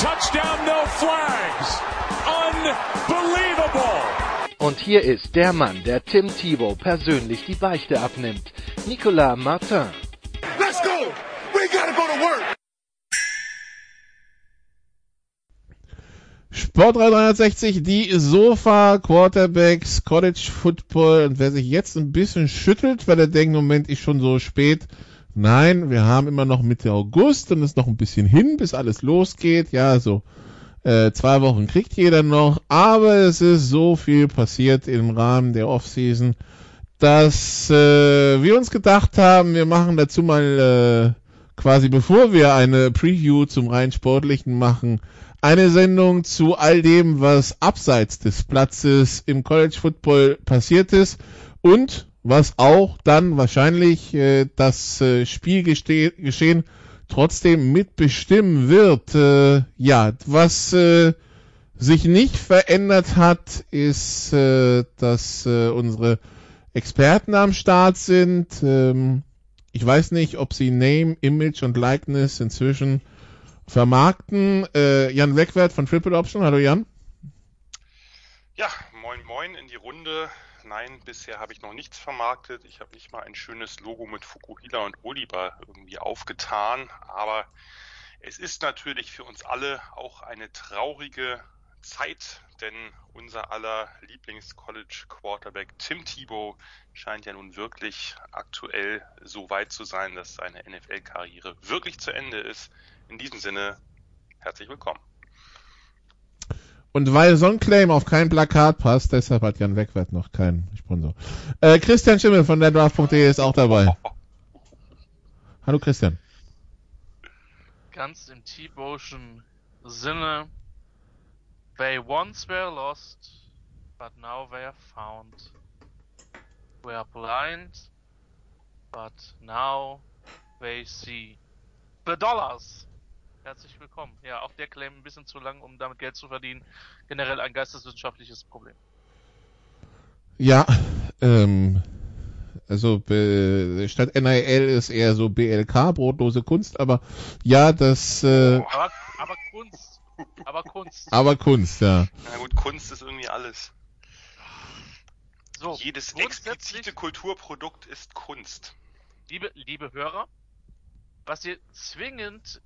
touchdown, no flags. Unbelievable. Und hier ist der Mann, der Tim Thibault persönlich die Beichte abnimmt. Nicolas Martin. Let's go. We gotta go to work. Sport 360, die Sofa Quarterbacks, College Football. Und wer sich jetzt ein bisschen schüttelt, weil er denkt, Moment, ist schon so spät. Nein, wir haben immer noch Mitte August und es ist noch ein bisschen hin, bis alles losgeht. Ja, so äh, zwei Wochen kriegt jeder noch. Aber es ist so viel passiert im Rahmen der Offseason, dass äh, wir uns gedacht haben, wir machen dazu mal äh, quasi, bevor wir eine Preview zum rein sportlichen machen, eine Sendung zu all dem, was abseits des Platzes im College Football passiert ist und was auch dann wahrscheinlich äh, das äh, Spielgeschehen trotzdem mitbestimmen wird. Äh, ja, was äh, sich nicht verändert hat, ist, äh, dass äh, unsere Experten am Start sind. Ähm, ich weiß nicht, ob sie Name, Image und Likeness inzwischen vermarkten. Äh, Jan Wegwert von Triple Option. Hallo Jan. Ja, moin moin in die Runde. Nein, bisher habe ich noch nichts vermarktet. Ich habe nicht mal ein schönes Logo mit Fukuhila und Oliver irgendwie aufgetan. Aber es ist natürlich für uns alle auch eine traurige Zeit, denn unser aller Lieblings-College-Quarterback Tim Tebow scheint ja nun wirklich aktuell so weit zu sein, dass seine NFL-Karriere wirklich zu Ende ist. In diesem Sinne, herzlich willkommen. Und weil so ein Claim auf kein Plakat passt, deshalb hat Jan Wegwert noch keinen Sponsor. Äh, Christian Schimmel von der Draft.de ist auch dabei. Hallo Christian. Ganz im T-Boschen Sinne. They once were lost, but now they are found. We are blind, but now they see. The dollars! Herzlich willkommen. Ja, auch der Claim ein bisschen zu lang, um damit Geld zu verdienen. Generell ein geisteswissenschaftliches Problem. Ja, ähm, also äh, statt NIL ist eher so BLK, brotlose Kunst, aber ja, das. Äh, aber, aber Kunst. Aber Kunst. Aber Kunst, ja. Na gut, Kunst ist irgendwie alles. So, Jedes explizite Kulturprodukt ist Kunst. liebe, liebe Hörer, was ihr zwingend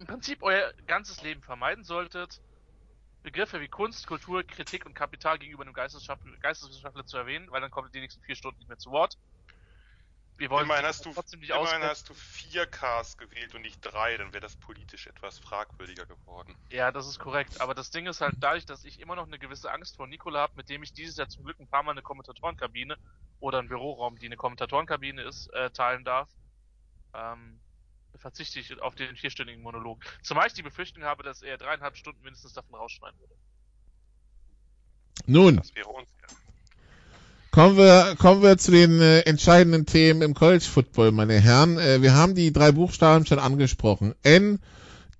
im Prinzip euer ganzes Leben vermeiden solltet, Begriffe wie Kunst, Kultur, Kritik und Kapital gegenüber einem Geisteswissenschaftler, Geisteswissenschaftler zu erwähnen, weil dann kommt ihr die nächsten vier Stunden nicht mehr zu Wort. Wir wollen Immerhin hast du, trotzdem nicht immerhin hast du vier Ks gewählt und nicht drei, dann wäre das politisch etwas fragwürdiger geworden. Ja, das ist korrekt. Aber das Ding ist halt dadurch, dass ich immer noch eine gewisse Angst vor Nikola habe, mit dem ich dieses Jahr zum Glück ein paar Mal eine Kommentatorenkabine oder einen Büroraum, die eine Kommentatorenkabine ist, äh, teilen darf, ähm, verzichte ich auf den vierstündigen Monolog. Zumal ich die Befürchtung habe, dass er dreieinhalb Stunden mindestens davon rausschneiden würde. Nun, Das wäre unfair. kommen wir, kommen wir zu den äh, entscheidenden Themen im College Football, meine Herren. Äh, wir haben die drei Buchstaben schon angesprochen. N,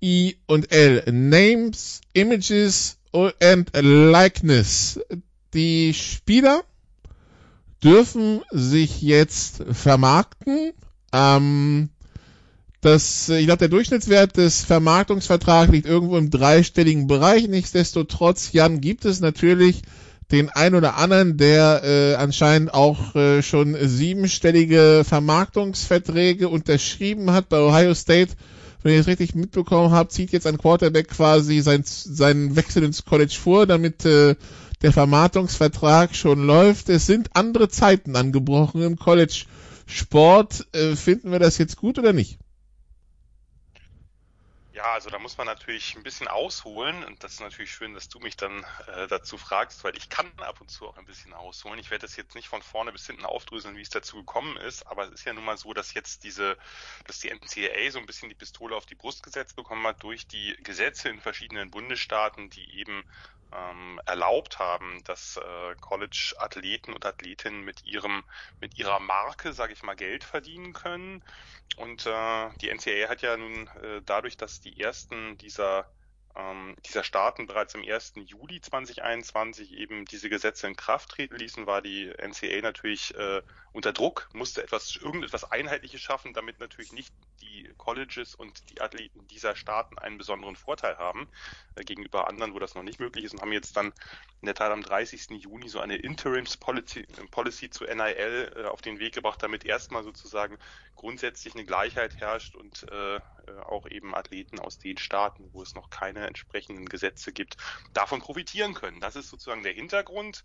I und L. Names, Images and Likeness. Die Spieler dürfen sich jetzt vermarkten. Ähm, das, ich glaube, der Durchschnittswert des Vermarktungsvertrags liegt irgendwo im dreistelligen Bereich. Nichtsdestotrotz, Jan, gibt es natürlich den ein oder anderen, der äh, anscheinend auch äh, schon siebenstellige Vermarktungsverträge unterschrieben hat bei Ohio State. Wenn ihr es richtig mitbekommen habt, zieht jetzt ein Quarterback quasi sein, seinen Wechsel ins College vor, damit äh, der Vermarktungsvertrag schon läuft. Es sind andere Zeiten angebrochen im College Sport. Äh, finden wir das jetzt gut oder nicht? Ja, also da muss man natürlich ein bisschen ausholen und das ist natürlich schön, dass du mich dann äh, dazu fragst, weil ich kann ab und zu auch ein bisschen ausholen. Ich werde das jetzt nicht von vorne bis hinten aufdröseln, wie es dazu gekommen ist, aber es ist ja nun mal so, dass jetzt diese, dass die NCAA so ein bisschen die Pistole auf die Brust gesetzt bekommen hat durch die Gesetze in verschiedenen Bundesstaaten, die eben ähm, erlaubt haben, dass äh, College-Athleten und Athletinnen mit ihrem mit ihrer Marke, sage ich mal, Geld verdienen können. Und äh, die NCAA hat ja nun äh, dadurch, dass die ersten dieser ähm, dieser Staaten bereits im 1. Juli 2021 eben diese Gesetze in Kraft treten ließen, war die NCA natürlich äh, unter Druck, musste etwas irgendetwas Einheitliches schaffen, damit natürlich nicht die Colleges und die Athleten dieser Staaten einen besonderen Vorteil haben äh, gegenüber anderen, wo das noch nicht möglich ist und haben jetzt dann in der Tat am 30. Juni so eine Interims Policy, Policy zu NIL äh, auf den Weg gebracht, damit erstmal sozusagen grundsätzlich eine Gleichheit herrscht und äh, auch eben Athleten aus den Staaten, wo es noch keine entsprechenden Gesetze gibt, davon profitieren können. Das ist sozusagen der Hintergrund.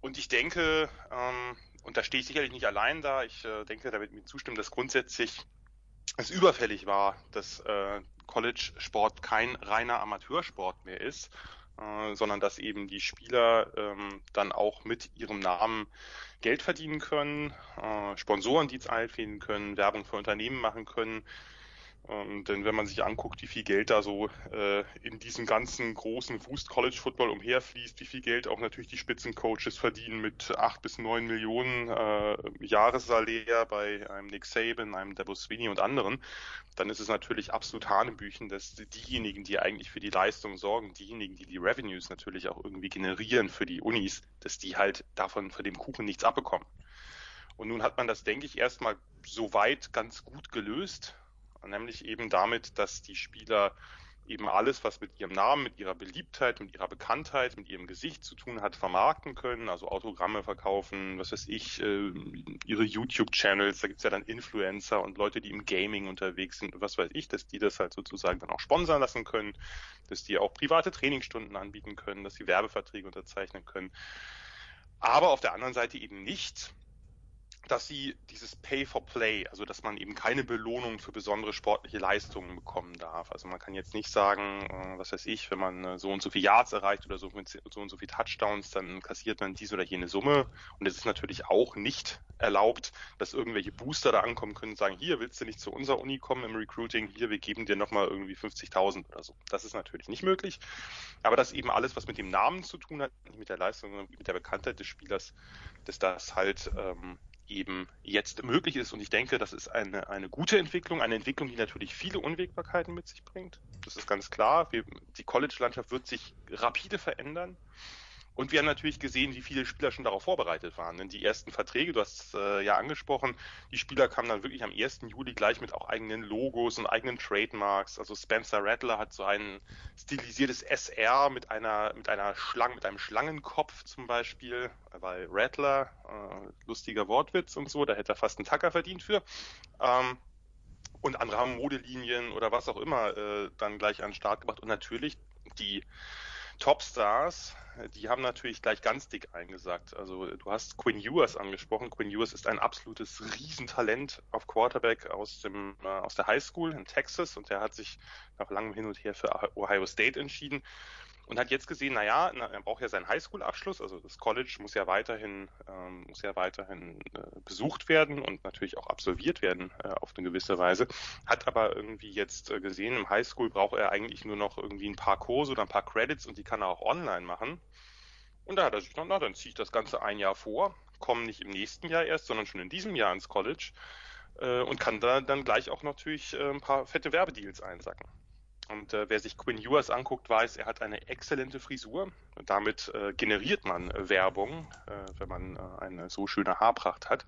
Und ich denke, ähm, und da stehe ich sicherlich nicht allein da, ich äh, denke, damit mir zustimmen, dass grundsätzlich es überfällig war, dass äh, College-Sport kein reiner Amateursport mehr ist, äh, sondern dass eben die Spieler ähm, dann auch mit ihrem Namen Geld verdienen können, äh, Sponsoren, die einfädeln können, Werbung für Unternehmen machen können, ähm, denn wenn man sich anguckt, wie viel Geld da so äh, in diesem ganzen großen Wust College Football umherfließt, wie viel Geld auch natürlich die Spitzencoaches verdienen mit acht bis neun Millionen äh, Jahressalär bei einem Nick Saban, einem Debo Sweeney und anderen, dann ist es natürlich absolut Hanebüchen, dass diejenigen, die eigentlich für die Leistung sorgen, diejenigen, die die Revenues natürlich auch irgendwie generieren für die Unis, dass die halt davon von dem Kuchen nichts abbekommen. Und nun hat man das, denke ich, erstmal soweit ganz gut gelöst nämlich eben damit, dass die Spieler eben alles, was mit ihrem Namen, mit ihrer Beliebtheit, mit ihrer Bekanntheit, mit ihrem Gesicht zu tun hat, vermarkten können, also Autogramme verkaufen, was weiß ich, äh, ihre YouTube-Channels, da gibt's ja dann Influencer und Leute, die im Gaming unterwegs sind, was weiß ich, dass die das halt sozusagen dann auch sponsern lassen können, dass die auch private Trainingsstunden anbieten können, dass sie Werbeverträge unterzeichnen können. Aber auf der anderen Seite eben nicht, dass sie dieses Pay for Play, also dass man eben keine Belohnung für besondere sportliche Leistungen bekommen darf. Also man kann jetzt nicht sagen, äh, was weiß ich, wenn man äh, so und so viel Yards erreicht oder so, so und so viel Touchdowns, dann kassiert man diese oder jene Summe. Und es ist natürlich auch nicht erlaubt, dass irgendwelche Booster da ankommen können und sagen, hier willst du nicht zu unserer Uni kommen im Recruiting, hier, wir geben dir nochmal irgendwie 50.000 oder so. Das ist natürlich nicht möglich. Aber dass eben alles, was mit dem Namen zu tun hat, nicht mit der Leistung, sondern mit der Bekanntheit des Spielers, dass das halt ähm, eben jetzt möglich ist. Und ich denke, das ist eine, eine gute Entwicklung, eine Entwicklung, die natürlich viele Unwägbarkeiten mit sich bringt. Das ist ganz klar. Wir, die College-Landschaft wird sich rapide verändern. Und wir haben natürlich gesehen, wie viele Spieler schon darauf vorbereitet waren. Denn die ersten Verträge, du hast äh, ja angesprochen, die Spieler kamen dann wirklich am 1. Juli gleich mit auch eigenen Logos und eigenen Trademarks. Also Spencer Rattler hat so ein stilisiertes SR mit einer mit einer Schlange, mit einem Schlangenkopf zum Beispiel, weil Rattler, äh, lustiger Wortwitz und so, da hätte er fast einen Tacker verdient für. Ähm, und andere haben Modelinien oder was auch immer äh, dann gleich an den Start gebracht. Und natürlich die Topstars, die haben natürlich gleich ganz dick eingesagt. Also du hast Quinn Ewers angesprochen. Quinn Ewers ist ein absolutes Riesentalent auf Quarterback aus dem äh, aus der High School in Texas und der hat sich nach langem Hin und Her für Ohio State entschieden und hat jetzt gesehen, naja, na, er braucht ja seinen Highschool-Abschluss, also das College muss ja weiterhin, ähm, muss ja weiterhin äh, besucht werden und natürlich auch absolviert werden äh, auf eine gewisse Weise. Hat aber irgendwie jetzt äh, gesehen, im Highschool braucht er eigentlich nur noch irgendwie ein paar Kurse oder ein paar Credits und die kann er auch online machen. Und da hat er sich gedacht, na, dann ziehe ich das Ganze ein Jahr vor, komme nicht im nächsten Jahr erst, sondern schon in diesem Jahr ins College äh, und kann da dann gleich auch natürlich äh, ein paar fette Werbedeals einsacken. Und äh, wer sich Quinn Ewers anguckt, weiß, er hat eine exzellente Frisur. Und damit äh, generiert man Werbung, äh, wenn man äh, eine so schöne Haarpracht hat.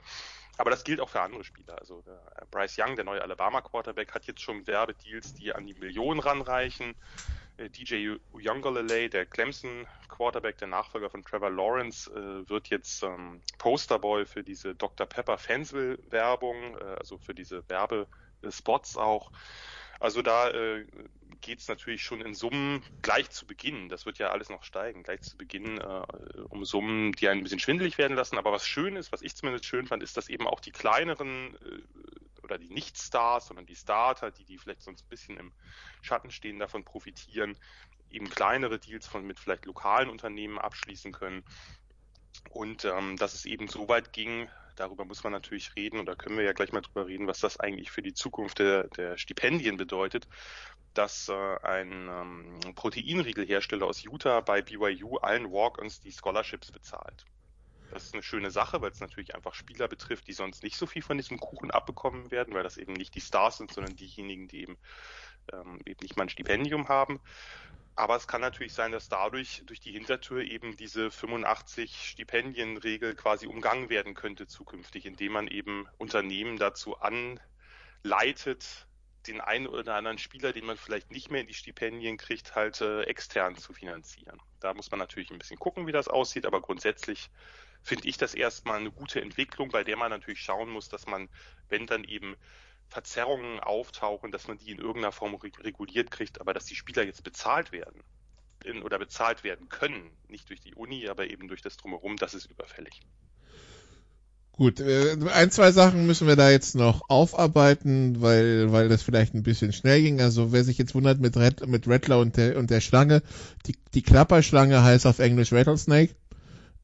Aber das gilt auch für andere Spieler. Also äh, Bryce Young, der neue Alabama Quarterback, hat jetzt schon Werbedeals, die an die Millionen ranreichen. Äh, DJ Uyunglele, der Clemson Quarterback, der Nachfolger von Trevor Lawrence, äh, wird jetzt ähm, Posterboy für diese Dr. Pepper Fansville Werbung, äh, also für diese Werbespots auch. Also da äh, geht es natürlich schon in Summen gleich zu Beginn, das wird ja alles noch steigen, gleich zu Beginn äh, um Summen, die ein bisschen schwindelig werden lassen. Aber was schön ist, was ich zumindest schön fand, ist, dass eben auch die kleineren äh, oder die Nicht-Stars, sondern die Starter, die, die vielleicht sonst ein bisschen im Schatten stehen, davon profitieren, eben kleinere Deals von mit vielleicht lokalen Unternehmen abschließen können. Und ähm, dass es eben so weit ging, darüber muss man natürlich reden, oder können wir ja gleich mal drüber reden, was das eigentlich für die Zukunft der, der Stipendien bedeutet, dass äh, ein ähm, Proteinriegelhersteller aus Utah bei BYU allen Walk-ons die Scholarships bezahlt. Das ist eine schöne Sache, weil es natürlich einfach Spieler betrifft, die sonst nicht so viel von diesem Kuchen abbekommen werden, weil das eben nicht die Stars sind, sondern diejenigen, die eben, ähm, eben nicht mal ein Stipendium haben. Aber es kann natürlich sein, dass dadurch durch die Hintertür eben diese 85 Stipendienregel quasi umgangen werden könnte zukünftig, indem man eben Unternehmen dazu anleitet, den einen oder anderen Spieler, den man vielleicht nicht mehr in die Stipendien kriegt, halt äh, extern zu finanzieren. Da muss man natürlich ein bisschen gucken, wie das aussieht, aber grundsätzlich finde ich das erstmal eine gute Entwicklung, bei der man natürlich schauen muss, dass man, wenn dann eben Verzerrungen auftauchen, dass man die in irgendeiner Form reguliert kriegt, aber dass die Spieler jetzt bezahlt werden in, oder bezahlt werden können, nicht durch die Uni, aber eben durch das Drumherum, das ist überfällig. Gut, äh, ein, zwei Sachen müssen wir da jetzt noch aufarbeiten, weil, weil das vielleicht ein bisschen schnell ging. Also wer sich jetzt wundert mit, Red, mit Rattler und der, und der Schlange, die, die Klapperschlange heißt auf Englisch Rattlesnake.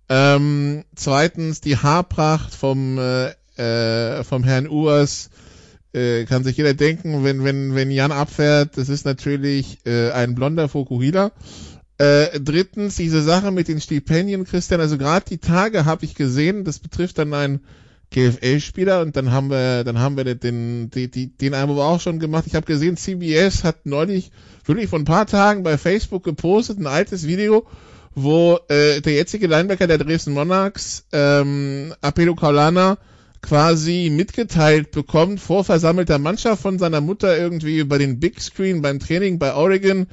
Ähm, zweitens, die Haarpracht vom, äh, äh, vom Herrn Urs äh, kann sich jeder denken, wenn, wenn, wenn Jan abfährt, das ist natürlich äh, ein blonder Fokuhila. Äh, drittens, diese Sache mit den Stipendien, Christian, also gerade die Tage habe ich gesehen, das betrifft dann einen GFL-Spieler und dann haben wir, dann haben wir den, den, den, den wir auch schon gemacht. Ich habe gesehen, CBS hat neulich, wirklich vor ein paar Tagen bei Facebook gepostet, ein altes Video, wo äh, der jetzige Linebacker der Dresden Monarchs, ähm, Apelo Kaulana, quasi mitgeteilt bekommt vor versammelter Mannschaft von seiner Mutter irgendwie über den Big Screen beim Training bei Oregon,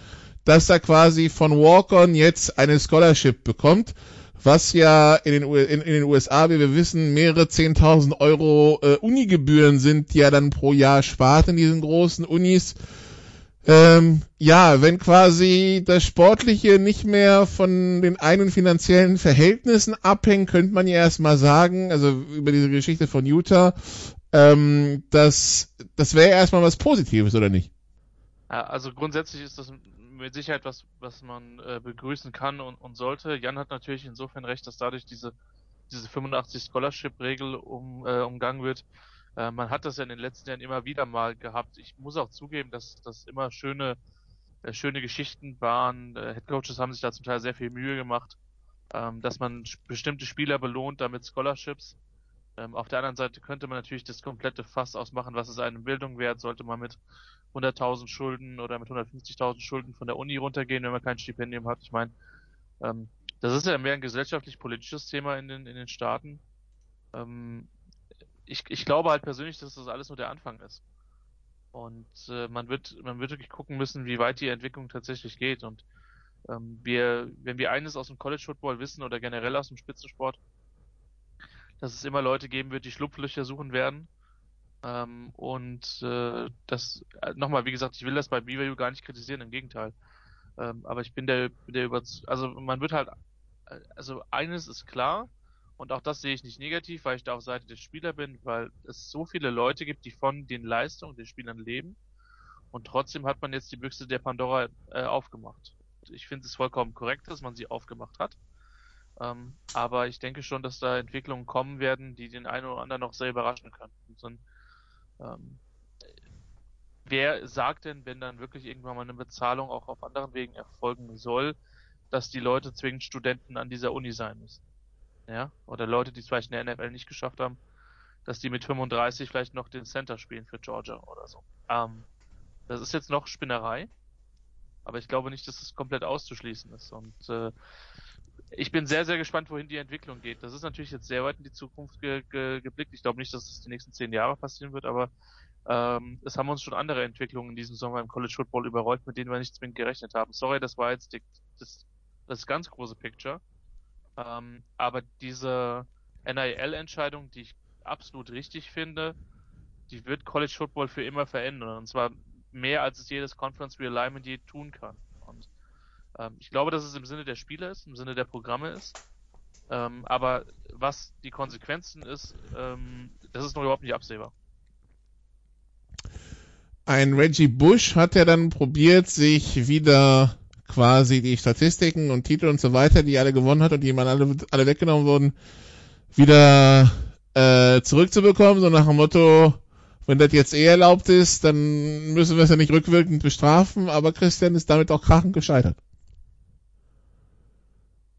dass er quasi von Walk-On jetzt eine Scholarship bekommt, was ja in den, in, in den USA, wie wir wissen, mehrere 10.000 Euro äh, Unigebühren sind, die er dann pro Jahr spart in diesen großen Unis. Ähm, ja, wenn quasi das Sportliche nicht mehr von den eigenen finanziellen Verhältnissen abhängt, könnte man ja erstmal sagen, also über diese Geschichte von Utah, ähm, das, das wäre erstmal was Positives, oder nicht? Also grundsätzlich ist das mit Sicherheit was, was man äh, begrüßen kann und, und sollte. Jan hat natürlich insofern recht, dass dadurch diese, diese 85 Scholarship-Regel um, äh, umgangen wird. Äh, man hat das ja in den letzten Jahren immer wieder mal gehabt. Ich muss auch zugeben, dass das immer schöne, äh, schöne Geschichten waren. Äh, Headcoaches haben sich da zum Teil sehr viel Mühe gemacht, ähm, dass man bestimmte Spieler belohnt damit Scholarships. Ähm, auf der anderen Seite könnte man natürlich das komplette Fass ausmachen, was ist eine Bildung wert, sollte man mit 100.000 Schulden oder mit 150.000 Schulden von der Uni runtergehen, wenn man kein Stipendium hat. Ich meine, ähm, das ist ja mehr ein gesellschaftlich-politisches Thema in den, in den Staaten. Ähm, ich, ich glaube halt persönlich, dass das alles nur der Anfang ist. Und äh, man wird man wird wirklich gucken müssen, wie weit die Entwicklung tatsächlich geht. Und ähm, wir, wenn wir eines aus dem College Football wissen oder generell aus dem Spitzensport, dass es immer Leute geben wird, die Schlupflöcher suchen werden. Ähm, und äh, das äh, nochmal, wie gesagt, ich will das bei BYU gar nicht kritisieren, im Gegenteil. Ähm, aber ich bin der, der über, also man wird halt, äh, also eines ist klar, und auch das sehe ich nicht negativ, weil ich da auf Seite des Spielers bin, weil es so viele Leute gibt, die von den Leistungen der Spielern leben. Und trotzdem hat man jetzt die Büchse der Pandora äh, aufgemacht. Ich finde es vollkommen korrekt, dass man sie aufgemacht hat. Ähm, aber ich denke schon, dass da Entwicklungen kommen werden, die den einen oder anderen noch sehr überraschen können. Und, ähm, wer sagt denn, wenn dann wirklich irgendwann mal eine Bezahlung auch auf anderen Wegen erfolgen soll, dass die Leute zwingend Studenten an dieser Uni sein müssen? Ja, oder Leute, die es vielleicht in der NFL nicht geschafft haben, dass die mit 35 vielleicht noch den Center spielen für Georgia oder so. Ähm, das ist jetzt noch Spinnerei, aber ich glaube nicht, dass es komplett auszuschließen ist. Und äh, ich bin sehr, sehr gespannt, wohin die Entwicklung geht. Das ist natürlich jetzt sehr weit in die Zukunft ge ge geblickt. Ich glaube nicht, dass es die nächsten zehn Jahre passieren wird, aber ähm, es haben uns schon andere Entwicklungen in diesem Sommer im College Football überrollt, mit denen wir nicht zwingend gerechnet haben. Sorry, das war jetzt die, das, das ganz große Picture. Ähm, aber diese NIL-Entscheidung, die ich absolut richtig finde, die wird College Football für immer verändern. Und zwar mehr, als es jedes Conference Realignment je tun kann. Und ähm, ich glaube, dass es im Sinne der Spieler ist, im Sinne der Programme ist. Ähm, aber was die Konsequenzen ist, ähm, das ist noch überhaupt nicht absehbar. ein Reggie Bush hat ja dann probiert, sich wieder quasi die Statistiken und Titel und so weiter, die alle gewonnen hat und die ihm alle, alle weggenommen wurden, wieder äh, zurückzubekommen, so nach dem Motto, wenn das jetzt eh erlaubt ist, dann müssen wir es ja nicht rückwirkend bestrafen, aber Christian ist damit auch krachend gescheitert.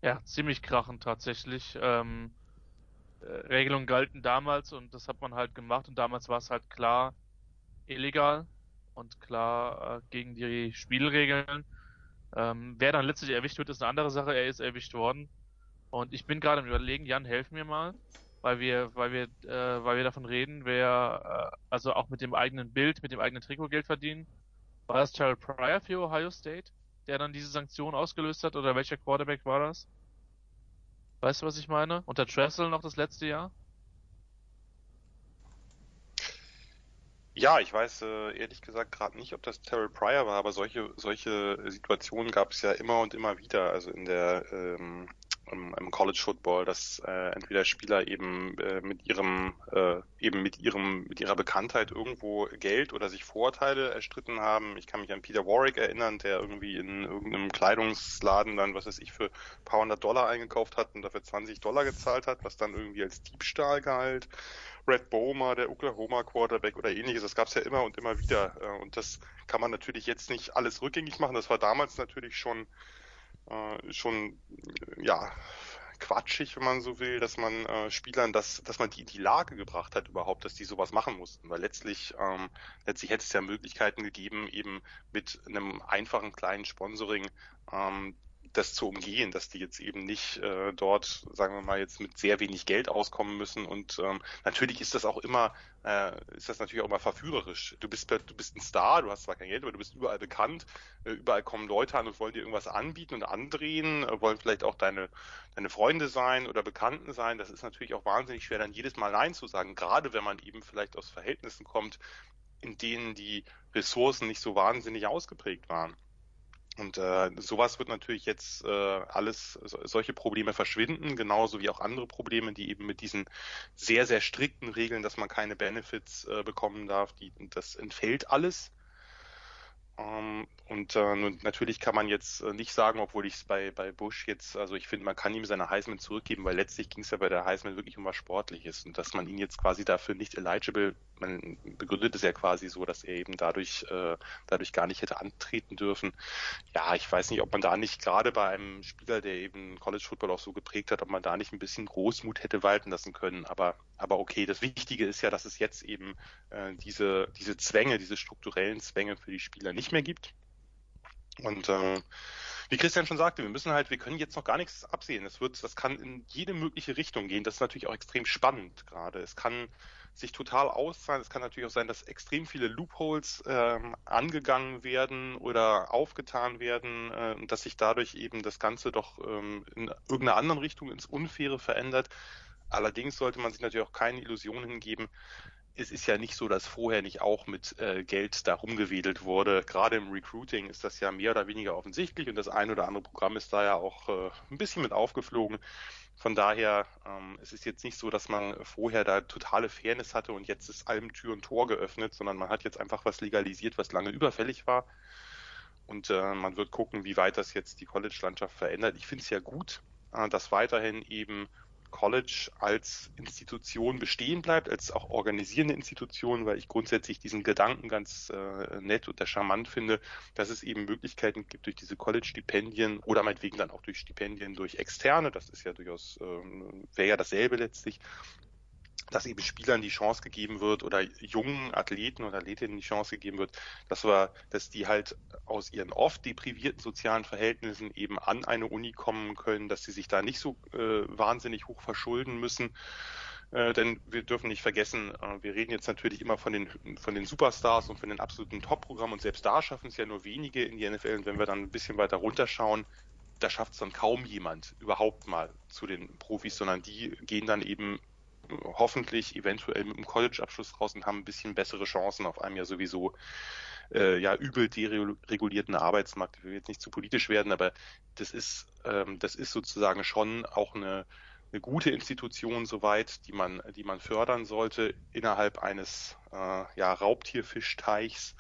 Ja, ziemlich krachend tatsächlich. Ähm, äh, Regelungen galten damals und das hat man halt gemacht und damals war es halt klar illegal und klar äh, gegen die Spielregeln. Ähm, wer dann letztlich erwischt wird, ist eine andere Sache. Er ist erwischt worden. Und ich bin gerade im Überlegen, Jan, helf mir mal, weil wir, weil wir, äh, weil wir davon reden, wer äh, also auch mit dem eigenen Bild, mit dem eigenen Trikot Geld verdienen. War das Terrell Pryor für Ohio State, der dann diese Sanktion ausgelöst hat, oder welcher Quarterback war das? Weißt du, was ich meine? Unter Tressel noch das letzte Jahr? Ja, ich weiß äh, ehrlich gesagt gerade nicht, ob das Terrell Pryor war, aber solche solche Situationen gab es ja immer und immer wieder. Also in der ähm, im, im College Football, dass äh, entweder Spieler eben äh, mit ihrem äh, eben mit ihrem mit ihrer Bekanntheit irgendwo Geld oder sich Vorteile erstritten haben. Ich kann mich an Peter Warwick erinnern, der irgendwie in irgendeinem Kleidungsladen dann, was weiß ich, für ein paar hundert Dollar eingekauft hat und dafür 20 Dollar gezahlt hat, was dann irgendwie als Diebstahl galt. Red Bowmer, der Oklahoma Quarterback oder ähnliches. Das gab es ja immer und immer wieder. Äh, und das kann man natürlich jetzt nicht alles rückgängig machen. Das war damals natürlich schon äh, schon ja quatschig, wenn man so will, dass man äh, Spielern das, dass man die in die Lage gebracht hat überhaupt, dass die sowas machen mussten. Weil letztlich, ähm, letztlich hätte es ja Möglichkeiten gegeben, eben mit einem einfachen kleinen Sponsoring ähm, das zu umgehen, dass die jetzt eben nicht äh, dort, sagen wir mal, jetzt mit sehr wenig Geld auskommen müssen. Und ähm, natürlich ist das auch immer, äh, ist das natürlich auch immer verführerisch. Du bist, du bist ein Star, du hast zwar kein Geld, aber du bist überall bekannt, äh, überall kommen Leute an und wollen dir irgendwas anbieten und andrehen, äh, wollen vielleicht auch deine, deine Freunde sein oder Bekannten sein. Das ist natürlich auch wahnsinnig schwer, dann jedes Mal Nein zu sagen, gerade wenn man eben vielleicht aus Verhältnissen kommt, in denen die Ressourcen nicht so wahnsinnig ausgeprägt waren. Und äh, sowas wird natürlich jetzt äh, alles, so, solche Probleme verschwinden, genauso wie auch andere Probleme, die eben mit diesen sehr, sehr strikten Regeln, dass man keine Benefits äh, bekommen darf, die, das entfällt alles. Ähm, und äh, natürlich kann man jetzt äh, nicht sagen, obwohl ich es bei, bei Bush jetzt, also ich finde, man kann ihm seine Heisman zurückgeben, weil letztlich ging es ja bei der Heisman wirklich um was Sportliches und dass man ihn jetzt quasi dafür nicht eligible, man begründet es ja quasi so, dass er eben dadurch, äh, dadurch gar nicht hätte antreten dürfen. Ja, ich weiß nicht, ob man da nicht gerade bei einem Spieler, der eben College Football auch so geprägt hat, ob man da nicht ein bisschen Großmut hätte walten lassen können. Aber, aber okay, das Wichtige ist ja, dass es jetzt eben äh, diese, diese Zwänge, diese strukturellen Zwänge für die Spieler nicht mehr gibt und äh, wie Christian schon sagte, wir müssen halt, wir können jetzt noch gar nichts absehen. Es wird, das kann in jede mögliche Richtung gehen. Das ist natürlich auch extrem spannend gerade. Es kann sich total auszahlen. Es kann natürlich auch sein, dass extrem viele Loopholes ähm, angegangen werden oder aufgetan werden äh, und dass sich dadurch eben das Ganze doch ähm, in irgendeiner anderen Richtung ins Unfaire verändert. Allerdings sollte man sich natürlich auch keine Illusionen hingeben, es ist ja nicht so, dass vorher nicht auch mit äh, Geld da rumgewedelt wurde. Gerade im Recruiting ist das ja mehr oder weniger offensichtlich und das ein oder andere Programm ist da ja auch äh, ein bisschen mit aufgeflogen. Von daher, ähm, es ist jetzt nicht so, dass man vorher da totale Fairness hatte und jetzt ist allem Tür und Tor geöffnet, sondern man hat jetzt einfach was legalisiert, was lange überfällig war. Und äh, man wird gucken, wie weit das jetzt die College-Landschaft verändert. Ich finde es ja gut, äh, dass weiterhin eben College als Institution bestehen bleibt, als auch organisierende Institution, weil ich grundsätzlich diesen Gedanken ganz äh, nett und charmant finde, dass es eben Möglichkeiten gibt durch diese College-Stipendien oder meinetwegen dann auch durch Stipendien durch Externe, das ist ja durchaus, äh, wäre ja dasselbe letztlich, dass eben Spielern die Chance gegeben wird oder jungen Athleten oder Athletinnen die Chance gegeben wird, dass wir, dass die halt aus ihren oft deprivierten sozialen Verhältnissen eben an eine Uni kommen können, dass sie sich da nicht so äh, wahnsinnig hoch verschulden müssen. Äh, denn wir dürfen nicht vergessen, äh, wir reden jetzt natürlich immer von den, von den Superstars und von den absoluten Top-Programmen und selbst da schaffen es ja nur wenige in die NFL. Und wenn wir dann ein bisschen weiter runterschauen, da schafft es dann kaum jemand überhaupt mal zu den Profis, sondern die gehen dann eben hoffentlich eventuell mit einem College-Abschluss raus und haben ein bisschen bessere Chancen auf einem ja sowieso äh, ja übel deregulierten Arbeitsmarkt. Ich will jetzt nicht zu politisch werden, aber das ist ähm, das ist sozusagen schon auch eine eine gute Institution soweit, die man, die man fördern sollte innerhalb eines äh, ja, Raubtierfischteichs.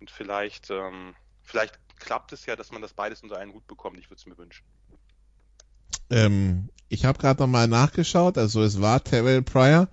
Und vielleicht, ähm, vielleicht klappt es ja, dass man das beides unter einen Hut bekommt. Ich würde es mir wünschen. Ähm, ich habe gerade nochmal nachgeschaut, also es war Terrell Pryor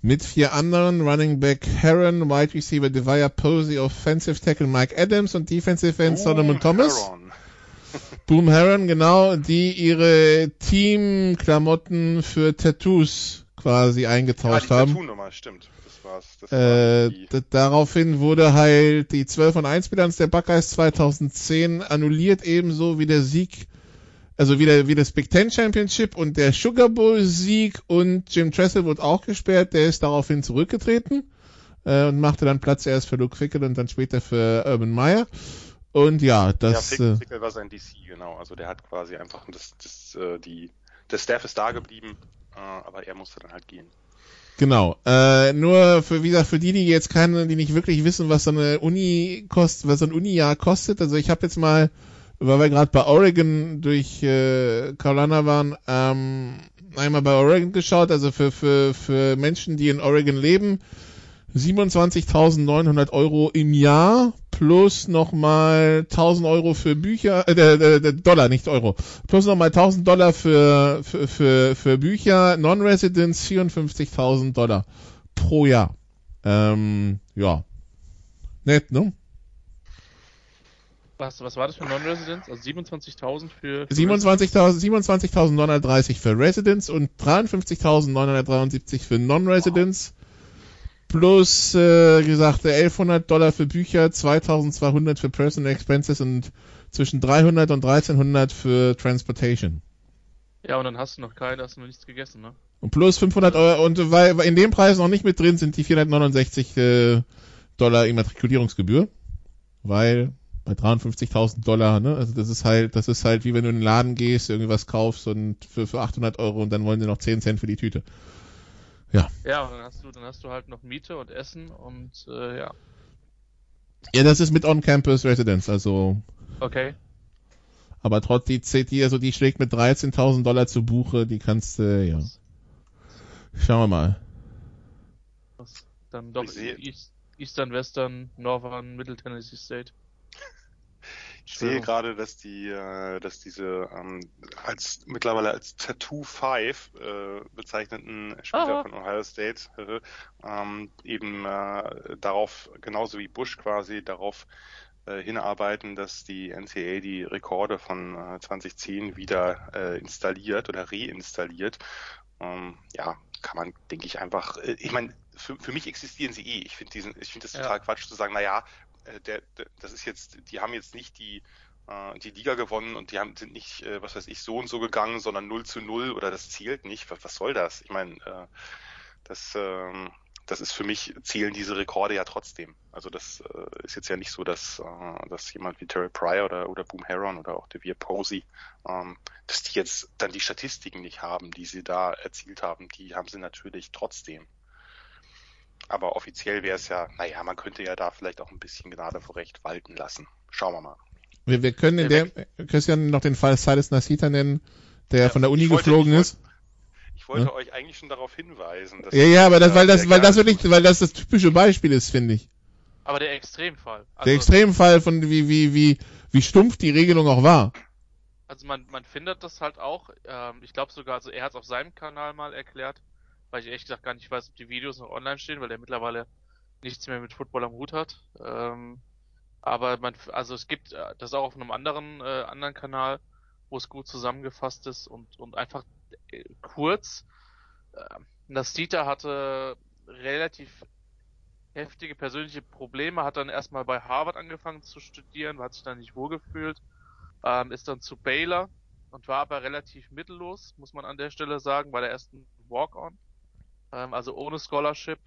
mit vier anderen, Running Back Heron, Wide Receiver Devaya Posey, Offensive Tackle Mike Adams und Defensive End Solomon Thomas. Heron. Boom Heron, genau, die ihre Teamklamotten für Tattoos quasi eingetauscht die haben. Tattoo-Nummer, stimmt. Das war's. Das Äh, war daraufhin wurde halt die 12 und 1 Bilanz der Buckeyes 2010 annulliert, ebenso wie der Sieg, also wie, der, wie das Big Ten Championship und der Sugar Bowl Sieg und Jim Tressel wurde auch gesperrt, der ist daraufhin zurückgetreten äh, und machte dann Platz erst für Luke Fickle und dann später für Urban Meyer. Und ja, ja, das, Fick, äh, Fickel war sein DC, genau. Also der hat quasi einfach das, das, äh, die, der Staff ist da geblieben, äh, aber er musste dann halt gehen. Genau. Äh, nur für wie gesagt, für die, die jetzt keine, die nicht wirklich wissen, was so eine Uni kostet, was so ein Uni-Jahr kostet. Also ich habe jetzt mal, weil wir gerade bei Oregon durch äh, Carolina waren, ähm, einmal bei Oregon geschaut. Also für für für Menschen, die in Oregon leben, 27.900 Euro im Jahr plus nochmal 1000 Euro für Bücher, äh, äh, Dollar, nicht Euro, plus nochmal 1000 Dollar für, für, für, für Bücher, Non-Residents 54.000 Dollar pro Jahr. Ähm, ja. Nett, ne? Was, was war das für Non-Residents? Also 27.000 für... für 27.000 27.930 für Residents und 53.973 für Non-Residents. Plus, äh, gesagt, 1100 Dollar für Bücher, 2200 für Personal Expenses und zwischen 300 und 1300 für Transportation. Ja, und dann hast du noch keinen, hast du noch nichts gegessen, ne? Und plus 500 Euro, und weil weil in dem Preis noch nicht mit drin sind die 469 äh, Dollar Immatrikulierungsgebühr. Weil bei 53.000 Dollar, ne, also das ist halt, das ist halt wie wenn du in den Laden gehst, irgendwas kaufst und für, für 800 Euro und dann wollen sie noch 10 Cent für die Tüte. Ja, und dann hast du, dann hast du halt noch Miete und Essen und äh, ja. Ja, das ist mit On-Campus Residence, also, Okay. aber trotz die die, also die schlägt mit 13.000 Dollar zu Buche, die kannst du, ja. Schauen wir mal. Dann doch Eastern, Western, Northern, Middle Tennessee State. Ich sehe gerade, dass die, äh, dass diese ähm, als mittlerweile als Tattoo 5 äh, bezeichneten Spieler Ah. von Ohio State äh, ähm, eben äh, darauf, genauso wie Bush quasi, darauf äh, hinarbeiten, dass die NCAA die Rekorde von äh, 2010 wieder äh, installiert oder reinstalliert. Ähm, ja, kann man, denke ich, einfach, äh, ich meine, für, für mich existieren sie eh. Ich finde diesen, ich finde das Ja. total Quatsch zu sagen, na ja, äh, der, der, das ist jetzt, die haben jetzt nicht die, äh, die Liga gewonnen und die haben, sind nicht, äh, was weiß ich, so und so gegangen, sondern 0 zu 0 oder das zählt nicht. Was, was soll das? Ich meine, äh, das, ähm, das ist für mich, zählen diese Rekorde ja trotzdem. Also das äh, ist jetzt ja nicht so, dass, äh, dass jemand wie Terry Pryor oder, oder Boom Heron oder auch Devere Posey, ähm, dass die jetzt dann die Statistiken nicht haben, die sie da erzielt haben. Die haben sie natürlich trotzdem. Aber offiziell wäre es ja, naja, man könnte ja da vielleicht auch ein bisschen Gnade vor Recht walten lassen. Schauen wir mal. Wir, wir können in der, Christian noch den Fall Silas Nasita nennen, der Ja, von der Uni ich wollte- geflogen ich ist. Ich wollte Ja. euch eigentlich schon darauf hinweisen. Dass Ja, ja, aber das, weil das, weil das wirklich, weil das das typische Beispiel ist, finde ich. Aber der Extremfall. Also, Der Extremfall von wie, wie, wie, wie stumpf die Regelung auch war. Also man, man findet das halt auch, ähm, ich glaube sogar, also er hat es auf seinem Kanal mal erklärt, weil ich ehrlich gesagt gar nicht weiß, ob die Videos noch online stehen, weil der mittlerweile nichts mehr mit Football am Hut hat. Ähm, aber man, also es gibt äh, das auch auf einem anderen, äh, anderen Kanal, wo es gut zusammengefasst ist und, und einfach äh, kurz. Äh, Nastita hatte relativ heftige persönliche Probleme, hat dann erstmal bei Harvard angefangen zu studieren, hat sich dann nicht wohlgefühlt, ähm, ist dann zu Baylor und war aber relativ mittellos, muss man an der Stelle sagen, bei der ersten Walk-On. Ähm, also ohne Scholarship.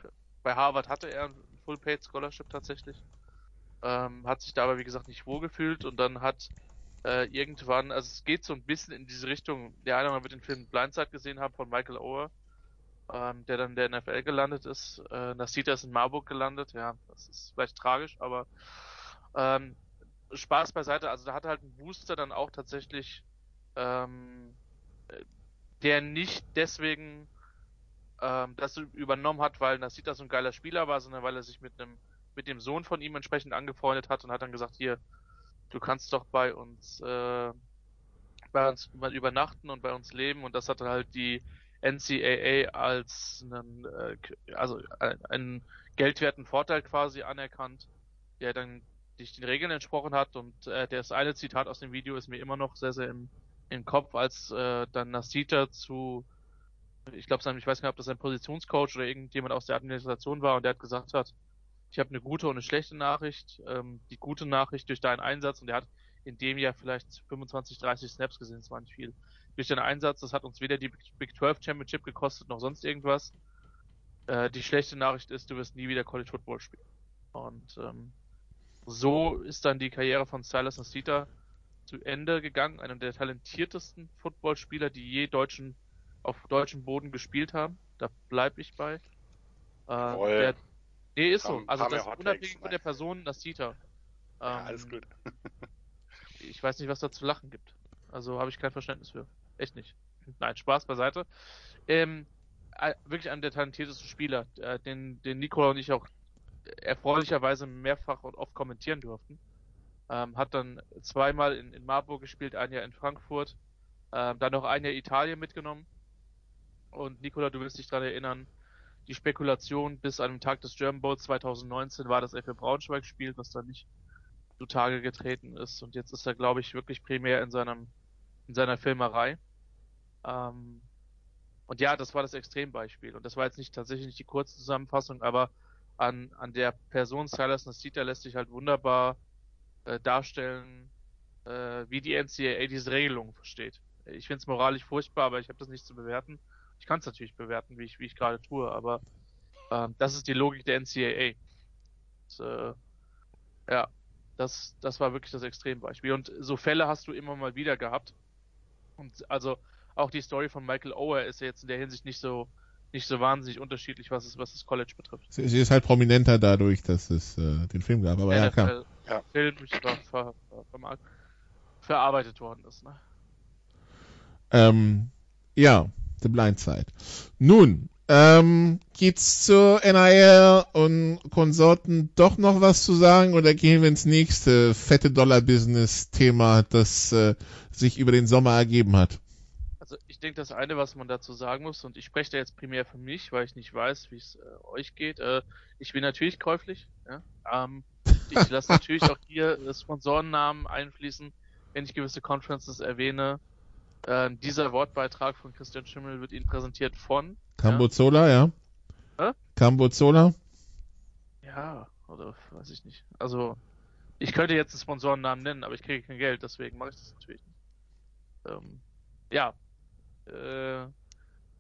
Bei Harvard hatte er ein Full-Paid Scholarship tatsächlich. Ähm, hat sich da aber wie gesagt nicht wohlgefühlt und dann hat äh, irgendwann, also es geht so ein bisschen in diese Richtung, der eine oder wird den Film Blindside gesehen haben von Michael Oher, ähm, der dann in der NFL gelandet ist. Äh, Nasita ist in Marburg gelandet, ja, das ist vielleicht tragisch, aber ähm, Spaß beiseite, also da hat halt ein Booster dann auch tatsächlich ähm, äh, der nicht deswegen ähm, das übernommen hat, weil Nasita so ein geiler Spieler war, sondern weil er sich mit einem mit dem Sohn von ihm entsprechend angefreundet hat und hat dann gesagt, hier, du kannst doch bei uns äh, bei uns übernachten und bei uns leben. Und das hat dann halt die NCAA als einen, äh, also äh, einen geldwerten Vorteil quasi anerkannt, der dann nicht den Regeln entsprochen hat. Und äh, das eine Zitat aus dem Video ist mir immer noch sehr, sehr im, im Kopf, als äh, dann Nasita zu ich glaube, ich weiß nicht, ob das ein Positionscoach oder irgendjemand aus der Administration war und der hat gesagt hat, ich habe eine gute und eine schlechte Nachricht. Ähm, die gute Nachricht durch deinen Einsatz und der hat in dem Jahr vielleicht 25, 30 Snaps gesehen, das war nicht viel. Durch deinen Einsatz, das hat uns weder die Big 12 Championship gekostet noch sonst irgendwas. Äh, die schlechte Nachricht ist, du wirst nie wieder College Football spielen. Und ähm, so ist dann die Karriere von Silas Nasita zu Ende gegangen, einem der talentiertesten Footballspieler, die je deutschen auf deutschem Boden gespielt haben. Da bleibe ich bei. Äh, der, nee, ist so. Also das unabhängig von der Person, das sieht er. Ähm, ja, alles gut. ich weiß nicht, was da zu lachen gibt. Also habe ich kein Verständnis für. Echt nicht. Nein, Spaß beiseite. Ähm, wirklich einer der talentiertesten Spieler, äh, den, den Nikola und ich auch erfreulicherweise mehrfach und oft kommentieren durften. Ähm, hat dann zweimal in, in Marburg gespielt, ein Jahr in Frankfurt, ähm, dann noch ein Jahr Italien mitgenommen. Und Nikola, du wirst dich daran erinnern, die Spekulation bis an den Tag des German Bowls 2019 war, dass er für Braunschweig spielt, was dann nicht zutage getreten ist. Und jetzt ist er, glaube ich, wirklich primär in seinem, in seiner Filmerei. Ähm, und ja, das war das Extrembeispiel. Und das war jetzt nicht tatsächlich nicht die kurze Zusammenfassung, aber an, an der Person Silas Nasita lässt sich halt wunderbar äh, darstellen, äh, wie die NCAA diese Regelungen versteht. Ich finde es moralisch furchtbar, aber ich habe das nicht zu bewerten. Ich kann es natürlich bewerten, wie ich, wie ich gerade tue, aber äh, das ist die Logik der NCAA. Und, äh, ja, das, das war wirklich das Extrembeispiel. Und so Fälle hast du immer mal wieder gehabt. Und also auch die Story von Michael Ower ist ja jetzt in der Hinsicht nicht so nicht so wahnsinnig unterschiedlich, was es, was das College betrifft. Sie, sie ist halt prominenter dadurch, dass es äh, den Film gab, aber NFL, ja, klar. Ja. Film ver, ver, ver, verarbeitet worden ist. Ne? Ähm, ja, The Blind Side. Nun, ähm, geht's zur NIL und Konsorten doch noch was zu sagen oder gehen wir ins nächste fette Dollar-Business-Thema, das äh, sich über den Sommer ergeben hat? Also ich denke, das eine, was man dazu sagen muss, und ich spreche da jetzt primär für mich, weil ich nicht weiß, wie es äh, euch geht. Äh, ich bin natürlich käuflich. Ja? Ähm, ich lasse natürlich auch hier Sponsorennamen einfließen, wenn ich gewisse Conferences erwähne. Äh, dieser Wortbeitrag von Christian Schimmel wird Ihnen präsentiert von Cambozola, ja. ja? Cambozola? Ja, oder weiß ich nicht. Also, ich könnte jetzt einen Sponsorennamen nennen, aber ich kriege kein Geld, deswegen mache ich das natürlich nicht. Ähm, ja, äh,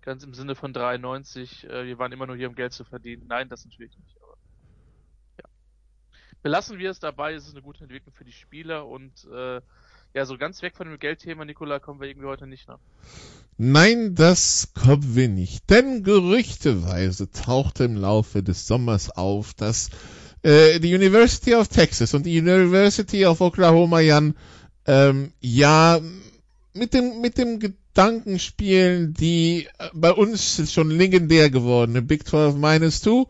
ganz im Sinne von 93, äh, wir waren immer nur hier, um Geld zu verdienen. Nein, das natürlich nicht. Aber, ja. Belassen wir es dabei, es ist eine gute Entwicklung für die Spieler und äh, ja, so ganz weg von dem Geldthema, Nikola, kommen wir irgendwie heute nicht, ne? Nein, das kommen wir nicht. Denn gerüchteweise tauchte im Laufe des Sommers auf, dass äh, die University of Texas und die University of Oklahoma Jan ähm, ja mit dem mit dem Gedanken spielen, die äh, bei uns schon legendär gewordene Big 12 Minus 2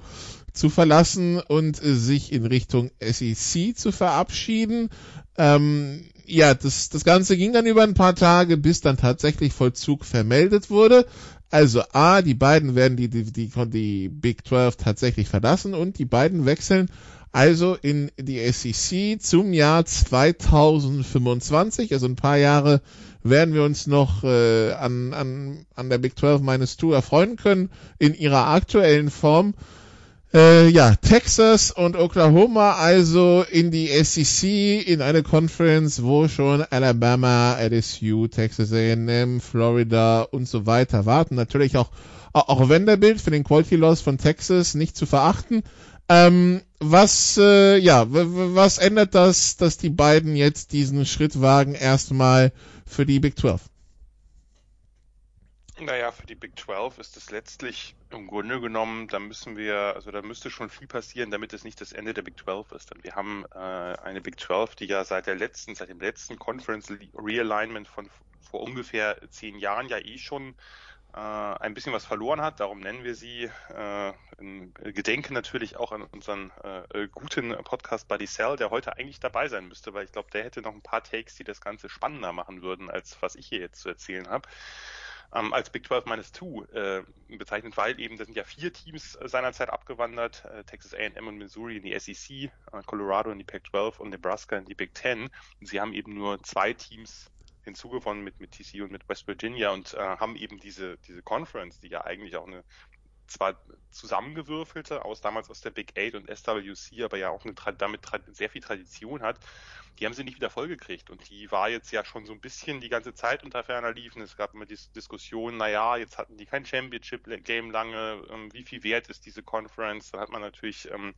zu verlassen und äh, sich in Richtung SEC zu verabschieden. Ähm, ja, das, das Ganze ging dann über ein paar Tage, bis dann tatsächlich Vollzug vermeldet wurde. Also A, die beiden werden die, die, die, die Big 12 tatsächlich verlassen und die beiden wechseln also in die SEC zum Jahr 2025. Also ein paar Jahre werden wir uns noch äh, an, an, an der Big 12 minus 2 erfreuen können in ihrer aktuellen Form. Äh, ja, Texas und Oklahoma also in die SEC, in eine Conference, wo schon Alabama, LSU, Texas A&M, Florida und so weiter warten. Natürlich auch, auch Vanderbilt für den Quality Loss von Texas nicht zu verachten. Ähm, was, äh, ja, was ändert das, dass die beiden jetzt diesen Schritt wagen, erstmal für die Big 12? Naja, für die Big 12 ist es letztlich im Grunde genommen, da müssen wir, also da müsste schon viel passieren, damit es nicht das Ende der Big 12 ist. Denn wir haben äh, eine Big 12, die ja seit der letzten, seit dem letzten Conference Realignment von vor ungefähr zehn Jahren ja eh schon äh, ein bisschen was verloren hat. Darum nennen wir sie äh, in Gedenken natürlich auch an unseren äh, guten Podcast Buddy Cell, der heute eigentlich dabei sein müsste, weil ich glaube, der hätte noch ein paar Takes, die das Ganze spannender machen würden, als was ich hier jetzt zu erzählen habe ähm, als Big 12 minus 2 äh, bezeichnet, weil eben, da sind ja vier Teams seinerzeit abgewandert, äh, Texas A&M und Missouri in die SEC, äh, Colorado in die Pac-12 und Nebraska in die Big 10. Und sie haben eben nur zwei Teams hinzugewonnen mit, mit TCU und mit West Virginia und äh, haben eben diese, diese Conference, die ja eigentlich auch eine zwar zusammengewürfelte aus damals aus der Big Eight und SWC, aber ja auch eine, damit sehr viel Tradition hat, die haben sie nicht wieder vollgekriegt. Und die war jetzt ja schon so ein bisschen die ganze Zeit unter ferner liefen. Es gab immer die Diskussion, naja, jetzt hatten die kein Championship-Game lange, ähm, wie viel wert ist diese Conference? Da hat man natürlich ähm,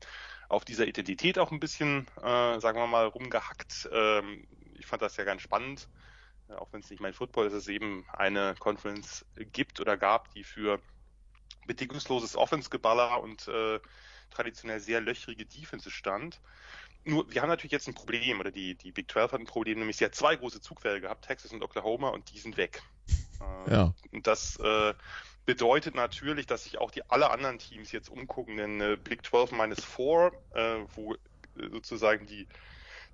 auf dieser Identität auch ein bisschen, äh, sagen wir mal, rumgehackt. Ähm, ich fand das ja ganz spannend, äh, auch wenn es nicht mein Football ist, dass es eben eine Conference gibt oder gab, die für bedingungsloses Offense-Geballer und äh, traditionell sehr löchrige Defense stand. Nur, wir haben natürlich jetzt ein Problem, oder die, die Big 12 hat ein Problem, nämlich sie hat zwei große Zugfälle gehabt, Texas und Oklahoma, und die sind weg. Äh, ja. Und das äh, bedeutet natürlich, dass sich auch die alle anderen Teams jetzt umgucken, denn äh, Big 12 minus 4, äh, wo äh, sozusagen die,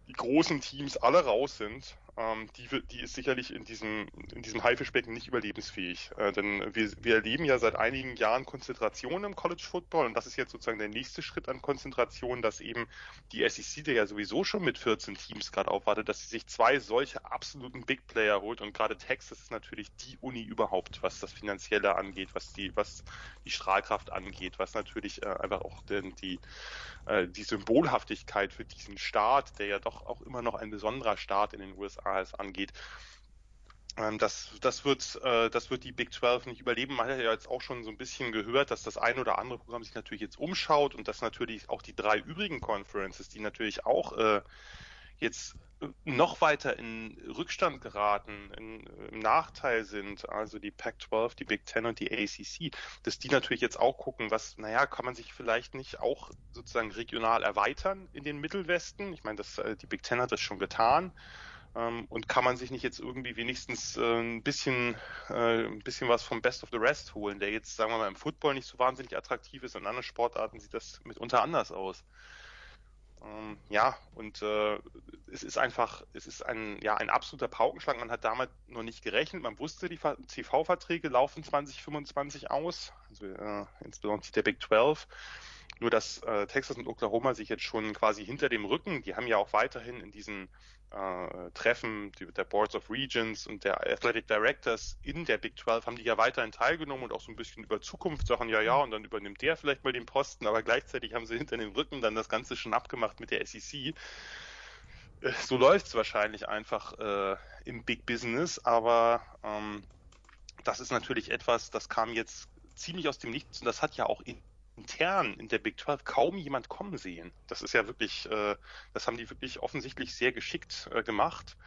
die großen Teams alle raus sind, ähm, die, die ist sicherlich in diesem, in diesem Haifischbecken nicht überlebensfähig. Äh, denn wir, wir erleben ja seit einigen Jahren Konzentration im College Football und das ist jetzt sozusagen der nächste Schritt an Konzentration, dass eben die SEC, der ja sowieso schon mit 14 Teams gerade aufwartet, dass sie sich zwei solche absoluten Big Player holt und gerade Texas ist natürlich die Uni überhaupt, was das Finanzielle angeht, was die, was die Strahlkraft angeht, was natürlich äh, einfach auch den, die, äh, die Symbolhaftigkeit für diesen Staat, der ja doch auch immer noch ein besonderer Staat in den USA AS angeht. Ähm, das, das, wird, äh, das wird die Big 12 nicht überleben. Man hat ja jetzt auch schon so ein bisschen gehört, dass das ein oder andere Programm sich natürlich jetzt umschaut und dass natürlich auch die drei übrigen Conferences, die natürlich auch äh, jetzt noch weiter in Rückstand geraten, in, im Nachteil sind, also die Pac-12, die Big Ten und die ACC, dass die natürlich jetzt auch gucken, was, naja, kann man sich vielleicht nicht auch sozusagen regional erweitern in den Mittelwesten? Ich meine, das, äh, die Big Ten hat das schon getan. Ähm, und kann man sich nicht jetzt irgendwie wenigstens äh, ein bisschen äh, ein bisschen was vom Best of the Rest holen, der jetzt, sagen wir mal, im Football nicht so wahnsinnig attraktiv ist in anderen Sportarten sieht das mitunter anders aus. Ähm, ja, und äh, es ist einfach, es ist ein, ja, ein absoluter Paukenschlag. Man hat damit noch nicht gerechnet. Man wusste, die TV-Verträge laufen 2025 aus, also äh, insbesondere der Big 12. Nur dass äh, Texas und Oklahoma sich jetzt schon quasi hinter dem Rücken, die haben ja auch weiterhin in diesen äh, Treffen der Boards of Regions und der Athletic Directors in der Big 12 haben die ja weiterhin teilgenommen und auch so ein bisschen über Zukunft Sachen, ja, ja, und dann übernimmt der vielleicht mal den Posten, aber gleichzeitig haben sie hinter dem Rücken dann das Ganze schon abgemacht mit der SEC. Äh, so läuft's wahrscheinlich einfach äh, im Big Business, aber ähm, das ist natürlich etwas, das kam jetzt ziemlich aus dem Nichts und das hat ja auch in intern in der Big 12 kaum jemand kommen sehen. Das ist ja wirklich, äh, das haben die wirklich offensichtlich sehr geschickt äh, gemacht.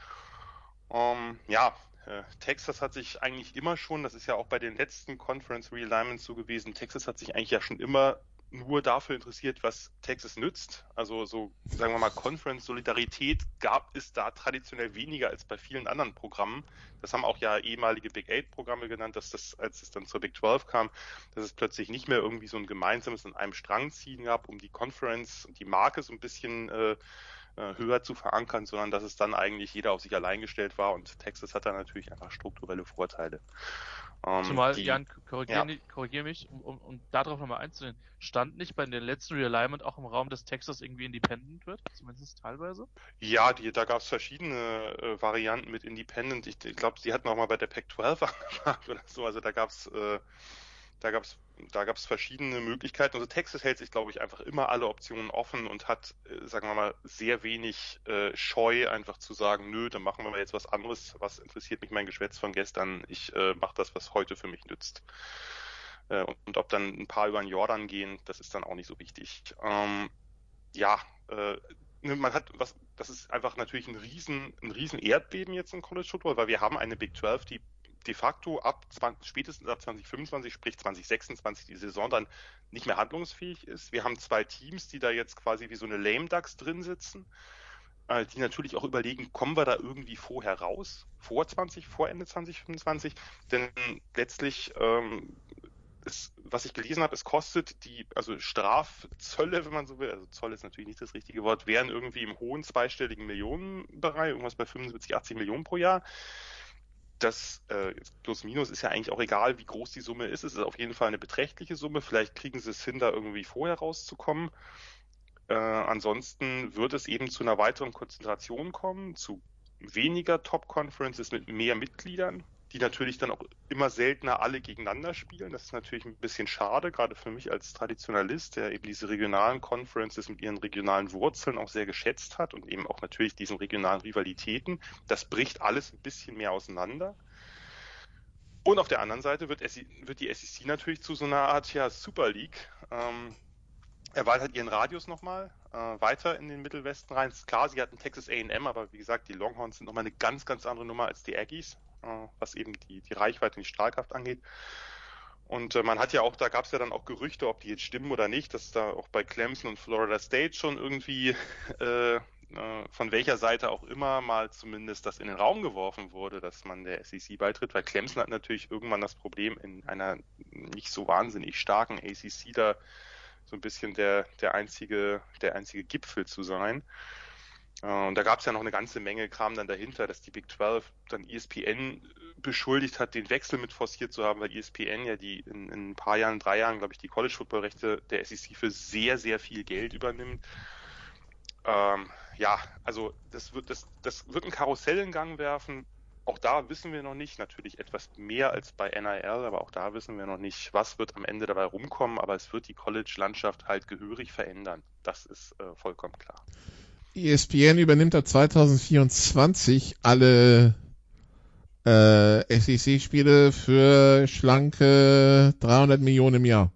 Ähm, ja, äh, Texas hat sich eigentlich immer schon, das ist ja auch bei den letzten Conference Realignments so gewesen, Texas hat sich eigentlich ja schon immer nur dafür interessiert, was Texas nützt. Also so, sagen wir mal, Conference-Solidarität gab es da traditionell weniger als bei vielen anderen Programmen. Das haben auch ja ehemalige Big Eight-Programme genannt, dass das, als es dann zur Big 12 kam, dass es plötzlich nicht mehr irgendwie so ein gemeinsames an einem Strang ziehen gab, um die Conference und die Marke so ein bisschen äh, äh, höher zu verankern, sondern dass es dann eigentlich jeder auf sich allein gestellt war und Texas hat da natürlich einfach strukturelle Vorteile. Ähm, Zumal, die, Jan, korrigier, ja. korrigier mich, um, um, um darauf nochmal einzugehen, stand nicht bei den letzten Realignment auch im Raum, dass Texas irgendwie independent wird, zumindest teilweise? Ja, die, da gab es verschiedene äh, Varianten mit Independent. Ich, ich glaube, sie hatten auch mal bei der Pac-12 angefragt oder so, also da gab es äh, da gab es da gab es verschiedene Möglichkeiten. Also Texas hält sich, glaube ich, einfach immer alle Optionen offen und hat, äh, sagen wir mal, sehr wenig äh, Scheu, einfach zu sagen, nö, dann machen wir mal jetzt was anderes. Was interessiert mich mein Geschwätz von gestern? Ich äh, mache das, was heute für mich nützt. Äh, und, ob dann ein paar über den Jordan gehen, das ist dann auch nicht so wichtig. Ähm, ja, äh, ne, man hat was, das ist einfach natürlich ein riesen, ein riesen Erdbeben jetzt im College Football, weil wir haben eine Big 12, die de facto ab 20, spätestens ab 2025, sprich 2026, die Saison dann nicht mehr handlungsfähig ist. Wir haben zwei Teams, die da jetzt quasi wie so eine Lame Ducks drin sitzen, äh, die natürlich auch überlegen, kommen wir da irgendwie vorher raus, vor 20, vor Ende 2025? Denn letztlich ähm, es, was ich gelesen habe, es kostet die, also Strafzölle, wenn man so will, also Zoll ist natürlich nicht das richtige Wort, wären irgendwie im hohen zweistelligen Millionenbereich, irgendwas bei 75, 80 Millionen pro Jahr. Das äh, plus minus ist ja eigentlich auch egal, wie groß die Summe ist. Es ist auf jeden Fall eine beträchtliche Summe. Vielleicht kriegen sie es hin, da irgendwie vorher rauszukommen. Äh, ansonsten wird es eben zu einer weiteren Konzentration kommen, zu weniger Top-Conferences mit mehr Mitgliedern die natürlich dann auch immer seltener alle gegeneinander spielen. Das ist natürlich ein bisschen schade, gerade für mich als Traditionalist, der eben diese regionalen Conferences mit ihren regionalen Wurzeln auch sehr geschätzt hat und eben auch natürlich diesen regionalen Rivalitäten. Das bricht alles ein bisschen mehr auseinander. Und auf der anderen Seite wird, wird die SEC natürlich zu so einer Art ja, Super League. Ähm, erweitert ihren Radius nochmal äh, weiter in den Mittelwesten rein. Klar, sie hatten Texas A&M, aber wie gesagt, die Longhorns sind nochmal eine ganz, ganz andere Nummer als die Aggies. Äh, was eben die, die Reichweite und die Strahlkraft angeht. Und äh, man hat ja auch, da gab es ja dann auch Gerüchte, ob die jetzt stimmen oder nicht, dass da auch bei Clemson und Florida State schon irgendwie äh, äh, von welcher Seite auch immer mal zumindest das in den Raum geworfen wurde, dass man der SEC beitritt, weil Clemson hat natürlich irgendwann das Problem, in einer nicht so wahnsinnig starken ACC da so ein bisschen der, der einzige, der einzige Gipfel zu sein. Äh, und da gab es ja noch eine ganze Menge Kram dann dahinter, dass die Big 12 dann ESPN beschuldigt hat, den Wechsel mit forciert zu haben, weil ESPN ja die in, in ein paar Jahren, drei Jahren, glaube ich, die College-Football-Rechte der SEC für sehr, sehr viel Geld übernimmt. Ähm, ja, also das wird, das, das wird ein Karussell in Gang werfen. Auch da wissen wir noch nicht, natürlich etwas mehr als bei NIL, aber auch da wissen wir noch nicht, was wird am Ende dabei rumkommen, aber es wird die College-Landschaft halt gehörig verändern. Das ist äh, vollkommen klar. ESPN übernimmt ab 2024 alle äh, SEC-Spiele für schlanke 300 Millionen im Jahr.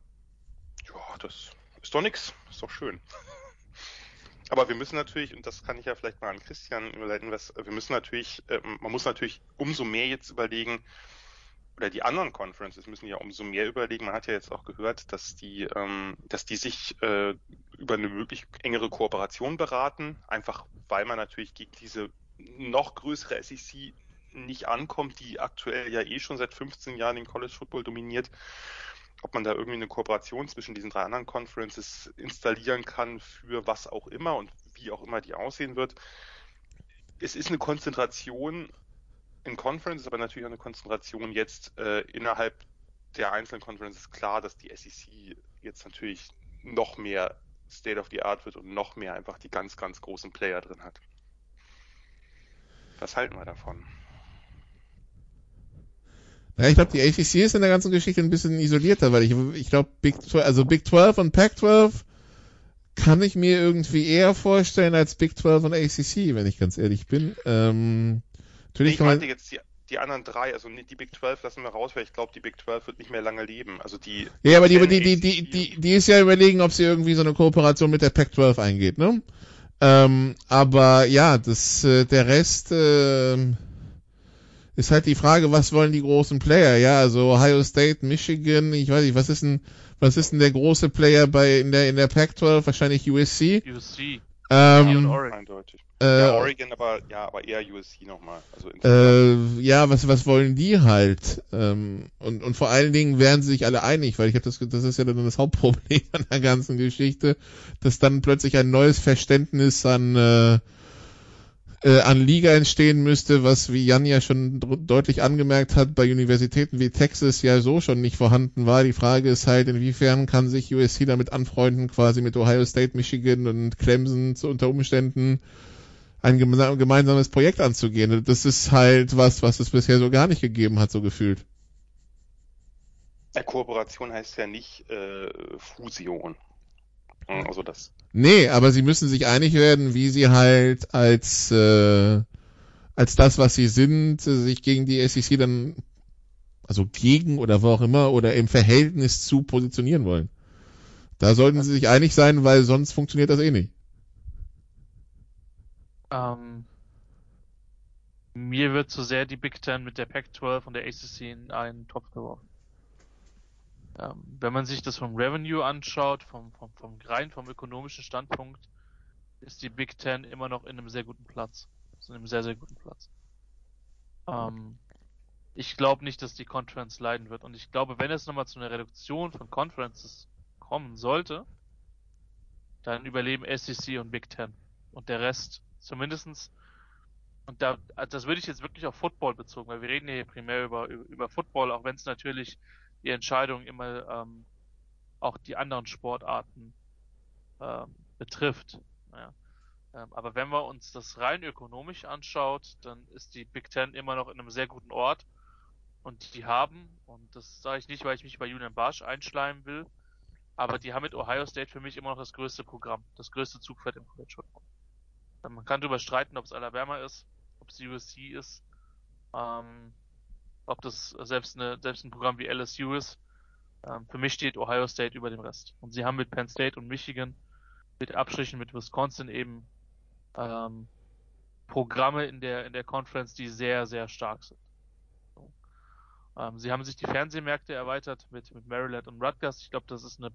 Ja, das ist doch nix. Ist doch schön. Aber wir müssen natürlich, und das kann ich ja vielleicht mal an Christian überleiten, was, wir müssen natürlich, äh, man muss natürlich umso mehr jetzt überlegen, oder die anderen Conferences müssen ja umso mehr überlegen. Man hat ja jetzt auch gehört, dass die, ähm, dass die sich äh, über eine möglich engere Kooperation beraten, einfach weil man natürlich gegen diese noch größere SEC nicht ankommt, die aktuell ja eh schon seit 15 Jahren den College Football dominiert. Ob man da irgendwie eine Kooperation zwischen diesen drei anderen Conferences installieren kann für was auch immer und wie auch immer die aussehen wird. Es ist eine Konzentration in Conferences, aber natürlich auch eine Konzentration jetzt äh, innerhalb der einzelnen Conferences klar, dass die SEC jetzt natürlich noch mehr State of the Art wird und noch mehr einfach die ganz, ganz großen Player drin hat. Was halten wir davon? Ja, ich glaube, die ACC ist in der ganzen Geschichte ein bisschen isolierter, weil ich, ich glaube, Big 12, also Big 12 und Pac 12 kann ich mir irgendwie eher vorstellen als Big 12 und ACC, wenn ich ganz ehrlich bin. Ähm, Natürlich ich meinte jetzt die, die anderen drei, also die Big 12 lassen wir raus, weil ich glaube, die Big 12 wird nicht mehr lange leben. Also die. Ja, aber die, die, die, die, die, die ist ja überlegen, ob sie irgendwie so eine Kooperation mit der Pac 12 eingeht, ne? Ähm, aber ja, das, äh, der Rest, äh, ist halt die Frage, was wollen die großen Player? Ja, also Ohio State, Michigan, ich weiß nicht, was ist denn, was ist denn der große Player bei in der in der Pac-12? Wahrscheinlich USC. USC. Ähm, Eindeutig. Äh, ja, Oregon, aber ja, aber eher USC nochmal. Also äh, ja, was was wollen die halt? Ähm, und und vor allen Dingen wären sie sich alle einig, weil ich habe das das ist ja dann das Hauptproblem an der ganzen Geschichte, dass dann plötzlich ein neues Verständnis an äh, äh, an Liga entstehen müsste, was wie Jan ja schon deutlich angemerkt hat, bei Universitäten wie Texas ja so schon nicht vorhanden war. Die Frage ist halt, inwiefern kann sich USC damit anfreunden, quasi mit Ohio State, Michigan und Clemson zu unter Umständen ein gemeinsames Projekt anzugehen. Das ist halt was, was es bisher so gar nicht gegeben hat, so gefühlt. Ja, Kooperation heißt ja nicht äh, Fusion. Hm, also das. Nee, aber sie müssen sich einig werden, wie sie halt als äh, als das, was sie sind, sich gegen die SEC dann also gegen oder wo auch immer oder im Verhältnis zu positionieren wollen. Da sollten sie sich einig sein, weil sonst funktioniert das eh nicht. Ähm, Mir wird zu sehr die Big Ten mit der Pac-12 und der ACC in einen Topf geworfen. Ähm, wenn man sich das vom Revenue anschaut, vom, vom, vom rein vom ökonomischen Standpunkt, ist die Big Ten immer noch in einem sehr guten Platz. Ist in einem sehr, sehr guten Platz. Ähm, ich glaube nicht, dass die Conference leiden wird. Und ich glaube, wenn es nochmal zu einer Reduktion von Conferences kommen sollte, dann überleben SEC und Big Ten. Und der Rest zumindestens und da, das würde ich jetzt wirklich auf Football bezogen, weil wir reden hier primär über, über Football, auch wenn es natürlich die Entscheidung immer ähm, auch die anderen Sportarten ähm, betrifft. Ja. Ähm, aber wenn man uns das rein ökonomisch anschaut, dann ist die Big Ten immer noch in einem sehr guten Ort. Und die haben, und das sage ich nicht, weil ich mich bei Julian Barsch einschleimen will, aber die haben mit Ohio State für mich immer noch das größte Programm, das größte Zugpferd im College Football. Man kann darüber streiten, ob es Alabama ist, ob es USC ist, ähm, ob das selbst, eine, selbst ein Programm wie LSU ist. Ähm, für mich steht Ohio State über dem Rest. Und sie haben mit Penn State und Michigan, mit Abstrichen mit Wisconsin eben ähm, Programme in der in der Conference, die sehr sehr stark sind. Ähm, sie haben sich die Fernsehmärkte erweitert mit mit Maryland und Rutgers. Ich glaube, das ist eine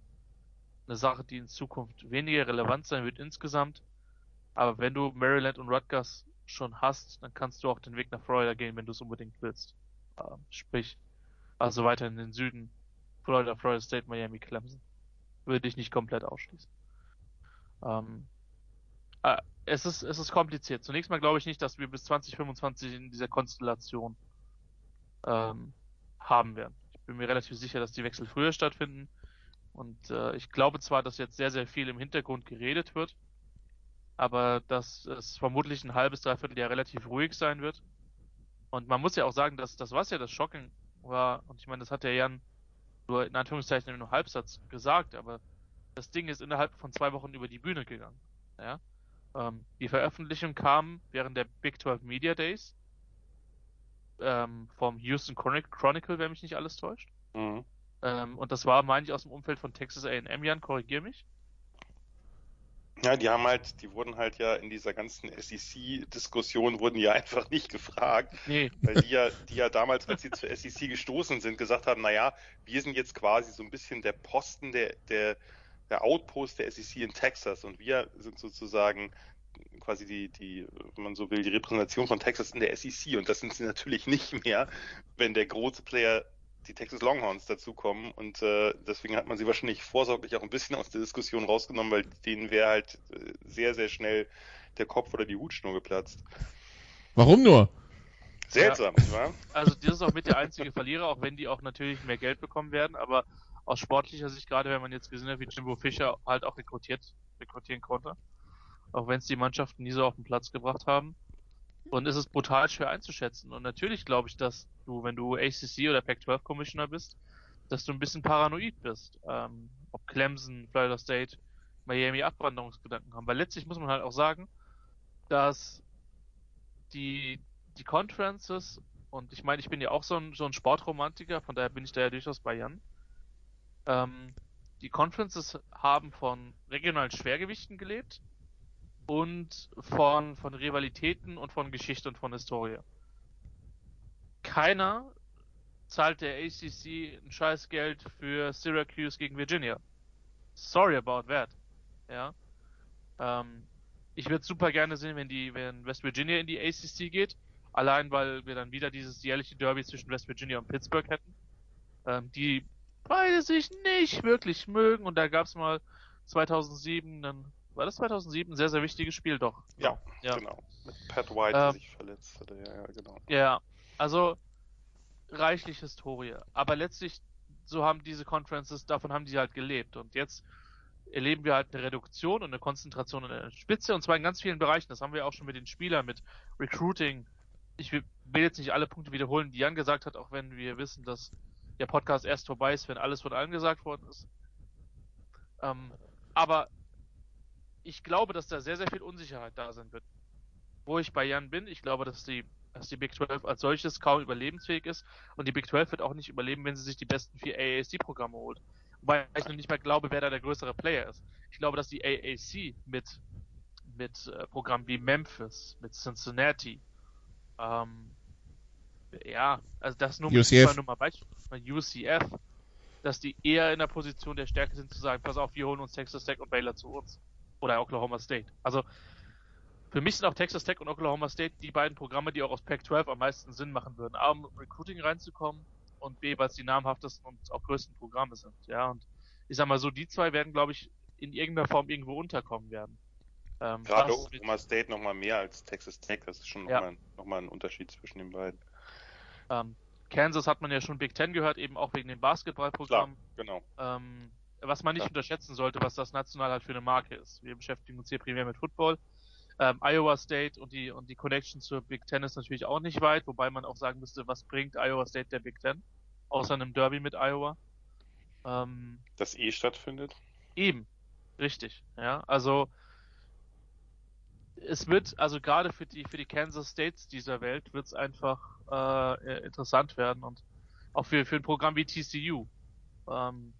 eine Sache, die in Zukunft weniger relevant sein wird insgesamt. Aber wenn du Maryland und Rutgers schon hast, dann kannst du auch den Weg nach Florida gehen, wenn du es unbedingt willst. Ähm, sprich, also weiter in den Süden, Florida, Florida State, Miami, Clemson. Würde ich nicht komplett ausschließen. Ähm, äh, es ist, es ist kompliziert. Zunächst mal glaube ich nicht, dass wir bis 2025 in dieser Konstellation ähm, haben werden. Ich bin mir relativ sicher, dass die Wechsel früher stattfinden. Und äh, ich glaube zwar, dass jetzt sehr, sehr viel im Hintergrund geredet wird, aber dass es vermutlich ein halbes, dreiviertel Jahr relativ ruhig sein wird. Und man muss ja auch sagen, dass das, was ja das Shocking war, und ich meine, das hat der Jan nur in Anführungszeichen nur Halbsatz gesagt, aber das Ding ist innerhalb von zwei Wochen über die Bühne gegangen. Ja? Ähm, die Veröffentlichung kam während der Big 12 Media Days ähm, vom Houston Chronicle, wenn mich nicht alles täuscht. Mhm. Ähm, und das war, meine ich, aus dem Umfeld von Texas A&M, Jan, korrigier mich. Ja, die haben halt, die wurden halt ja in dieser ganzen SEC-Diskussion wurden ja einfach nicht gefragt, nee. weil die ja, die ja damals, als sie zur SEC gestoßen sind, gesagt haben, naja, wir sind jetzt quasi so ein bisschen der Posten der, der, der Outpost der SEC in Texas und wir sind sozusagen quasi die, die, wenn man so will, die Repräsentation von Texas in der SEC und das sind sie natürlich nicht mehr, wenn der große Player die Texas Longhorns dazukommen und äh, deswegen hat man sie wahrscheinlich vorsorglich auch ein bisschen aus der Diskussion rausgenommen, weil denen wäre halt äh, sehr, sehr schnell der Kopf oder die Hutschnur geplatzt. Warum nur? Seltsam, ja. Wa? Also das ist auch mit der einzige Verlierer, auch wenn die auch natürlich mehr Geld bekommen werden, aber aus sportlicher Sicht, gerade wenn man jetzt gesehen hat, wie Jimbo Fischer halt auch rekrutiert, rekrutieren konnte, auch wenn es die Mannschaften nie so auf den Platz gebracht haben, und es ist brutal schwer einzuschätzen. Und natürlich glaube ich, dass du, wenn du ACC oder Pac-12 Commissioner bist, dass du ein bisschen paranoid bist. Ähm, ob Clemson, Florida State, Miami Abwanderungsgedanken haben. Weil letztlich muss man halt auch sagen, dass die, die Conferences, und ich meine, ich bin ja auch so ein, so ein Sportromantiker, von daher bin ich da ja durchaus bei Jan. Ähm, die Conferences haben von regionalen Schwergewichten gelebt und von, von Rivalitäten und von Geschichte und von Historie. Keiner zahlt der ACC ein scheiß Geld für Syracuse gegen Virginia. Sorry about that. Ja. Ähm, ich würde super gerne sehen, wenn die, wenn West Virginia in die ACC geht. Allein, weil wir dann wieder dieses jährliche Derby zwischen West Virginia und Pittsburgh hätten. Ähm, die beide sich nicht wirklich mögen und da gab es mal 2007 einen war das 2007 ein sehr, sehr wichtiges Spiel, doch. Ja, ja. genau. Mit Pat White, der ähm, sich verletzt hatte. Ja, ja, genau. Ja, also reichlich Historie. Aber letztlich, so haben diese Conferences, davon haben die halt gelebt. Und jetzt erleben wir halt eine Reduktion und eine Konzentration in der Spitze und zwar in ganz vielen Bereichen. Das haben wir auch schon mit den Spielern, mit Recruiting. Ich will jetzt nicht alle Punkte wiederholen, die Jan gesagt hat, auch wenn wir wissen, dass der Podcast erst vorbei ist, wenn alles von allen gesagt worden ist. Ähm, aber ich glaube, dass da sehr, sehr viel Unsicherheit da sein wird. Wo ich bei Jan bin, ich glaube, dass die, dass die Big 12 als solches kaum überlebensfähig ist und die Big 12 wird auch nicht überleben, wenn sie sich die besten vier AAC-Programme holt. Wobei ich noch nicht mehr glaube, wer da der größere Player ist. Ich glaube, dass die AAC mit, mit äh, Programmen wie Memphis, mit Cincinnati, ähm, ja, also das nur UCF. nur mal Beispiel, UCF, dass die eher in der Position der Stärke sind zu sagen, pass auf, wir holen uns Texas Tech und Baylor zu uns. Oder Oklahoma State. Also für mich sind auch Texas Tech und Oklahoma State die beiden Programme, die auch aus Pac-12 am meisten Sinn machen würden. A, um Recruiting reinzukommen und B, weil es die namhaftesten und auch größten Programme sind. Ja, und ich sag mal so, die zwei werden, glaube ich, in irgendeiner Form irgendwo unterkommen werden. Ähm, Gerade Oklahoma State nochmal mehr als Texas Tech, das ist schon nochmal ja. noch mal ein Unterschied zwischen den beiden. Ähm, Kansas hat man ja schon Big Ten gehört, eben auch wegen dem Basketballprogramm. genau. Ähm, was man nicht ja. unterschätzen sollte, was das national halt für eine Marke ist. Wir beschäftigen uns hier primär mit Football. Ähm, Iowa State und die, und die Connection zur Big Ten ist natürlich auch nicht weit, wobei man auch sagen müsste, was bringt Iowa State der Big Ten? Außer einem Derby mit Iowa. Ähm, das eh stattfindet? Eben. Richtig. Ja, also, es wird, also gerade für die, für die Kansas States dieser Welt wird es einfach äh, interessant werden und auch für, für ein Programm wie TCU ähm,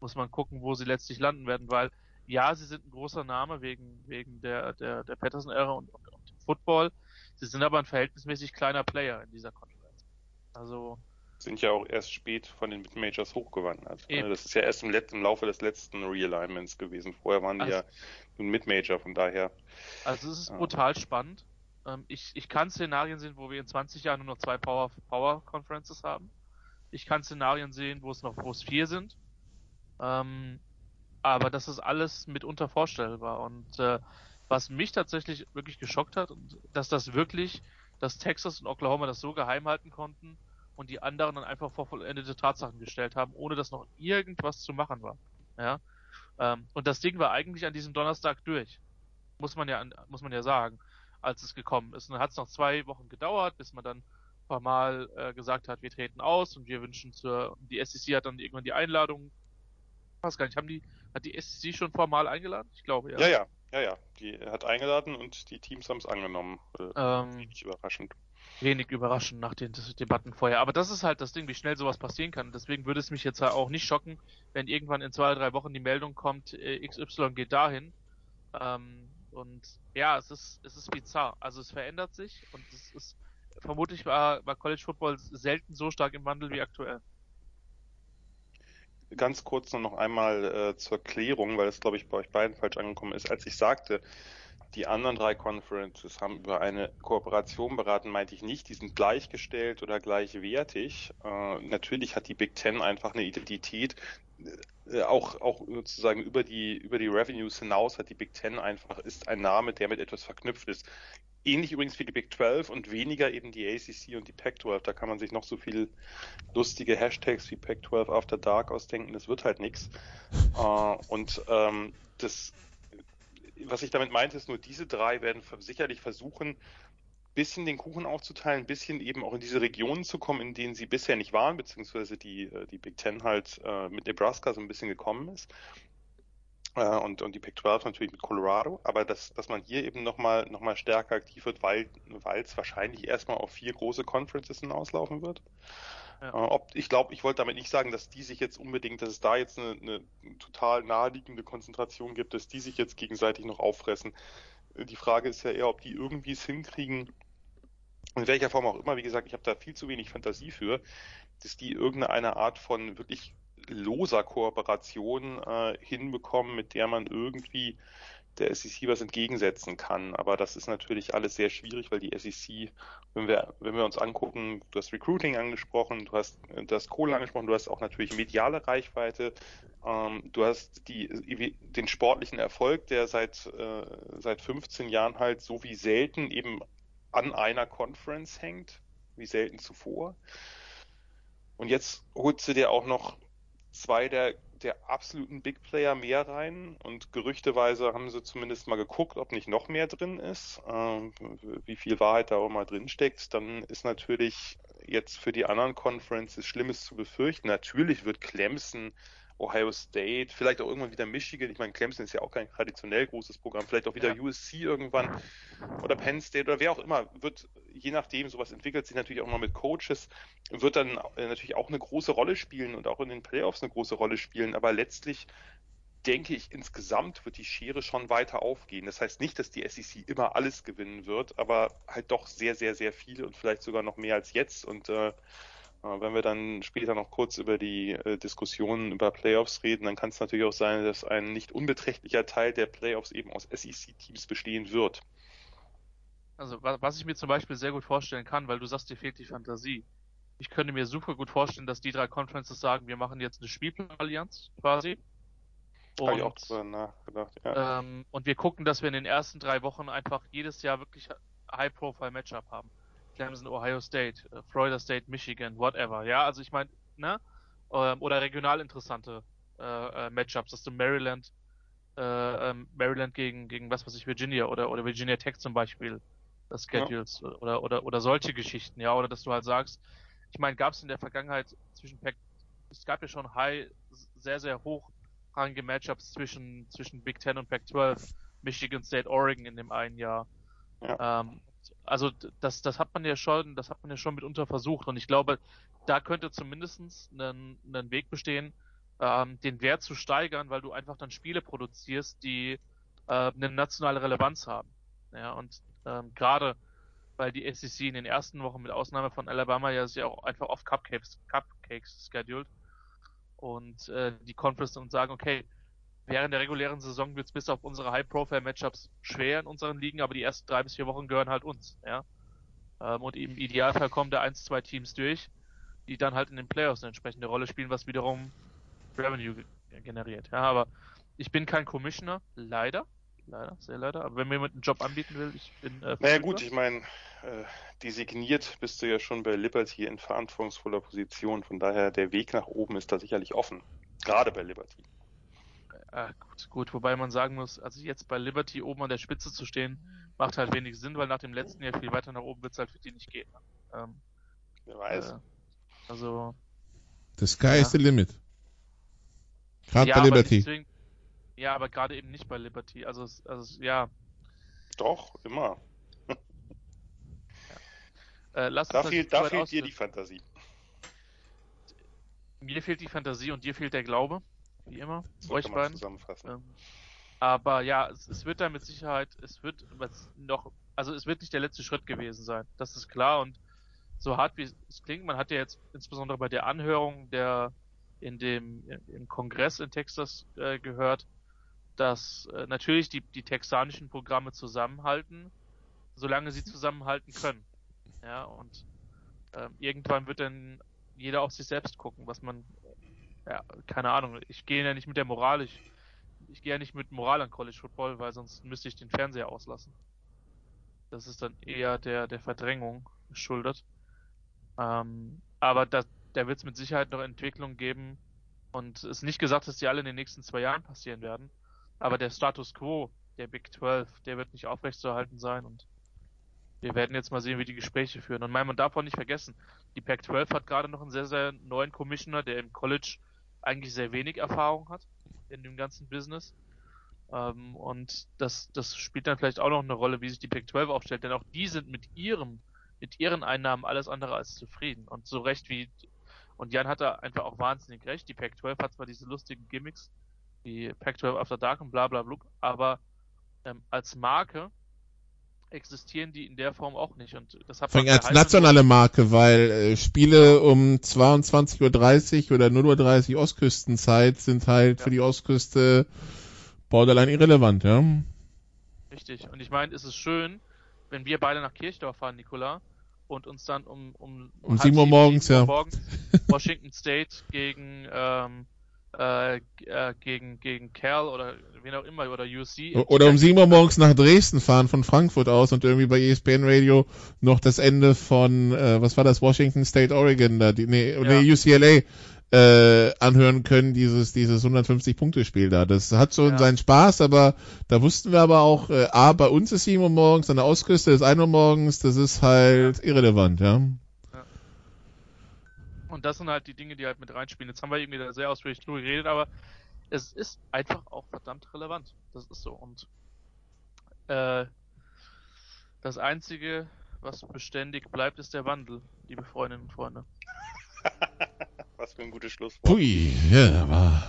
muss man gucken, wo sie letztlich landen werden, weil ja, sie sind ein großer Name wegen, wegen der, der, der Patterson-Ära und, und, und dem Football. Sie sind aber ein verhältnismäßig kleiner Player in dieser Konferenz. Also, sind ja auch erst spät von den Mid-Majors hochgewandert. Eben. Das ist ja erst im, im, Laufe des letzten Realignments gewesen. Vorher waren die also, ja ein Mid-Major, von daher. Also es ist ja. brutal spannend. Ähm, ich, ich kann Szenarien sehen, wo wir in 20 Jahren nur noch zwei Power, Power Conferences haben. Ich kann Szenarien sehen, wo es noch, wo es vier sind. Ähm, aber das ist alles mitunter vorstellbar. Und äh, was mich tatsächlich wirklich geschockt hat, dass das wirklich, dass Texas und Oklahoma das so geheim halten konnten und die anderen dann einfach vor vollendete Tatsachen gestellt haben, ohne dass noch irgendwas zu machen war. Ja. Ähm, und das Ding war eigentlich an diesem Donnerstag durch. Muss man ja, muss man ja sagen, als es gekommen ist. Und dann hat es noch zwei Wochen gedauert, bis man dann formal äh, gesagt hat, wir treten aus und wir wünschen zur, die SEC hat dann irgendwann die Einladung, weiß gar nicht, haben die, hat die SEC schon formal eingeladen? Ich glaube, ja. Ja, ja, ja, ja. Die hat eingeladen und die Teams haben es angenommen. Äh, ähm, wenig überraschend wenig überraschend nach den Debatten vorher. Aber das ist halt das Ding, wie schnell sowas passieren kann. Deswegen würde es mich jetzt auch nicht schocken, wenn irgendwann in zwei, drei Wochen die Meldung kommt, äh, XY geht dahin. Ähm, und ja, es ist, es ist bizarr. Also es verändert sich und es ist, vermutlich war, war College Football selten so stark im Wandel wie aktuell. Ganz kurz nur noch einmal äh, zur Klärung, weil es glaube ich bei euch beiden falsch angekommen ist. Als ich sagte, die anderen drei Conferences haben über eine Kooperation beraten, meinte ich nicht, die sind gleichgestellt oder gleichwertig. Äh, natürlich hat die Big Ten einfach eine Identität, äh, auch, auch sozusagen über die, über die Revenues hinaus hat die Big Ten einfach, ist ein Name, der mit etwas verknüpft ist. Ähnlich übrigens wie die Big 12 und weniger eben die ACC und die Pac-12. Da kann man sich noch so viel lustige Hashtags wie Pac-12 After Dark ausdenken. Das wird halt nichts. Äh, und ähm, das was ich damit meinte, ist nur, diese drei werden sicherlich versuchen, bisschen den Kuchen aufzuteilen, ein bisschen eben auch in diese Regionen zu kommen, in denen sie bisher nicht waren, beziehungsweise die, äh, die Big Ten halt äh, mit Nebraska so ein bisschen gekommen ist. Äh, und, und die Big 12 natürlich mit Colorado, aber dass, dass man hier eben nochmal noch mal stärker aktiv wird, weil es wahrscheinlich erstmal auf vier große Conferences hinauslaufen wird. Ja. Äh, ob, ich glaube, ich wollte damit nicht sagen, dass die sich jetzt unbedingt, dass es da jetzt eine, eine total naheliegende Konzentration gibt, dass die sich jetzt gegenseitig noch auffressen. Äh, die Frage ist ja eher, ob die irgendwie es hinkriegen, in welcher Form auch immer, wie gesagt, ich habe da viel zu wenig Fantasie für, dass die irgendeine Art von wirklich loser Kooperation äh, hinbekommen, mit der man irgendwie der SEC was entgegensetzen kann. Aber das ist natürlich alles sehr schwierig, weil die SEC, wenn wir, wenn wir uns angucken, du hast Recruiting angesprochen, du hast das Kohle angesprochen, du hast auch natürlich mediale Reichweite, ähm, du hast die, den sportlichen Erfolg, der seit, äh, seit 15 Jahren halt so wie selten eben an einer Conference hängt, wie selten zuvor. Und jetzt holst du dir auch noch zwei der der absoluten Big Player mehr rein und gerüchteweise haben sie zumindest mal geguckt, ob nicht noch mehr drin ist, äh, wie viel Wahrheit da auch mal drin steckt, dann ist natürlich jetzt für die anderen Conferences Schlimmes zu befürchten. Natürlich wird Clemson Ohio State, vielleicht auch irgendwann wieder Michigan. Ich meine, Clemson ist ja auch kein traditionell großes Programm. Vielleicht auch wieder ja. USC irgendwann oder Penn State oder wer auch immer wird, je nachdem, sowas entwickelt sich natürlich auch mal mit Coaches, wird dann äh, natürlich auch eine große Rolle spielen und auch in den Playoffs eine große Rolle spielen. Aber letztlich denke ich, insgesamt wird die Schere schon weiter aufgehen. Das heißt nicht, dass die SEC immer alles gewinnen wird, aber halt doch sehr, sehr, sehr viel und vielleicht sogar noch mehr als jetzt. Und äh, wenn wir dann später noch kurz über die äh, Diskussionen über Playoffs reden, dann kann es natürlich auch sein, dass ein nicht unbeträchtlicher Teil der Playoffs eben aus SEC-Teams bestehen wird. Also was ich mir zum Beispiel sehr gut vorstellen kann, weil du sagst, dir fehlt die Fantasie. Ich könnte mir super gut vorstellen, dass die drei Conferences sagen, wir machen jetzt eine Spielplan-Allianz quasi und, ich auch drüber nachgedacht, ja. Ähm, und wir gucken, dass wir in den ersten drei Wochen einfach jedes Jahr wirklich High-Profile-Matchup haben. Clemson, Ohio State, äh, Florida State, Michigan, whatever. Ja, also ich meine, ne? Ähm, oder regional interessante äh, äh, Matchups, dass du Maryland, äh, ähm, Maryland gegen, gegen was weiß ich, Virginia oder, oder Virginia Tech zum Beispiel das äh, Schedules ja. oder, oder, oder solche Geschichten, ja, oder dass du halt sagst, ich meine, gab es in der Vergangenheit zwischen Pac es gab ja schon High, sehr, sehr hoch hochrangige Matchups zwischen, zwischen Big Ten und Pac-12, Michigan State, Oregon in dem einen Jahr. Ja. Ähm, also das, das hat man ja schon, das hat man ja schon mitunter versucht und ich glaube, da könnte zumindest ein, ein Weg bestehen, ähm, den Wert zu steigern, weil du einfach dann Spiele produzierst, die äh, eine nationale Relevanz haben. Ja, und ähm, gerade weil die SEC in den ersten Wochen mit Ausnahme von Alabama ja sich auch einfach auf Cupcakes, Cupcakes scheduled und äh, die Conference und sagen, okay, während der regulären Saison wird es bis auf unsere High-Profile-Matchups schwer in unseren Ligen, aber die ersten drei bis vier Wochen gehören halt uns, ja. Ähm, und im Idealfall kommen da eins, zwei Teams durch, die dann halt in den Playoffs eine entsprechende Rolle spielen, was wiederum Revenue generiert. Ja, aber ich bin kein Commissioner, leider. Leider, sehr leider. Aber wenn mir jemand einen Job anbieten will, ich bin. Äh, naja, gut, ich meine, äh, designiert bist du ja schon bei Liberty in verantwortungsvoller Position. Von daher, der Weg nach oben ist da sicherlich offen. Gerade bei Liberty. Äh, gut, gut, wobei man sagen muss, also jetzt bei Liberty oben an der Spitze zu stehen, macht halt wenig Sinn, weil nach dem letzten Jahr viel weiter nach oben wird es halt für die nicht gehen. Ähm, Wer weiß. Äh, also. The sky ja. is the limit. Gerade ja, bei Liberty. Deswegen, ja, aber gerade eben nicht bei Liberty. Also, also ja. Doch, immer. Äh, lass da fehlt, da fehlt dir die Fantasie. Mir fehlt die Fantasie und dir fehlt der Glaube, wie immer. So euch beiden. Zusammenfassen. Ähm, aber ja, es, es, wird da mit Sicherheit, es wird noch, also es wird nicht der letzte Schritt gewesen sein. Das ist klar und so hart wie es klingt, man hat ja jetzt insbesondere bei der Anhörung der in dem im Kongress in Texas äh, gehört, dass äh, natürlich die, die texanischen Programme zusammenhalten, solange sie zusammenhalten können. Ja, und äh, irgendwann wird dann jeder auf sich selbst gucken, was man, ja, keine Ahnung, ich gehe ja nicht mit der Moral, ich, ich gehe ja nicht mit Moral an College Football, weil sonst müsste ich den Fernseher auslassen. Das ist dann eher der, der Verdrängung geschuldet. Ähm, aber da, da wird es mit Sicherheit noch Entwicklungen geben und es ist nicht gesagt, dass die alle in den nächsten zwei Jahren passieren werden. Aber der Status quo der Big 12, der wird nicht aufrechtzuerhalten sein und wir werden jetzt mal sehen, wie die Gespräche führen. Und man darf auch nicht vergessen, die Pac-12 hat gerade noch einen sehr, sehr neuen Commissioner, der im College eigentlich sehr wenig Erfahrung hat in dem ganzen Business. Ähm, und das, das spielt dann vielleicht auch noch eine Rolle, wie sich die Pac-12 aufstellt, denn auch die sind mit ihrem, mit ihren Einnahmen alles andere als zufrieden. Und so recht wie, und Jan hat da einfach auch wahnsinnig recht, die Pac-12 hat zwar diese lustigen Gimmicks, wie Pac-12 After Dark und bla bla bla, aber ähm, als Marke existieren die in der Form auch nicht. Und das hat man als nationale Marke, weil äh, Spiele um 22.30 Uhr oder 0.30 Uhr Ostküstenzeit sind halt ja. für die Ostküste borderline irrelevant, ja. Richtig. Und ich meine, es ist schön, wenn wir beide nach Kirchdorf fahren, Nikola, und uns dann um um, um, um 7 Uhr morgens, ja. Morgens Washington State gegen ähm, äh, äh, gegen, gegen Kerl oder wen auch immer oder UC. Oder um 7 Uhr morgens nach Dresden fahren von Frankfurt aus und irgendwie bei ESPN Radio noch das Ende von, äh, was war das, Washington State, Oregon, da, die, nee, ja. nee UCLA äh, anhören können, dieses, dieses 150-Punkte-Spiel da. Das hat so ja. seinen Spaß, aber da wussten wir aber auch, äh, A, bei uns ist 7 Uhr morgens, an der Ostküste ist 1 Uhr morgens, das ist halt ja. irrelevant, ja. Und das sind halt die Dinge, die halt mit reinspielen. Jetzt haben wir irgendwie da sehr ausführlich drüber geredet, aber es ist einfach auch verdammt relevant. Das ist so. Und äh, das Einzige, was beständig bleibt, ist der Wandel, liebe Freundinnen und Freunde. was für ein gutes Schlusswort. Ui, ja, war.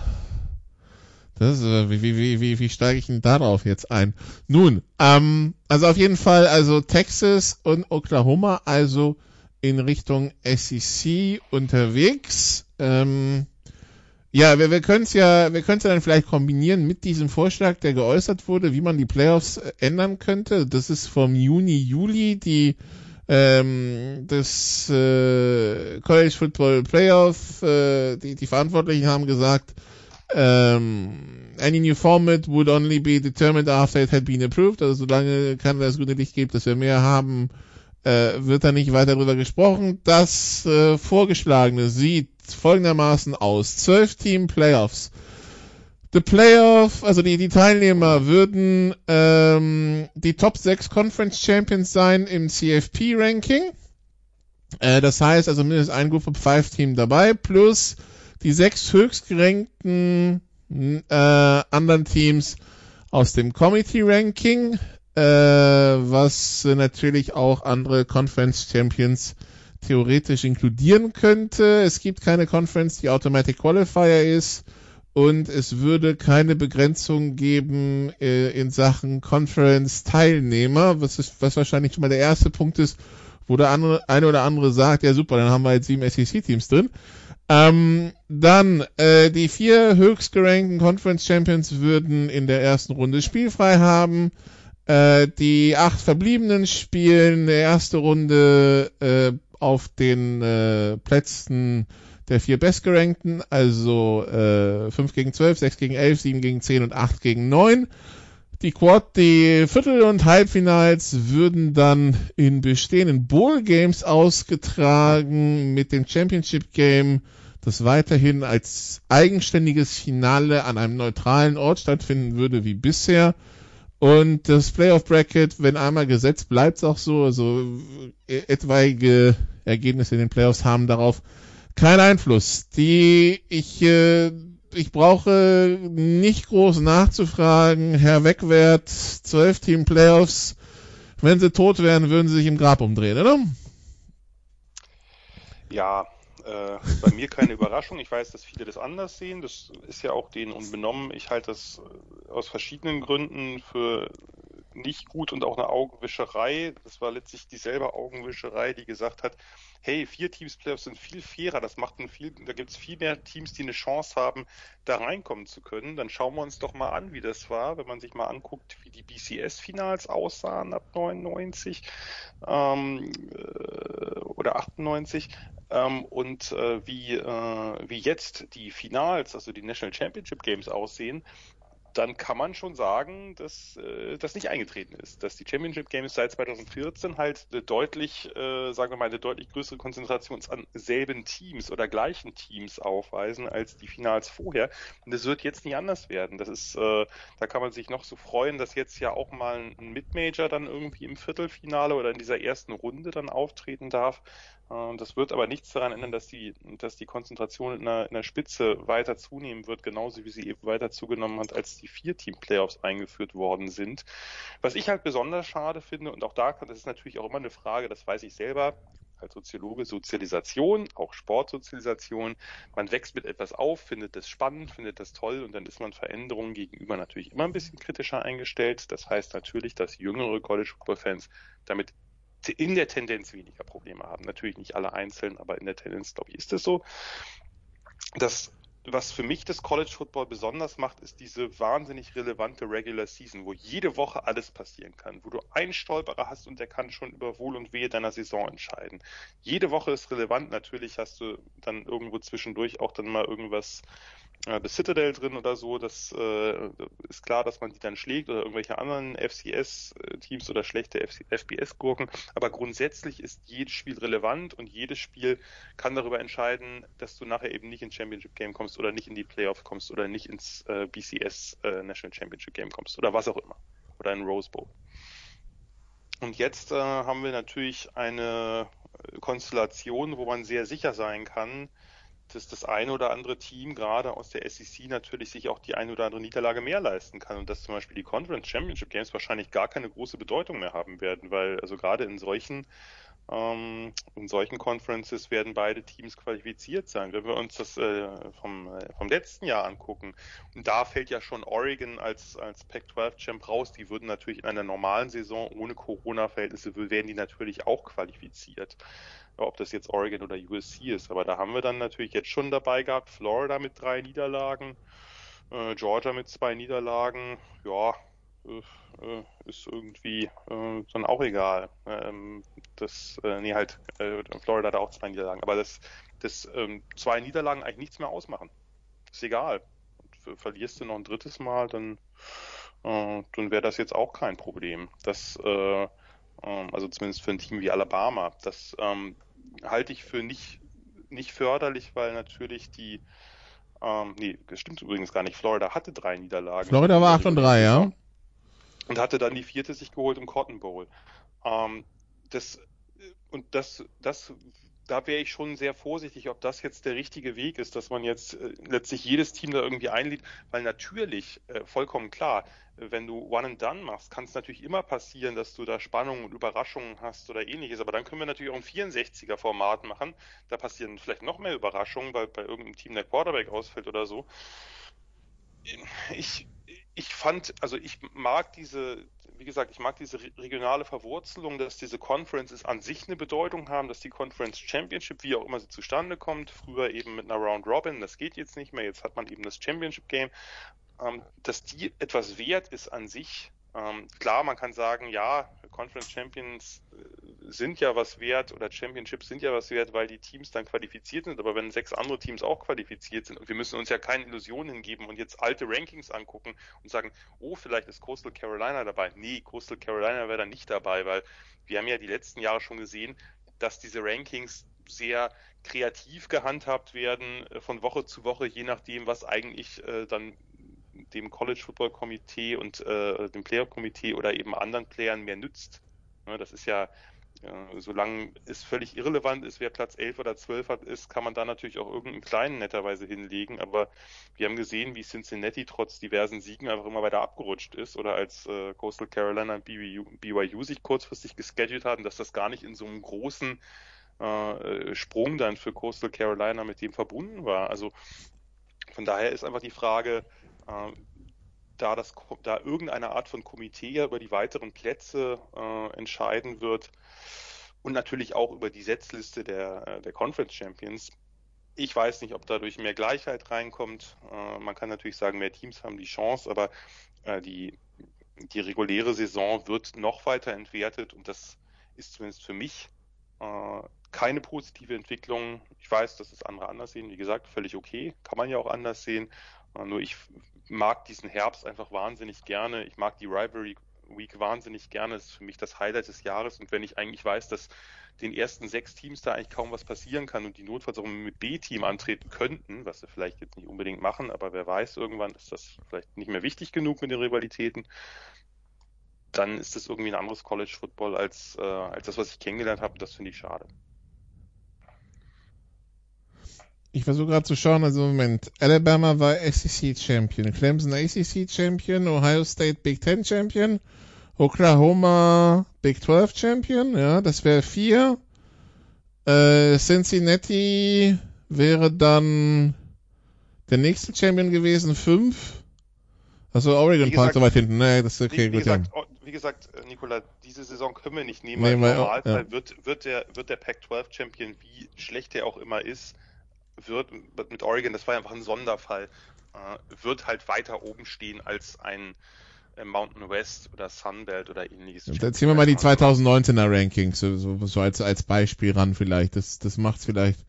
Das, äh, wie, wie, wie, wie, wie steige ich denn darauf jetzt ein? Nun, ähm, also auf jeden Fall, also Texas und Oklahoma, also in Richtung SEC unterwegs. Ähm, ja, wir, wir können es ja, wir können es ja dann vielleicht kombinieren mit diesem Vorschlag, der geäußert wurde, wie man die Playoffs äh, ändern könnte. Das ist vom Juni, Juli die ähm, das äh, College Football Playoff, äh, die, die Verantwortlichen haben gesagt, ähm, any new format would only be determined after it had been approved. Also solange Kanada das grüne Licht gibt, dass wir mehr haben, äh, wird da nicht weiter darüber gesprochen. Das äh, Vorgeschlagene sieht folgendermaßen aus. Zwölf Team Playoffs. The Playoff, also die, die Teilnehmer würden ähm, die Top 6 Conference Champions sein im CFP-Ranking. Äh, das heißt also mindestens ein Group of Five Team dabei, plus die sechs höchstgerankten äh, anderen Teams aus dem Committee-Ranking, äh, was natürlich auch andere Conference Champions theoretisch inkludieren könnte. Es gibt keine Conference, die Automatic Qualifier ist und es würde keine Begrenzung geben äh, in Sachen Conference-Teilnehmer, was, ist, was wahrscheinlich schon mal der erste Punkt ist, wo der andere, eine oder andere sagt, ja super, dann haben wir jetzt sieben SEC-Teams drin. Ähm, dann äh, die vier höchstgerankten Conference Champions würden in der ersten Runde spielfrei haben. Äh, die acht verbliebenen spielen der erste Runde äh, auf den äh, Plätzen der vier bestgerankten, also äh, 5 gegen 12, 6 gegen 11, 7 gegen 10 und 8 gegen 9. Die Quad, die Viertel- und Halbfinals würden dann in bestehenden Bowl Games ausgetragen mit dem Championship Game, das weiterhin als eigenständiges Finale an einem neutralen Ort stattfinden würde wie bisher. Und das Playoff Bracket, wenn einmal gesetzt, bleibt es auch so. Also äh, etwaige Ergebnisse in den Playoffs haben darauf keinen Einfluss. Die ich äh, ich brauche nicht groß nachzufragen. Herr Wegwert, 12 Team Playoffs. Wenn sie tot wären, würden sie sich im Grab umdrehen, oder? Ja, äh, bei mir keine Überraschung. Ich weiß, dass viele das anders sehen. Das ist ja auch denen unbenommen. Ich halte das äh, aus verschiedenen Gründen für nicht gut und auch eine Augenwischerei. Das war letztlich dieselbe Augenwischerei, die gesagt hat, hey, vier Teams Playoffs sind viel fairer, das macht ein viel, da gibt es viel mehr Teams, die eine Chance haben, da reinkommen zu können. Dann schauen wir uns doch mal an, wie das war, wenn man sich mal anguckt, wie die BCS-Finals aussahen ab 99 ähm, äh, oder 98 ähm, und äh, wie, äh, wie jetzt die Finals, also die National Championship Games aussehen dann kann man schon sagen, dass äh, das nicht eingetreten ist, dass die Championship Games seit 2014 halt deutlich, äh, sagen wir mal, eine deutlich größere Konzentration an selben Teams oder gleichen Teams aufweisen als die Finals vorher. Und das wird jetzt nicht anders werden. Das ist, äh, da kann man sich noch so freuen, dass jetzt ja auch mal ein Mid-Major dann irgendwie im Viertelfinale oder in dieser ersten Runde dann auftreten darf. Äh, das wird aber nichts daran ändern, dass die, dass die Konzentration in der, in der Spitze weiter zunehmen wird, genauso wie sie eben weiter zugenommen hat, als die Vier-Team-Playoffs eingeführt worden sind. Was ich halt besonders schade finde, und auch da kann, das ist natürlich auch immer eine Frage, das weiß ich selber, als Soziologe Sozialisation, auch Sportsozialisation. Man wächst mit etwas auf, findet das spannend, findet das toll und dann ist man Veränderungen gegenüber natürlich immer ein bisschen kritischer eingestellt. Das heißt natürlich, dass jüngere College Football Fans damit in der Tendenz weniger Probleme haben. Natürlich nicht alle einzeln, aber in der Tendenz, glaube ich, ist es so. Das, was für mich das College Football besonders macht, ist diese wahnsinnig relevante Regular Season, wo jede Woche alles passieren kann, wo du einen Stolperer hast und der kann schon über Wohl und Wehe deiner Saison entscheiden. Jede Woche ist relevant. Natürlich hast du dann irgendwo zwischendurch auch dann mal irgendwas äh, The Citadel drin oder so, das äh, ist klar, dass man die dann schlägt oder irgendwelche anderen FCS-Teams oder schlechte FBS-Gurken. Aber grundsätzlich ist jedes Spiel relevant und jedes Spiel kann darüber entscheiden, dass du nachher eben nicht ins Championship Game kommst oder nicht in die Playoffs kommst oder nicht ins äh, BCS äh, National Championship Game kommst oder was auch immer. Oder in Rose Bowl. Und jetzt äh, haben wir natürlich eine Konstellation, wo man sehr sicher sein kann, dass das eine oder andere Team gerade aus der SEC natürlich sich auch die eine oder andere Niederlage mehr leisten kann und dass zum Beispiel die Conference Championship Games wahrscheinlich gar keine große Bedeutung mehr haben werden, weil also gerade in solchen Ähm, in solchen Conferences werden beide Teams qualifiziert sein. Wenn wir uns das äh, vom, äh, vom letzten Jahr angucken, und da fällt ja schon Oregon als, als Pac-12-Champ raus, die würden natürlich in einer normalen Saison ohne Corona-Verhältnisse, werden die natürlich auch qualifiziert. Ob das jetzt Oregon oder USC ist. Aber da haben wir dann natürlich jetzt schon dabei gehabt, Florida mit drei Niederlagen, äh, Georgia mit zwei Niederlagen, ja, ist irgendwie äh, dann auch egal. Ähm, das, äh, nee, halt, äh, Florida hat auch zwei Niederlagen, aber das, das ähm, zwei Niederlagen eigentlich nichts mehr ausmachen. Ist egal. Und verlierst du noch ein drittes Mal, dann, äh, dann wäre das jetzt auch kein Problem. Das, äh, äh, also zumindest für ein Team wie Alabama, das ähm, halte ich für nicht, nicht förderlich, weil natürlich die ähm, nee, das stimmt übrigens gar nicht. Florida hatte drei Niederlagen. Florida war 8 und 3, ja und hatte dann die vierte sich geholt im Cotton Bowl. Ähm, das, und das, das, da wäre ich schon sehr vorsichtig, ob das jetzt der richtige Weg ist, dass man jetzt äh, letztlich jedes Team da irgendwie einlädt, weil natürlich, äh, vollkommen klar, wenn du One and Done machst, kann es natürlich immer passieren, dass du da Spannungen und Überraschungen hast oder ähnliches. Aber dann können wir natürlich auch ein 64er Format machen. Da passieren vielleicht noch mehr Überraschungen, weil bei irgendeinem Team der Quarterback ausfällt oder so. Ich, ich fand, also ich mag diese, wie gesagt, ich mag diese regionale Verwurzelung, dass diese Conferences an sich eine Bedeutung haben, dass die Conference Championship, wie auch immer sie zustande kommt, früher eben mit einer Round Robin, das geht jetzt nicht mehr, jetzt hat man eben das Championship Game, ähm, dass die etwas wert ist an sich, ähm, klar, man kann sagen, ja, Conference Champions äh, sind ja was wert oder Championships sind ja was wert, weil die Teams dann qualifiziert sind. Aber wenn sechs andere Teams auch qualifiziert sind und wir müssen uns ja keine Illusionen hingeben und jetzt alte Rankings angucken und sagen, oh, vielleicht ist Coastal Carolina dabei. Nee, Coastal Carolina wäre da nicht dabei, weil wir haben ja die letzten Jahre schon gesehen, dass diese Rankings sehr kreativ gehandhabt werden äh, von Woche zu Woche, je nachdem, was eigentlich äh, dann dem College Football Komitee und äh, dem Player Komitee oder eben anderen Playern mehr nützt. Ne, das ist ja, äh, solange es völlig irrelevant ist, wer Platz 11 oder 12 hat, ist, kann man da natürlich auch irgendeinen kleinen netterweise hinlegen. Aber wir haben gesehen, wie Cincinnati trotz diversen Siegen einfach immer weiter abgerutscht ist oder als äh, Coastal Carolina und BYU, BYU sich kurzfristig gescheduled haben, dass das gar nicht in so einem großen äh, Sprung dann für Coastal Carolina mit dem verbunden war. Also von daher ist einfach die Frage, äh, da, das, da irgendeine Art von Komitee über die weiteren Plätze äh, entscheiden wird und natürlich auch über die Setzliste der, äh, der Conference Champions. Ich weiß nicht, ob dadurch mehr Gleichheit reinkommt. Äh, man kann natürlich sagen, mehr Teams haben die Chance, aber äh, die, die reguläre Saison wird noch weiter entwertet und das ist zumindest für mich äh, keine positive Entwicklung. Ich weiß, dass es andere anders sehen. Wie gesagt, völlig okay. Kann man ja auch anders sehen. Nur ich mag diesen Herbst einfach wahnsinnig gerne. Ich mag die Rivalry Week wahnsinnig gerne. Das ist für mich das Highlight des Jahres. Und wenn ich eigentlich weiß, dass den ersten sechs Teams da eigentlich kaum was passieren kann und die notfalls auch mit B-Team antreten könnten, was sie vielleicht jetzt nicht unbedingt machen, aber wer weiß, irgendwann ist das vielleicht nicht mehr wichtig genug mit den Rivalitäten, dann ist das irgendwie ein anderes College Football als, äh, als das, was ich kennengelernt habe. Das finde ich schade. Ich versuche gerade zu schauen, also Moment. Alabama war SEC Champion, Clemson ACC Champion, Ohio State Big Ten Champion, Oklahoma Big 12 Champion, ja, das wäre vier. Äh, Cincinnati wäre dann der nächste Champion gewesen, fünf. Also Oregon Park so weit hinten, ne, das ist okay, wie, wie gut. Gesagt, ja. Wie gesagt, äh, Nikola, diese Saison können wir nicht nehmen, nee, Normalfall ja. wird, wird der, wird der Pac-12 Champion, wie schlecht er auch immer ist, wird mit Oregon, das war einfach ein Sonderfall, äh, wird halt weiter oben stehen als ein äh, Mountain West oder Sunbelt oder ähnliches. Dann ziehen wir mal die 2019er Rankings so, so, so als, als Beispiel ran vielleicht. Das, das macht's vielleicht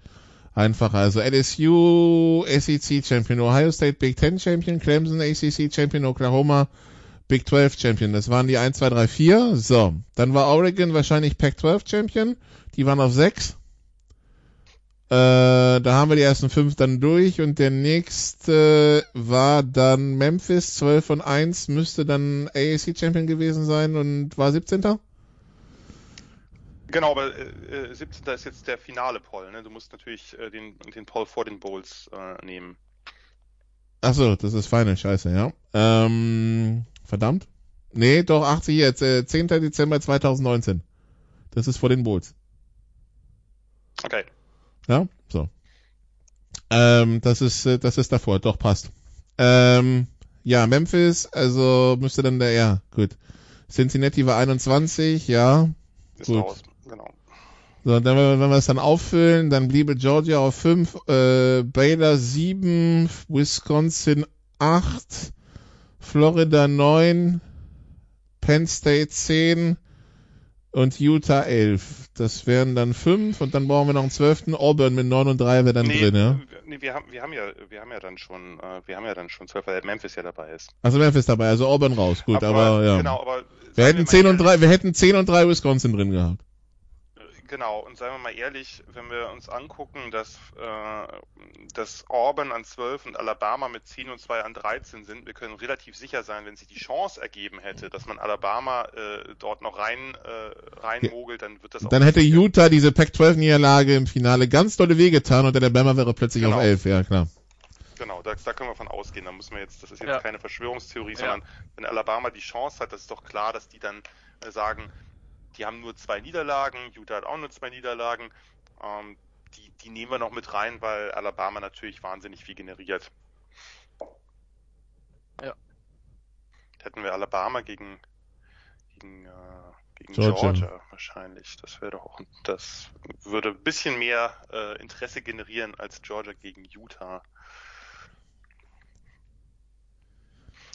einfacher. Also LSU SEC Champion, Ohio State Big Ten Champion, Clemson ACC Champion, Oklahoma Big 12 Champion. Das waren die 1, 2, 3, 4. So. Dann war Oregon wahrscheinlich Pac 12 Champion. Die waren auf 6. Äh, da haben wir die ersten fünf dann durch und der nächste war dann Memphis, 12 und 1, müsste dann AAC Champion gewesen sein und war 17. Genau, aber äh, 17. ist jetzt der finale Poll, ne? Du musst natürlich äh, den, den Poll vor den Bowls äh, nehmen. Achso, das ist feine Scheiße, ja. Ähm, verdammt. Nee, doch, 80 jetzt, äh, 10. Dezember 2019. Das ist vor den Bowls. Okay. Ja, so. Ähm, das ist, äh, das ist davor, doch passt. Ähm, ja, Memphis, also müsste dann der, ja, gut. Cincinnati war 21, ja. Ist Gut. raus. Genau. So, dann, wenn wir wenn wir es dann auffüllen, dann bliebe Georgia auf 5, äh, Baylor 7, Wisconsin 8, Florida 9, Penn State 10 und Utah 11. Das wären dann 5 und dann brauchen wir noch einen 12. Auburn mit 9 und 3 wäre dann nee, drin, ja? nee, wir haben, wir haben ja, wir haben ja dann schon, äh, wir haben ja dann schon zwölf, weil Memphis ja dabei ist. Also Memphis dabei, also Auburn raus, gut, aber, ja. Genau, aber wir hätten mal 10 und ehrlich, 3, wir hätten 10 und 3 Wisconsin drin gehabt. Genau, und seien wir mal ehrlich, wenn wir uns angucken, dass, äh, dass Auburn an 12 und Alabama mit 10 und 2 an 13 sind, wir können relativ sicher sein, wenn sich die Chance ergeben hätte, dass man Alabama äh, dort noch rein äh, reinmogelt, dann wird das auch Dann hätte passieren. Utah diese Pac-12-Niederlage im Finale ganz dolle weh getan und der Alabama wäre plötzlich Genau. auf 11, ja klar. Genau, da, da können wir von ausgehen. Da müssen wir jetzt, das ist jetzt Ja. keine Verschwörungstheorie, Ja. sondern wenn Alabama die Chance hat, das ist doch klar, dass die dann äh, sagen, die haben nur zwei Niederlagen, Utah hat auch nur zwei Niederlagen. Ähm, die, die nehmen wir noch mit rein, weil Alabama natürlich wahnsinnig viel generiert. Ja. Hätten wir Alabama gegen, gegen, äh, gegen Georgia. Georgia. wahrscheinlich. Das wäre doch auch, das würde ein bisschen mehr äh, Interesse generieren als Georgia gegen Utah.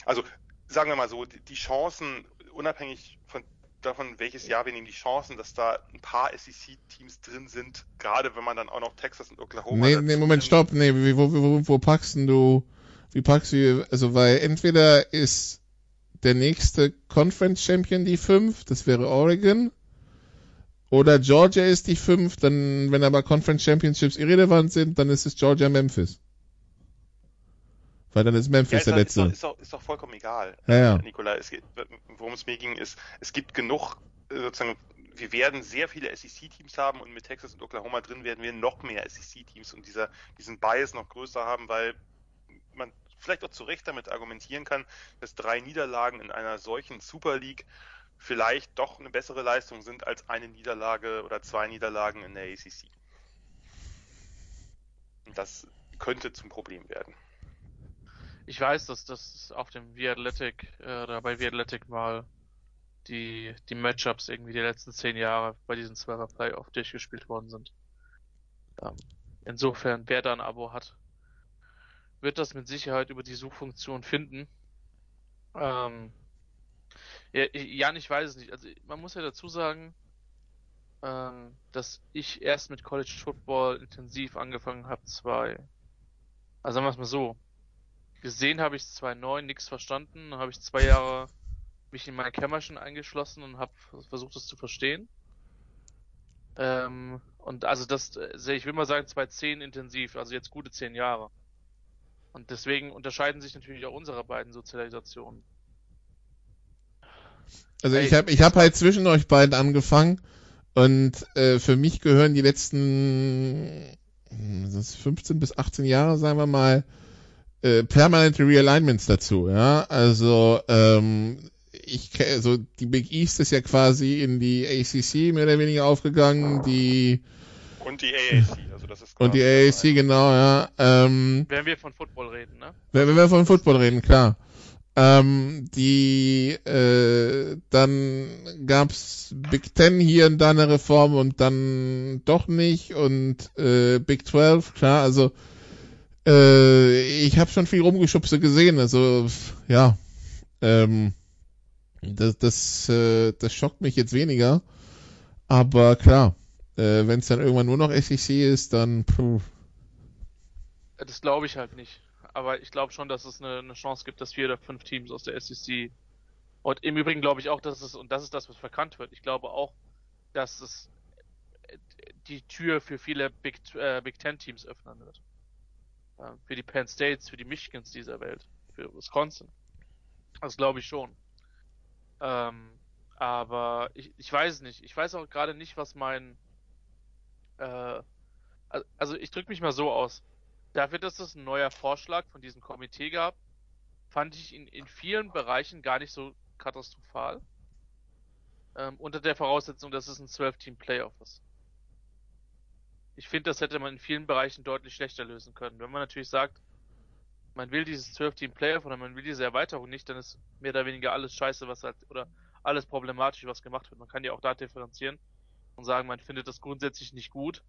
Also sagen wir mal so, die, die Chancen, unabhängig von davon, welches Jahr wir nehmen, die Chancen, dass da ein paar SEC-Teams drin sind, gerade wenn man dann auch noch Texas und Oklahoma. Nee, nee, Moment, stopp, nee, wie, wo, wo, wo packst du, wie packst du, also weil entweder ist der nächste Conference Champion die 5, das wäre Oregon, oder Georgia ist die 5, dann, wenn aber Conference Championships irrelevant sind, dann ist es Georgia Memphis. Weil dann ist Ja, Memphis ist, der doch, letzte. ist, doch, ist doch vollkommen egal, Ja, ja. Nikola. Es geht, worum es mir ging, ist, es gibt genug, äh, sozusagen, wir werden sehr viele SEC-Teams haben und mit Texas und Oklahoma drin werden wir noch mehr SEC-Teams und dieser, diesen Bias noch größer haben, weil man vielleicht auch zu Recht damit argumentieren kann, dass drei Niederlagen in einer solchen Super League vielleicht doch eine bessere Leistung sind als eine Niederlage oder zwei Niederlagen in der ACC. Und das könnte zum Problem werden. Ich weiß, dass das auf dem The Athletic, äh, oder bei The Athletic mal die, die Matchups irgendwie die letzten zehn Jahre bei diesen 12er Playoff durchgespielt worden sind. Ähm, insofern, wer da ein Abo hat, wird das mit Sicherheit über die Suchfunktion finden. Ähm, ja, Jan, ich weiß es nicht. Also man muss ja dazu sagen, ähm, dass ich erst mit College Football intensiv angefangen habe, zwei. Also sagen wir es mal so. Gesehen habe ich 2.9, nichts verstanden, dann habe ich zwei Jahre mich in mein Kämmerchen eingeschlossen und habe versucht, es zu verstehen. Ähm, und also das, äh, ich will mal sagen, 2.10 intensiv, also jetzt gute zehn Jahre. Und deswegen unterscheiden sich natürlich auch unsere beiden Sozialisationen. Also ich habe ich hab halt zwischen euch beiden angefangen und äh, für mich gehören die letzten hm, das ist 15 bis 18 Jahre, sagen wir mal, äh, permanente Realignments dazu, ja. Also ähm, ich ke- also die Big East ist ja quasi in die ACC mehr oder weniger aufgegangen, die Und die AAC, also das ist und die AAC genau, ja. Ähm, Wenn wir von Football reden, ne? wenn, wenn wir von Football reden, klar. Ähm, die äh, dann gab's Big Ten hier und da eine Reform und dann doch nicht und äh, Big 12, klar, also äh, ich habe schon viel rumgeschubse gesehen, also ja, ähm, das das äh, das schockt mich jetzt weniger, aber klar, äh, wenn es dann irgendwann nur noch SEC ist, dann puh, Das glaube ich halt nicht. Aber ich glaube schon, dass es eine, eine Chance gibt, dass vier oder fünf Teams aus der SEC und im Übrigen glaube ich auch, dass es, und das ist das, was verkannt wird, ich glaube auch, dass es äh, die Tür für viele Big, äh, Big Ten Teams öffnen wird. Äh, für die Penn States, für die Michigans dieser Welt, für Wisconsin. Das glaube ich schon. Ähm, aber ich, ich weiß nicht. Ich weiß auch gerade nicht, was mein, äh, al- also ich drücke mich mal so aus. Dafür, dass es ein neuer Vorschlag von diesem Komitee gab, fand ich ihn in vielen Bereichen gar nicht so katastrophal. Ähm, unter der Voraussetzung, dass es ein 12-Team-Playoff ist. Ich finde, das hätte man in vielen Bereichen deutlich schlechter lösen können. Wenn man natürlich sagt, man will dieses 12-Team-Playoff oder man will diese Erweiterung nicht, dann ist mehr oder weniger alles scheiße, was halt, oder alles problematisch, was gemacht wird. Man kann ja auch da differenzieren und sagen, man findet das grundsätzlich nicht gut.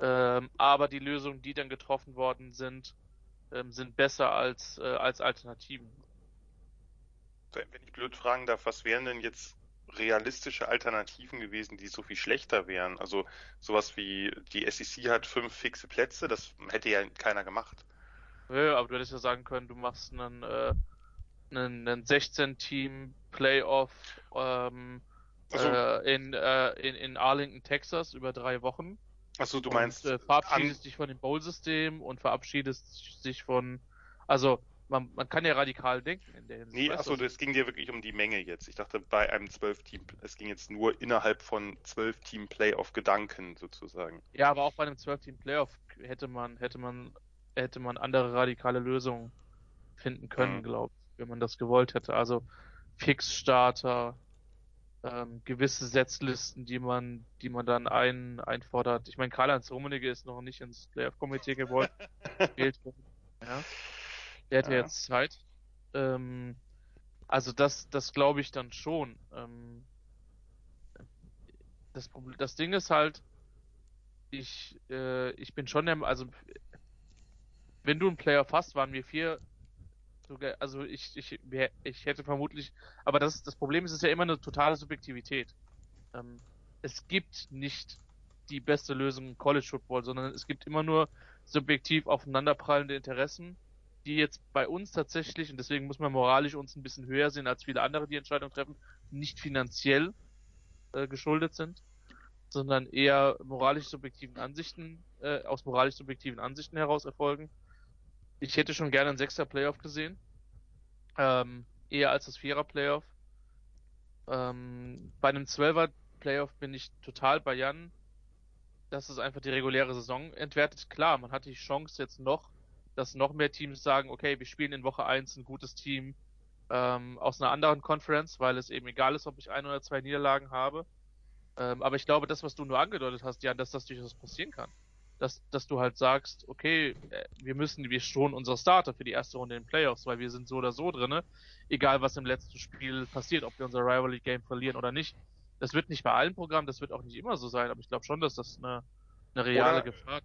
Ähm, aber die Lösungen, die dann getroffen worden sind, ähm, sind besser als, äh, als Alternativen. Wenn ich blöd fragen darf, was wären denn jetzt realistische Alternativen gewesen, die so viel schlechter wären? Also sowas wie die SEC hat fünf fixe Plätze, das hätte ja keiner gemacht. Ja, aber du hättest ja sagen können, du machst einen, äh, einen, einen 16-Team Playoff ähm, also, äh, in, äh, in, in Arlington, Texas über drei Wochen. Achso, du meinst. Und, äh, verabschiedest dich von dem Bowl-System und verabschiedest dich von. Also, man, man kann ja radikal denken in der Hinsicht. Nee, achso, es ging dir wirklich um die Menge jetzt. Ich dachte, bei einem 12-Team, es ging jetzt nur innerhalb von 12-Team-Playoff-Gedanken sozusagen. Ja, aber auch bei einem 12-Team-Playoff hätte man, hätte man, hätte man andere radikale Lösungen finden können, mhm. glaube ich, wenn man das gewollt hätte. Also, Fix-Starter, ähm, gewisse Setzlisten, die man, die man dann ein, einfordert. Ich meine, Karl-Heinz Rummenigge ist noch nicht ins Playoff-Komitee gewollt. ja. Der hätte ja. jetzt Zeit. Ähm, also das, das glaube ich dann schon. Ähm, das, Problem, das Ding ist halt, ich, äh, ich bin schon der, also wenn du einen Playoff hast, waren wir vier sogar, also ich, ich, ich hätte vermutlich, aber das, das Problem ist, es ist ja immer eine totale Subjektivität. Ähm, es gibt nicht die beste Lösung im College Football, sondern es gibt immer nur subjektiv aufeinanderprallende Interessen, die jetzt bei uns tatsächlich, und deswegen muss man moralisch uns ein bisschen höher sehen als viele andere, die Entscheidung treffen, nicht finanziell äh, geschuldet sind, sondern eher moralisch subjektiven Ansichten, äh, aus moralisch subjektiven Ansichten heraus erfolgen ich hätte schon gerne ein sechster Playoff gesehen. Ähm, eher als das Vierer Playoff. Ähm, bei einem Zwölfer Playoff bin ich total bei Jan. Das ist einfach die reguläre Saison entwertet. Klar, man hat die Chance jetzt noch, dass noch mehr Teams sagen, okay, wir spielen in Woche 1 ein gutes Team ähm, aus einer anderen Conference, weil es eben egal ist, ob ich ein oder zwei Niederlagen habe. Ähm, aber ich glaube, das, was du nur angedeutet hast, Jan, dass das durchaus passieren kann dass, dass du halt sagst, okay, äh, wir müssen, wir schon unser Starter für die erste Runde in den Playoffs, weil wir sind so oder so drinne, egal was im letzten Spiel passiert, ob wir unser Rivalry Game verlieren oder nicht. Das wird nicht bei allen Programmen, das wird auch nicht immer so sein, aber ich glaube schon, dass das eine, eine reale oder, Gefahr.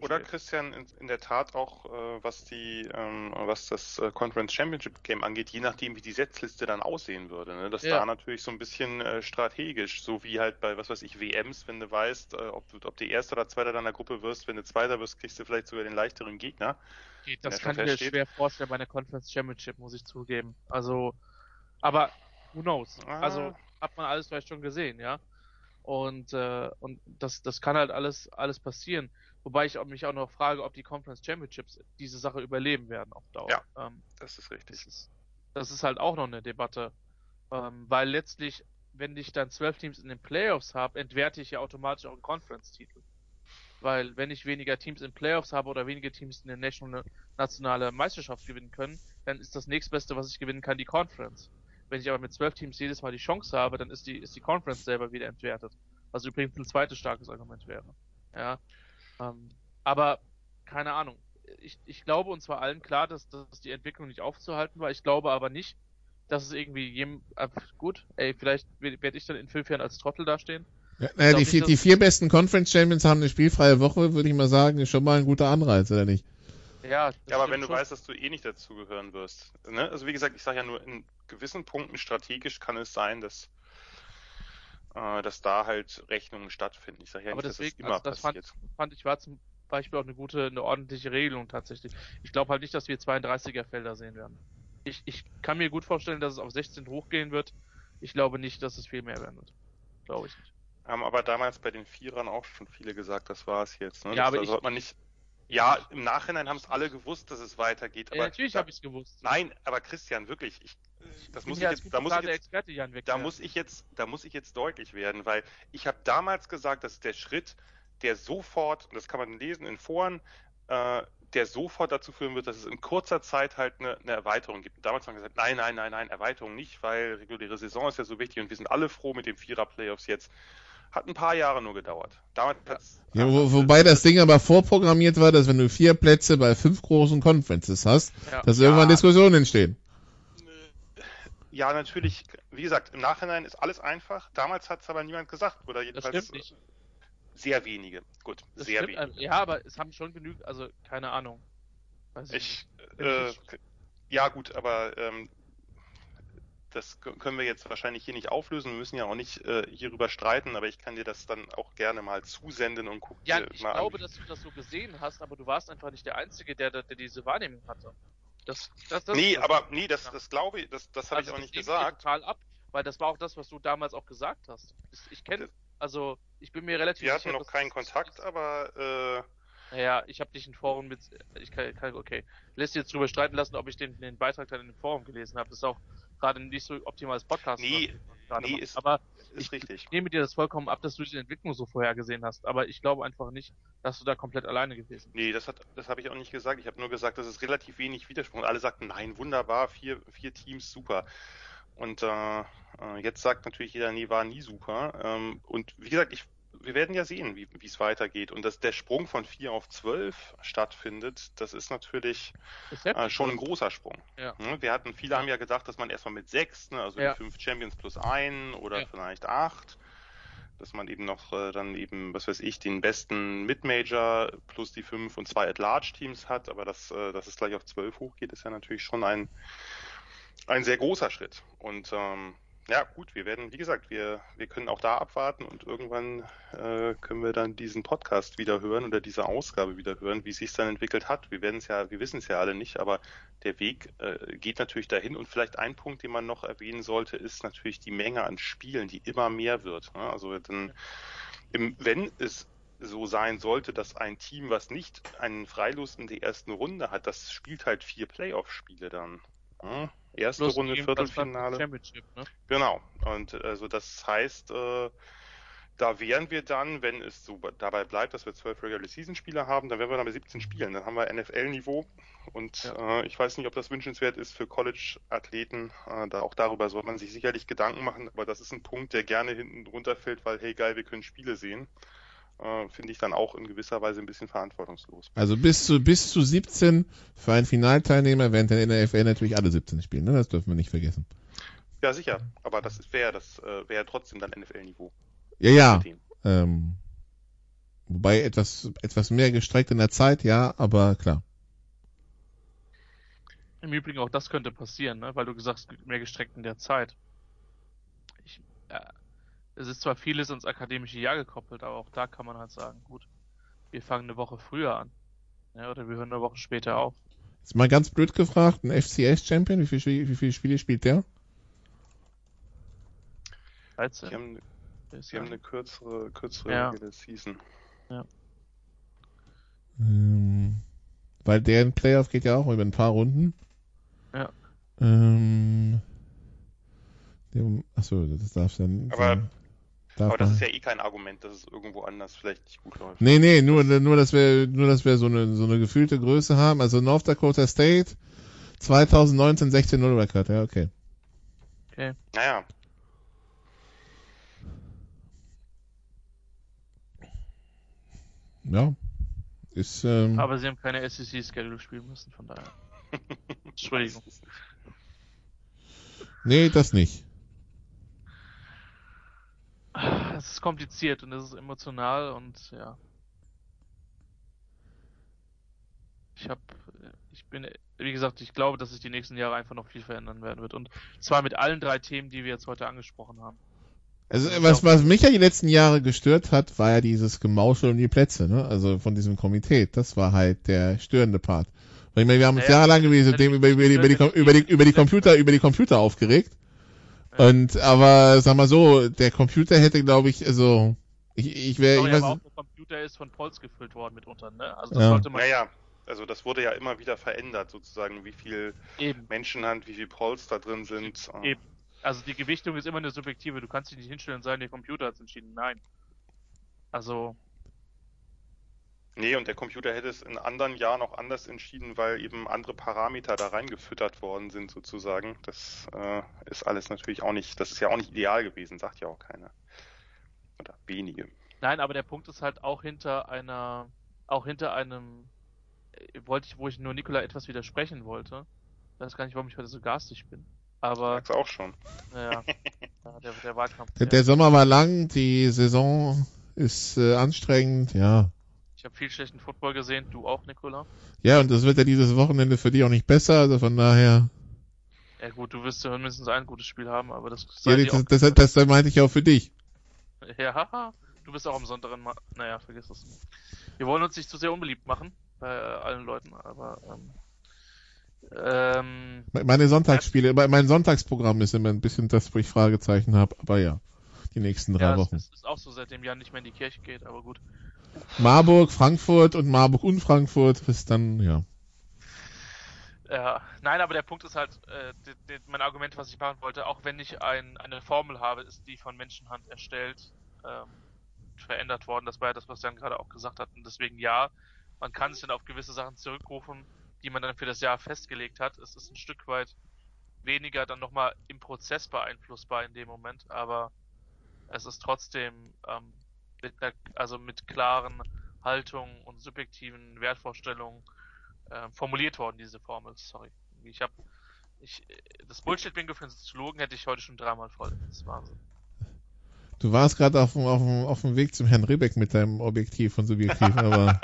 Oder Christian, in, in, der Tat auch, äh, was die, ähm, was das äh, Conference Championship Game angeht, je nachdem, wie die Setzliste dann aussehen würde. Ne? Dass ja. da natürlich so ein bisschen äh, strategisch, so wie halt bei, was weiß ich, WMs, wenn du weißt, äh, ob, ob du Erster oder Zweiter deiner Gruppe wirst, wenn du Zweiter wirst, kriegst du vielleicht sogar den leichteren Gegner. Das kann ich mir schwer vorstellen bei einer Conference Championship, muss ich zugeben. Also, aber who knows? Ah. Also hat man alles vielleicht schon gesehen, ja. Und, äh, und das, das kann halt alles, alles passieren. Wobei ich mich auch noch frage, ob die Conference Championships diese Sache überleben werden auf Dauer. Ja, ähm, das ist richtig. Das ist, das ist, halt auch noch eine Debatte. Ähm, weil letztlich, wenn ich dann zwölf Teams in den Playoffs habe, entwerte ich ja automatisch auch einen Conference-Titel. Weil wenn ich weniger Teams in Playoffs habe oder weniger Teams in der National, nationale Meisterschaft gewinnen können, dann ist das nächstbeste, was ich gewinnen kann, die Conference. Wenn ich aber mit zwölf Teams jedes Mal die Chance habe, dann ist die, ist die Conference selber wieder entwertet. Was übrigens ein zweites starkes Argument wäre. Ja. Ähm, aber, keine Ahnung. Ich, ich glaube uns war allen klar, dass, dass die Entwicklung nicht aufzuhalten war. Ich glaube aber nicht, dass es irgendwie jedem, äh, gut, ey, vielleicht werde ich dann in fünf Jahren als Trottel dastehen. Ja, naja, die, vier, die vier besten Conference Champions haben eine spielfreie Woche, würde ich mal sagen, ist schon mal ein guter Anreiz, oder nicht? Ja, ja aber wenn du schon. weißt, dass du eh nicht dazugehören wirst. Ne? Also wie gesagt, ich sage ja nur, in gewissen Punkten strategisch kann es sein, dass, äh, dass da halt Rechnungen stattfinden. Ich sage ja aber nicht, deswegen, dass das immer also das passiert. Fand, fand ich war zum Beispiel auch eine gute, eine ordentliche Regelung tatsächlich. Ich glaube halt nicht, dass wir 32er Felder sehen werden. Ich, ich kann mir gut vorstellen, dass es auf 16 hochgehen wird. Ich glaube nicht, dass es viel mehr werden wird. Glaube ich nicht. Haben aber damals bei den Vierern auch schon viele gesagt, das war es jetzt. Ne? Ja, das, aber da ich, sollte man nicht ja, im Nachhinein haben es alle gewusst, dass es weitergeht. Aber ja, natürlich habe ich es gewusst. Nein, aber Christian, wirklich, ich, das muss ich jetzt, da muss ich jetzt, da muss ich jetzt, da muss ich jetzt deutlich werden, weil ich habe damals gesagt, dass der Schritt, der sofort, und das kann man lesen in Foren, äh, der sofort dazu führen wird, dass es in kurzer Zeit halt eine, eine Erweiterung gibt. Und damals haben wir gesagt, nein, nein, nein, nein, Erweiterung nicht, weil reguläre Saison ist ja so wichtig und wir sind alle froh mit den Vierer-Playoffs jetzt. Hat ein paar Jahre nur gedauert. Damit Ja, wo, wobei das Ding aber vorprogrammiert war, dass wenn du vier Plätze bei fünf großen Conferences hast, Ja. dass irgendwann Ja. Diskussionen entstehen. Ja, natürlich, wie gesagt, im Nachhinein ist alles einfach. Damals hat es aber niemand gesagt. Oder Das jedenfalls stimmt nicht. sehr wenige. Gut, Das sehr stimmt, wenige. äh, ja, aber es haben schon genügend, also keine Ahnung. Weiß Ich, Bin äh, ich- ja gut, aber ähm, das können wir jetzt wahrscheinlich hier nicht auflösen. Wir müssen ja auch nicht äh, hierüber streiten, aber ich kann dir das dann auch gerne mal zusenden und guck Ja, ich mal glaube, an. dass du das so gesehen hast, aber du warst einfach nicht der Einzige, der, der, diese Wahrnehmung hatte. Das, das, das, Nee, das, aber nee, das, Ja. das glaube ich, das, das habe also ich auch nicht gesagt. total ab, weil das war auch das, was du damals auch gesagt hast. Ich, kenne, also ich bin mir relativ Wir sicher, hatten noch keinen Kontakt, aber äh, Naja, ich habe dich in Foren mit, ich kann, kann okay, lässt jetzt drüber streiten lassen, ob ich den, den Beitrag dann in dem Forum gelesen habe. Das ist auch gerade nicht so optimales Podcast. Nee, nee, ist- aber ist ich, richtig. ich nehme dir das vollkommen ab, dass du diese Entwicklung so vorhergesehen hast. Aber ich glaube einfach nicht, dass du da komplett alleine gewesen bist. Nee, das, hat, das habe ich auch nicht gesagt. Ich habe nur gesagt, dass es relativ wenig Widerspruch. Und alle sagten, nein, wunderbar, vier, vier Teams, super. Und äh, äh, jetzt sagt natürlich jeder, nee, war nie super. Ähm, und wie gesagt, ich, wir werden ja sehen, wie es weitergeht. Und dass der Sprung von vier auf zwölf stattfindet, das ist natürlich Ist äh, schon ein oder? großer Sprung. Ja. Ne, Wir hatten, viele haben ja gedacht, dass man erstmal mit sechs, ne, also Ja. die Champions plus ein oder Ja. vielleicht acht, dass man eben noch äh, dann eben, was weiß ich, den besten Mid-Major plus die fünf und zwei At-Large-Teams hat, aber dass, äh, dass es gleich auf zwölf hochgeht, ist ja natürlich schon ein, ein sehr großer Schritt. Und ähm, ja, gut, wir werden, wie gesagt, wir, wir können auch da abwarten und irgendwann äh, können wir dann diesen Podcast wieder hören oder diese Ausgabe wieder hören, wie es sich dann entwickelt hat. Wir werden es ja, wir wissen es ja alle nicht, aber der Weg äh, geht natürlich dahin und vielleicht ein Punkt, den man noch erwähnen sollte, ist natürlich die Menge an Spielen, die immer mehr wird. Ne? Also dann, im, wenn es so sein sollte, dass ein Team, was nicht einen Freilos in der ersten Runde hat, das spielt halt vier Playoff-Spiele dann. Ne? Erste Plus Runde, Viertelfinale. Championship, ne? Genau. Und also das heißt, äh, da wären wir dann, wenn es so dabei bleibt, dass wir zwölf Regular Season Spiele haben, dann wären wir dann bei 17 Spielen. Dann haben wir NFL-Niveau. Und äh, ich weiß nicht, ob das wünschenswert ist für College-Athleten. Äh, da, auch darüber soll man sich sicherlich Gedanken machen. Aber das ist ein Punkt, der gerne hinten runterfällt, weil, hey geil, wir können Spiele sehen. Äh, Finde ich dann auch in gewisser Weise ein bisschen verantwortungslos. Also bis zu, bis zu 17 für einen Finalteilnehmer, während der NFL natürlich alle 17 spielen, ne? Das dürfen wir nicht vergessen. Ja, sicher. Aber das wäre das äh, wäre trotzdem dann NFL-Niveau. Ja, ja. Ähm, wobei etwas, etwas mehr gestreckt in der Zeit, ja, aber klar. Im Übrigen auch das könnte passieren, ne? weil du gesagt hast, mehr gestreckt in der Zeit. Ja, es ist zwar vieles ins akademische Jahr gekoppelt, aber auch da kann man halt sagen, gut, wir fangen eine Woche früher an. Ja, oder wir hören eine Woche später auf. Jetzt mal ganz blöd gefragt, ein FCS-Champion, wie, viel, wie viele Spiele spielt der? 13. Die haben, die haben eine kürzere, kürzere Ja. Season. Ähm, weil deren Playoff geht ja auch über ein paar Runden. Ja. Ähm, dem, achso, das darf dann. Aber- darf Aber das man- ist ja eh kein Argument, dass es irgendwo anders vielleicht nicht gut läuft. Nee, nee, nur, nur, dass wir, nur, dass wir so eine, so eine gefühlte Größe haben. Also North Dakota State, 2019 16-0 Record, ja, okay. Okay. Naja, Ja. Ist, ähm, Aber sie haben keine SEC-Schedule spielen müssen, von daher. Entschuldigung. nee, das nicht. Es ist kompliziert und es ist emotional und ja. Ich habe, ich bin, wie gesagt, ich glaube, dass sich die nächsten Jahre einfach noch viel verändern werden wird und zwar mit allen drei Themen, die wir jetzt heute angesprochen haben. Also was, was mich ja die letzten Jahre gestört hat, war ja dieses Gemauschel um die Plätze, ne? Also von diesem Komitee. Das war halt der störende Part. Weil ich meine, wir haben uns Naja, jahrelang gewesen, dem über, über, die, über, die, Kom- über, die, über die Computer, über die Computer aufgeregt. Und aber sag mal so, der Computer hätte, glaube ich, also ich, ich wäre, ich weiß, aber auch der Computer ist von Polls gefüllt worden mitunter, ne? Also das Ja. sollte man naja, also das wurde ja immer wieder verändert, sozusagen, wie viel eben. Menschenhand, wie viel Polls da drin sind. Eben. Also die Gewichtung ist immer eine subjektive. Du kannst dich nicht hinstellen und sagen, der Computer hat entschieden. Nein. Also, Nee, und der Computer hätte es in anderen Jahren auch anders entschieden, weil eben andere Parameter da reingefüttert worden sind, sozusagen. Das äh, ist alles natürlich auch nicht, das ist ja auch nicht ideal gewesen, sagt ja auch keiner. Oder wenige. Nein, aber der Punkt ist halt auch hinter einer, auch hinter einem, äh, wollte ich, wo ich nur Nikola etwas widersprechen wollte. Ich weiß gar nicht, warum ich heute so garstig bin. Aber, Sag's auch schon. naja, ja, der, der Wahlkampf. Der, der Sommer war lang, die Saison ist äh, anstrengend, ja. Ich habe viel schlechten Football gesehen, du auch, Nikola. Ja, und das wird ja dieses Wochenende für dich auch nicht besser, also von daher. Ja gut, du wirst ja mindestens ein gutes Spiel haben, aber das Ja, sei dir auch das, das, das meinte ich auch für dich. Ja. Du bist auch am Sonntag in Ma Naja, vergiss es. Wir wollen uns nicht zu sehr unbeliebt machen bei äh, allen Leuten, aber ähm, ähm, Meine Sonntagsspiele, mein Sonntagsprogramm ist immer ein bisschen das, wo ich Fragezeichen habe, aber ja. Die nächsten drei ja, Wochen. es ist auch so, seitdem Jan nicht mehr in die Kirche geht, aber gut. Marburg, Frankfurt und Marburg und Frankfurt ist dann, ja. Ja, nein, aber der Punkt ist halt, äh, de, de, mein Argument, was ich machen wollte, auch wenn ich ein, eine Formel habe, ist die von Menschenhand erstellt, ähm, verändert worden. Das war ja das, was Jan gerade auch gesagt hat. Und deswegen ja, man kann sich dann auf gewisse Sachen zurückrufen, die man dann für das Jahr festgelegt hat. Es ist ein Stück weit weniger dann nochmal im Prozess beeinflussbar in dem Moment, aber es ist trotzdem ähm, mit einer, also mit klaren Haltungen und subjektiven Wertvorstellungen äh, formuliert worden, diese Formel. Sorry. Ich habe ich, das Bullshit-Bingo für einen Soziologen hätte ich heute schon dreimal voll. Das ist Wahnsinn. Du warst gerade auf, dem- auf, dem- auf dem Weg zum Herrn Rebeck mit deinem Objektiv und Subjektiv, aber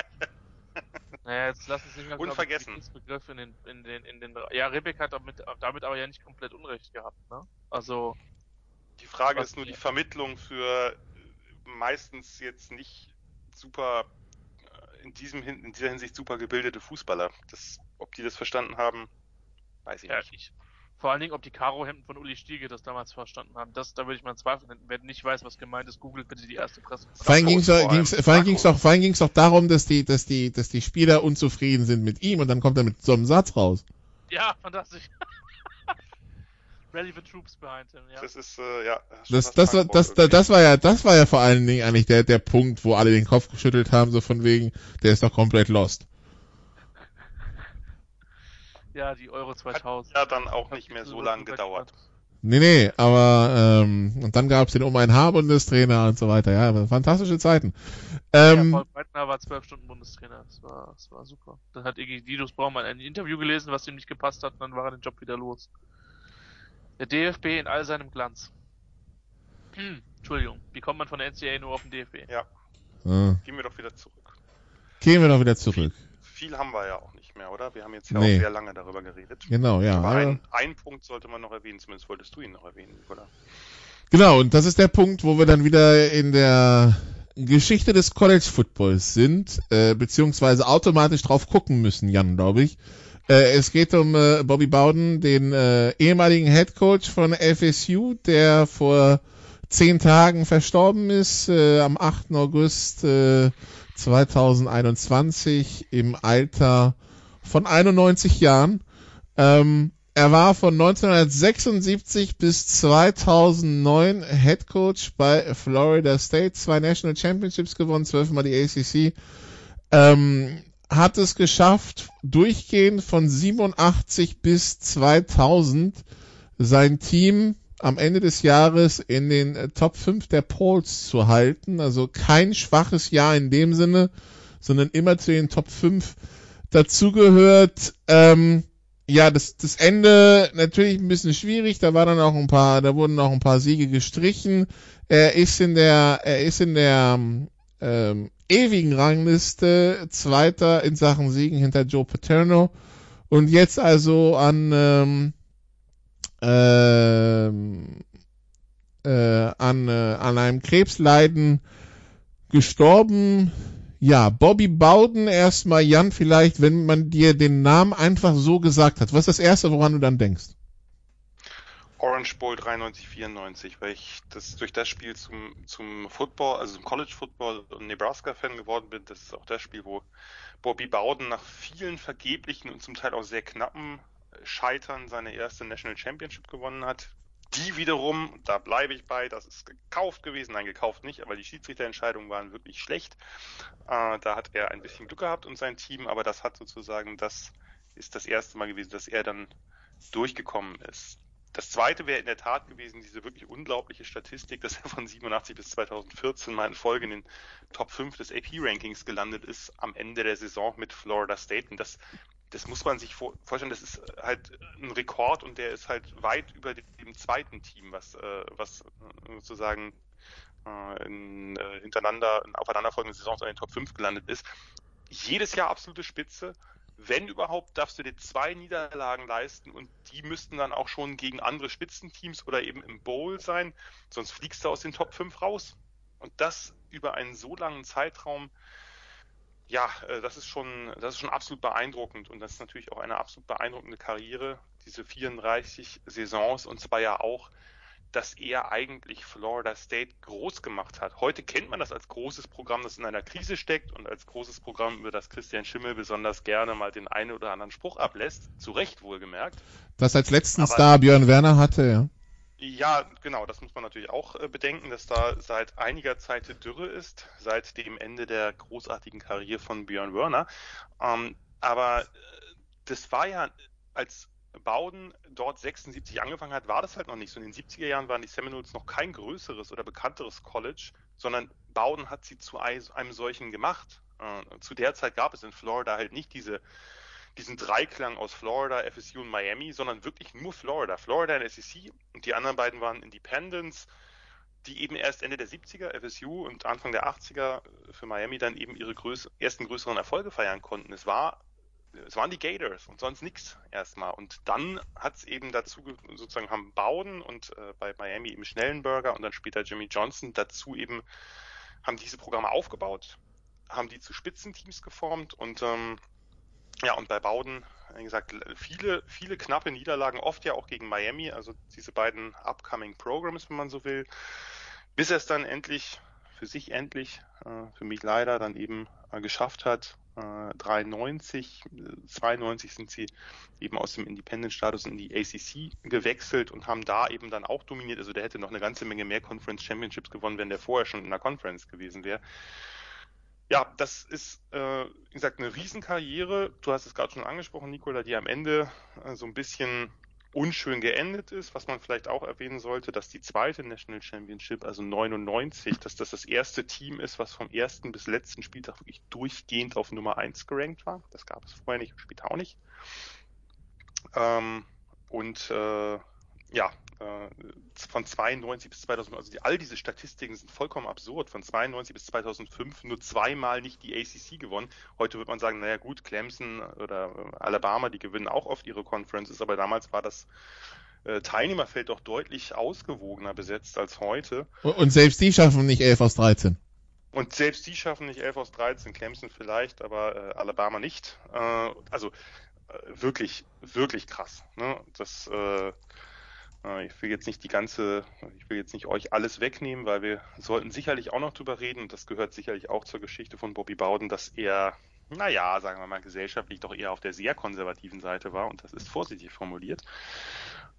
Naja, jetzt lass uns nicht mehr Unvergessen. Begriff in den, in den, in den, ja, Rebeck hat damit, damit aber ja nicht komplett Unrecht gehabt, ne? Also, Die Frage ist nur die Vermittlung für äh, meistens jetzt nicht super äh, in diesem in dieser Hinsicht super gebildete Fußballer. Das, ob die das verstanden haben, weiß ich ja, nicht. ich, vor allen Dingen, ob die Karo-Hemden von Uli Stiege das damals verstanden haben, das, da würde ich mal einen Zweifel finden. Wer nicht weiß, was gemeint ist, googelt bitte die erste Presse. vor allem ging's, vor doch- vor allem ging's doch darum, dass die, dass die, dass die Spieler unzufrieden sind mit ihm und dann kommt er mit so einem Satz raus. Ja, fantastisch. Rally the troops behind him, ja. Das ist äh, ja. Das, das, war- das, irgendwie. das war ja, das war ja vor allen Dingen eigentlich der, der Punkt, wo alle den Kopf geschüttelt haben, so von wegen, der ist doch komplett lost. Ja, die Euro Hat 2000. ja dann auch nicht mehr so lange gedauert. Nee, nee, aber ähm, und dann gab's den um ein Haar Bundestrainer und so weiter. Ja, fantastische Zeiten. Ähm, ja, Paul Breitner war zwölf Stunden Bundestrainer. Das war, das war super. Dann hat Iggy Didus Braun ein Interview gelesen, was ihm nicht gepasst hat, und dann war er den Job wieder los. Der DFB in all seinem Glanz. Hm, Entschuldigung, wie kommt man von der NCAA nur auf den DFB? Ja, äh, gehen wir doch wieder zurück. gehen wir doch wieder zurück. Viel haben wir ja auch nicht mehr, oder? Wir haben jetzt ja Nee. auch sehr lange darüber geredet. Genau, ja. Aber ein, ein Punkt sollte man noch erwähnen, zumindest wolltest du ihn noch erwähnen, Nicola. Genau, und das ist der Punkt, wo wir dann wieder in der Geschichte des College Footballs sind, äh, beziehungsweise automatisch drauf gucken müssen, Jan, glaube ich. Äh, es geht um äh, Bobby Bowden, den äh, ehemaligen Head Coach von FSU, der vor zehn Tagen verstorben ist, am 8. August äh, 2021 im Alter von 91 Jahren. Ähm, er war von 1976 bis 2009 Head Coach bei Florida State, zwei National Championships gewonnen, zwölfmal die ACC. Ähm, hat es geschafft, durchgehend von 87 bis 2000 sein Team am Ende des Jahres in den äh, Top 5 der Polls zu halten. Also kein schwaches Jahr in dem Sinne, sondern immer zu den Top 5 dazugehört. Ähm, ja, das, das Ende natürlich ein bisschen schwierig. Da war dann auch ein paar, da wurden auch ein paar Siege gestrichen. Er ist in der, er ist in der ähm, ewigen Rangliste Zweiter in Sachen Siegen hinter Joe Paterno. Und jetzt also an ähm, ähm, äh, an, äh, an einem Krebsleiden gestorben. Ja, Bobby Bowden erstmal, Jan, vielleicht, wenn man dir den Namen einfach so gesagt hat. Was ist das Erste, woran du dann denkst? Orange Bowl 93, 94, weil ich das durch das Spiel zum, zum Football, also zum College Football und Nebraska-Fan geworden bin. Das ist auch das Spiel, wo Bobby Bowden nach vielen vergeblichen und zum Teil auch sehr knappen Scheitern seine erste National Championship gewonnen hat. Die wiederum, da bleibe ich bei, das ist gekauft gewesen, nein, gekauft nicht, aber die Schiedsrichterentscheidungen waren wirklich schlecht. Äh, da hat er ein bisschen Glück gehabt und sein Team, aber das hat sozusagen, das ist das erste Mal gewesen, dass er dann durchgekommen ist. Das zweite wäre in der Tat gewesen, diese wirklich unglaubliche Statistik, dass er von 87 bis 2014 mal in Folge in den Top 5 des AP-Rankings gelandet ist am Ende der Saison mit Florida State. Und das, das muss man sich vorstellen, das ist halt ein Rekord und der ist halt weit über dem zweiten Team, was, äh, was sozusagen äh, in, äh, hintereinander, in aufeinanderfolgenden Saisons in den Top 5 gelandet ist. Jedes Jahr absolute Spitze wenn überhaupt, darfst du dir zwei Niederlagen leisten und die müssten dann auch schon gegen andere Spitzenteams oder eben im Bowl sein, sonst fliegst du aus den Top 5 raus. Und das über einen so langen Zeitraum, ja, äh, das ist schon, das ist schon absolut beeindruckend und das ist natürlich auch eine absolut beeindruckende Karriere, diese 34 Saisons und zwar ja auch dass er eigentlich Florida State groß gemacht hat. Heute kennt man das als großes Programm, das in einer Krise steckt und als großes Programm, über das Christian Schimmel besonders gerne mal den einen oder anderen Spruch ablässt. Zu Recht wohlgemerkt. Das als letzten Aber, Star Björn Werner hatte, ja. Ja, genau, das muss man natürlich auch äh, bedenken, dass da seit einiger Zeit Dürre ist, seit dem Ende der großartigen Karriere von Björn Werner. Ähm, aber äh, das war ja als Bowden dort 76 angefangen hat, war das halt noch nicht so. In den 70er Jahren waren die Seminoles noch kein größeres oder bekannteres College, sondern Bowden hat sie zu einem solchen gemacht. Äh, zu der Zeit gab es in Florida halt nicht diese, diesen Dreiklang aus Florida, FSU und Miami, sondern wirklich nur Florida. Florida und SEC und die anderen beiden waren Independents, die eben erst Ende der 70er, FSU und Anfang der 80er für Miami dann eben ihre größ ersten größeren Erfolge feiern konnten. Es war es waren die Gators und sonst nichts erstmal. Und dann hat es eben dazu sozusagen haben Bowden und äh, bei Miami eben Schnellenberger und dann später Jimmy Johnson. Dazu eben haben diese Programme aufgebaut, haben die zu Spitzenteams geformt und ähm, ja, und bei Bowden, wie gesagt, viele, viele knappe Niederlagen, oft ja auch gegen Miami, also diese beiden upcoming Programs, wenn man so will, bis er es dann endlich, für sich endlich, äh, für mich leider, dann eben äh, geschafft hat, 93, 92 sind sie eben aus dem Independent-Status in die ACC gewechselt und haben da eben dann auch dominiert. Also der hätte noch eine ganze Menge mehr Conference Championships gewonnen, wenn der vorher schon in der Conference gewesen wäre. Ja, das ist, äh, wie gesagt, eine Riesenkarriere. Du hast es gerade schon angesprochen, Nicola, die am Ende äh, so ein bisschen unschön geendet ist, was man vielleicht auch erwähnen sollte, dass die zweite National Championship, also 99, dass das das erste Team ist, was vom ersten bis letzten Spieltag wirklich durchgehend auf Nummer 1 gerankt war. Das gab es vorher nicht und später auch nicht. Ähm, und äh, ja, äh, von 92 bis 2000, also die, all diese Statistiken sind vollkommen absurd. Von 92 bis 2005 nur zweimal nicht die ACC gewonnen. Heute wird man sagen, naja gut, Clemson oder Alabama, die gewinnen auch oft ihre Conferences, aber damals war das äh, Teilnehmerfeld doch deutlich ausgewogener besetzt als heute. Und selbst die schaffen nicht 11 aus 13. Und selbst die schaffen nicht 11 aus 13, Clemson vielleicht, aber äh, Alabama nicht. Äh, also äh, wirklich, wirklich krass. Ne? Das äh, ich will jetzt nicht die ganze, ich will jetzt nicht euch alles wegnehmen, weil wir sollten sicherlich auch noch drüber reden und das gehört sicherlich auch zur Geschichte von Bobby Bowden, dass er, naja, sagen wir mal, gesellschaftlich doch eher auf der sehr konservativen Seite war und das ist vorsichtig formuliert.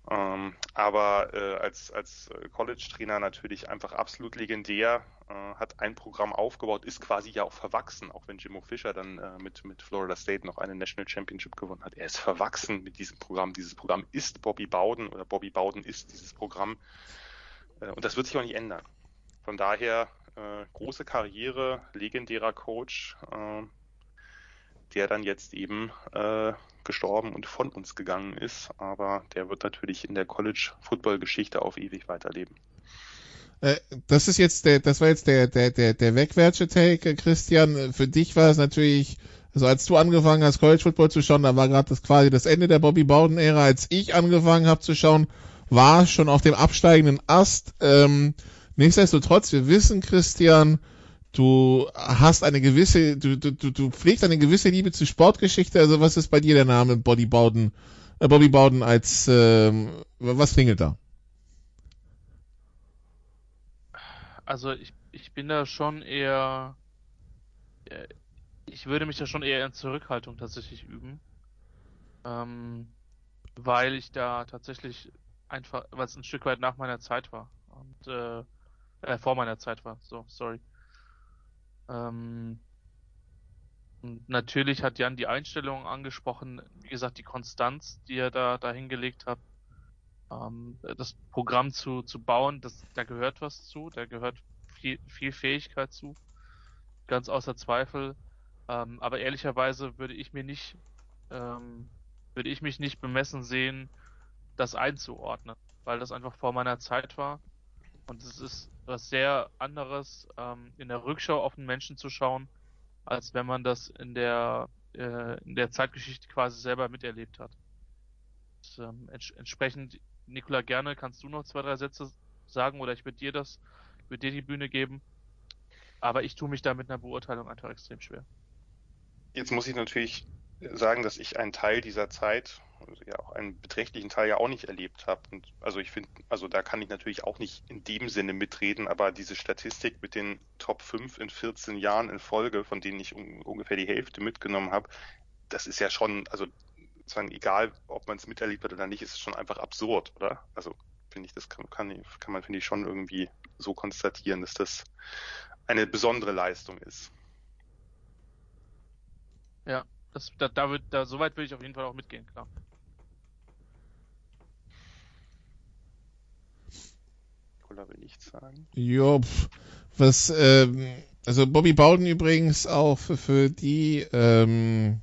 Ähm, aber äh, als, als College-Trainer natürlich einfach absolut legendär, äh, hat ein Programm aufgebaut, ist quasi ja auch verwachsen, auch wenn Jimmo Fischer dann äh, mit, mit Florida State noch eine National Championship gewonnen hat. Er ist verwachsen mit diesem Programm. Dieses Programm ist Bobby Bowden oder Bobby Bowden ist dieses Programm. Äh, und das wird sich auch nicht ändern. Von daher äh, große Karriere, legendärer Coach, äh, der dann jetzt eben äh, gestorben und von uns gegangen ist. Aber der wird natürlich in der College-Football-Geschichte auf ewig weiterleben. Äh, das ist jetzt der, das war jetzt der, der, der, der wegwärtsche Take, Christian. Für dich war es natürlich, also als du angefangen hast, College Football zu schauen, da war gerade das quasi das Ende der Bobby Bowden-Ära. Als ich angefangen habe zu schauen, war schon auf dem absteigenden Ast. Ähm, nichtsdestotrotz, wir wissen, Christian, du hast eine gewisse, du, du, du pflegst eine gewisse Liebe zu Sportgeschichte. Also was ist bei dir der Name Bobby Bowden, äh, Bobby Bowden als, ähm, was klingelt da? Also ich, ich bin da schon eher, äh, ich würde mich da schon eher in Zurückhaltung tatsächlich üben. Ähm, weil ich da tatsächlich einfach, weil es ein Stück weit nach meiner Zeit war. Und äh, äh, vor meiner Zeit war, so, sorry. Ähm, natürlich hat Jan die Einstellung angesprochen, wie gesagt, die Konstanz, die er da, da hingelegt hat. ähm, das Programm zu, zu bauen, das, da gehört was zu, da gehört viel, viel Fähigkeit zu, ganz außer Zweifel. Ähm, aber ehrlicherweise würde ich mir nicht, ähm, würde ich mich nicht bemessen sehen, das einzuordnen, weil das einfach vor meiner Zeit war. Und es ist was sehr anderes, ähm, in der Rückschau auf einen Menschen zu schauen, als wenn man das in der, äh, in der Zeitgeschichte quasi selber miterlebt hat. Und, ähm, ents entsprechend, Nikola, gerne kannst du noch zwei, drei Sätze sagen oder ich würde dir das, würde dir die Bühne geben. Aber ich tue mich da mit einer Beurteilung einfach extrem schwer. Jetzt muss ich natürlich sagen, dass ich einen Teil dieser Zeit, ja auch einen beträchtlichen Teil ja auch nicht erlebt habe. Und also ich finde, also da kann ich natürlich auch nicht in dem Sinne mitreden, aber diese Statistik mit den Top 5 in 14 Jahren in Folge, von denen ich um, ungefähr die Hälfte mitgenommen habe, das ist ja schon, also sagen, egal ob man es miterlebt hat oder nicht, ist es schon einfach absurd, oder? Also finde ich, das kann, kann, kann man, finde ich, schon irgendwie so konstatieren, dass das eine besondere Leistung ist. Ja, das, da, da, wird, da, so weit würde ich auf jeden Fall auch mitgehen, klar. Nikola will nichts sagen. Jo, was, ähm, also Bobby Bowden übrigens auch für, für die, ähm,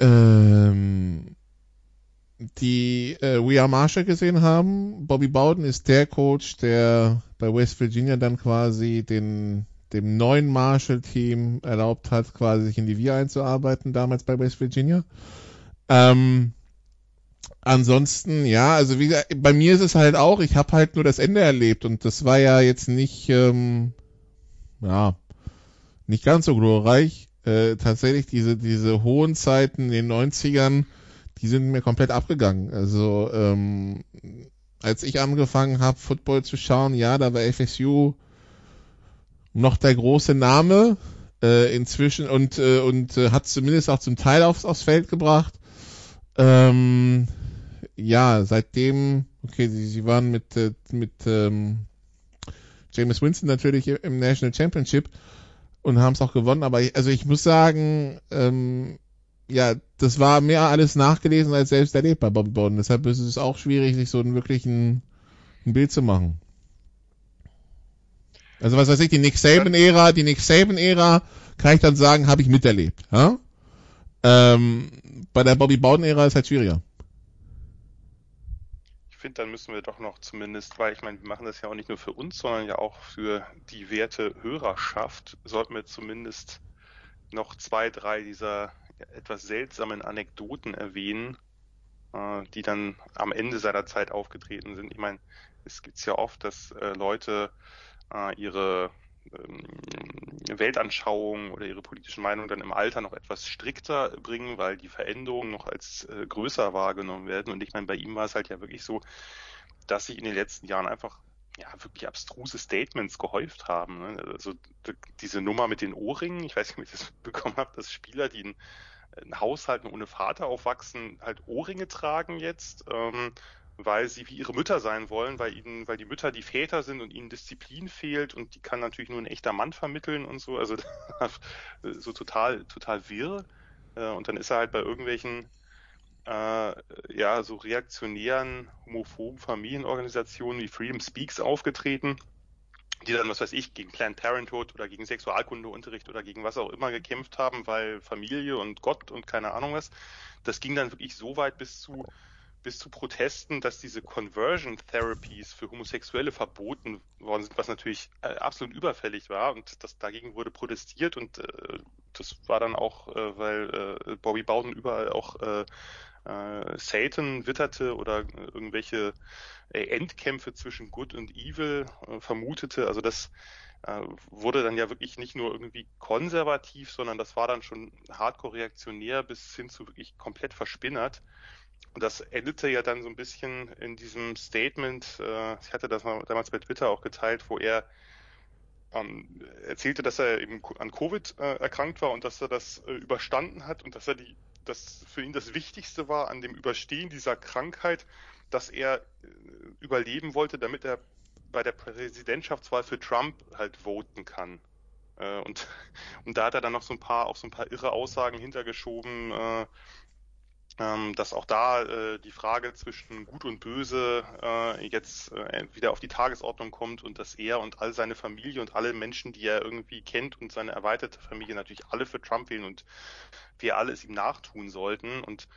ähm, die äh, We Are Marshall gesehen haben. Bobby Bowden ist der Coach, der bei West Virginia dann quasi den dem neuen Marshall-Team erlaubt hat, quasi sich in die Wir einzuarbeiten, damals bei West Virginia. Ähm, ansonsten, ja, also wie gesagt, bei mir ist es halt auch, ich habe halt nur das Ende erlebt und das war ja jetzt nicht, ähm, ja, nicht ganz so glorreich. Äh, tatsächlich diese, diese hohen Zeiten in den 90ern, die sind mir komplett abgegangen. Also, ähm, als ich angefangen habe, Football zu schauen, ja, da war FSU noch der große Name äh, inzwischen und äh, und äh, hat zumindest auch zum Teil aufs, aufs Feld gebracht. Ähm, ja, seitdem, okay, sie, sie waren mit äh, mit ähm, James Winston natürlich im National Championship und haben es auch gewonnen, aber ich, also ich muss sagen, ähm, ja, das war mehr alles nachgelesen als selbst erlebt bei Bobby Bowden. Deshalb ist es auch schwierig, sich so einen wirklichen ein Bild zu machen. Also was weiß ich, die Nick Saban-Ära, die Nick Saban-Ära, kann ich dann sagen, habe ich miterlebt. Ja? Ähm, bei der Bobby Bowden-Ära ist halt schwieriger. Ich finde, dann müssen wir doch noch zumindest, weil ich meine, wir machen das ja auch nicht nur für uns, sondern ja auch für die werte Hörerschaft, sollten wir zumindest noch zwei, drei dieser etwas seltsamen Anekdoten erwähnen, äh, die dann am Ende seiner Zeit aufgetreten sind. Ich meine, es gibt ja oft, dass äh, Leute äh, ihre ähm, Weltanschauung oder ihre politischen Meinungen dann im Alter noch etwas strikter bringen, weil die Veränderungen noch als äh, größer wahrgenommen werden. Und ich meine, bei ihm war es halt ja wirklich so, dass sich in den letzten Jahren einfach ja, wirklich abstruse Statements gehäuft haben. Ne? Also diese Nummer mit den Ohrringen, ich weiß nicht, ob ich das bekommen habe, dass Spieler, die in, in Haushalten ohne Vater aufwachsen, halt Ohrringe tragen jetzt. Ähm, weil sie wie ihre Mütter sein wollen, weil ihnen, weil die Mütter die Väter sind und ihnen Disziplin fehlt und die kann natürlich nur ein echter Mann vermitteln und so, also so total, total wirr. Äh, und dann ist er halt bei irgendwelchen äh, ja, so reaktionären, homophoben Familienorganisationen wie Freedom Speaks aufgetreten, die dann, was weiß ich, gegen Planned Parenthood oder gegen Sexualkundeunterricht oder gegen was auch immer gekämpft haben, weil Familie und Gott und keine Ahnung was. Das ging dann wirklich so weit bis zu bis zu Protesten, dass diese Conversion Therapies für Homosexuelle verboten worden sind, was natürlich äh, absolut überfällig war und das dagegen wurde protestiert und äh, das war dann auch, äh, weil äh, Bobby Bowden überall auch äh, äh, Satan witterte oder irgendwelche Endkämpfe zwischen Good und Evil vermutete. Also das wurde dann ja wirklich nicht nur irgendwie konservativ, sondern das war dann schon hardcore reaktionär bis hin zu wirklich komplett verspinnert. Und das endete ja dann so ein bisschen in diesem Statement, äh, ich hatte das damals bei Twitter auch geteilt, wo er ähm, erzählte, dass er eben an Covid äh, erkrankt war und dass er das äh, überstanden hat und dass er die, dass für ihn das Wichtigste war an dem Überstehen dieser Krankheit, dass er äh, überleben wollte, damit er bei der Präsidentschaftswahl für Trump halt voten kann. Äh, und, und da hat er dann noch so ein paar, auch so ein paar irre Aussagen hintergeschoben, äh, ähm, dass auch da äh, die Frage zwischen Gut und Böse äh, jetzt äh, wieder auf die Tagesordnung kommt und dass er und all seine Familie und alle Menschen, die er irgendwie kennt und seine erweiterte Familie natürlich alle für Trump wählen und wir alle es ihm nachtun sollten und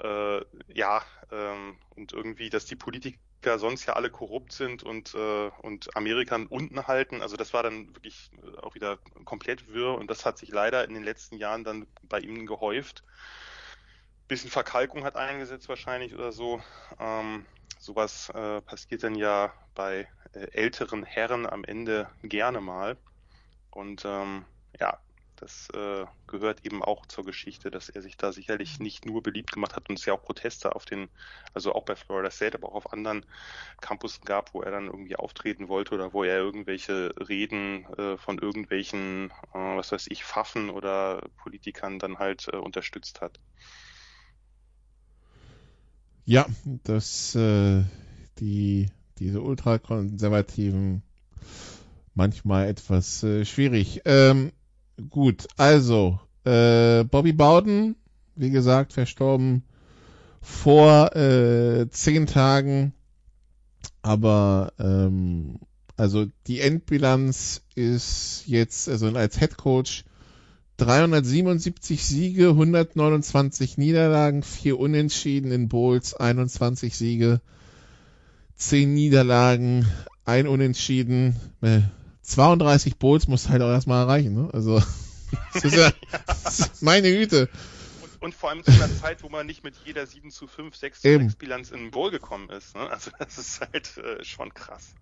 äh, ja ähm, und irgendwie, dass die Politiker sonst ja alle korrupt sind und äh, und Amerika unten halten. Also das war dann wirklich auch wieder komplett wirr und das hat sich leider in den letzten Jahren dann bei ihm gehäuft bisschen Verkalkung hat eingesetzt wahrscheinlich oder so. Ähm, sowas äh, passiert dann ja bei äh, älteren Herren am Ende gerne mal. Und ähm, ja, das äh, gehört eben auch zur Geschichte, dass er sich da sicherlich nicht nur beliebt gemacht hat und es ja auch Proteste auf den, also auch bei Florida State, aber auch auf anderen Campussen gab, wo er dann irgendwie auftreten wollte oder wo er irgendwelche Reden äh, von irgendwelchen, äh, was weiß ich, Pfaffen oder Politikern dann halt äh, unterstützt hat. Ja, dass äh, die diese ultrakonservativen manchmal etwas äh, schwierig. Ähm, gut, also äh, Bobby Bowden, wie gesagt, verstorben vor äh, zehn Tagen, aber ähm, also die Endbilanz ist jetzt also als Head Coach 377 Siege, 129 Niederlagen, 4 Unentschieden in Bowls, 21 Siege, 10 Niederlagen, 1 Unentschieden. 32 Bowls muss halt auch erstmal erreichen, ne? Also, das ist ja, meine Güte. Und, und, vor allem zu einer Zeit, wo man nicht mit jeder 7 zu 5, 6 zu 6 Bilanz in den Bowl gekommen ist. Ne? Also das ist halt äh, schon krass.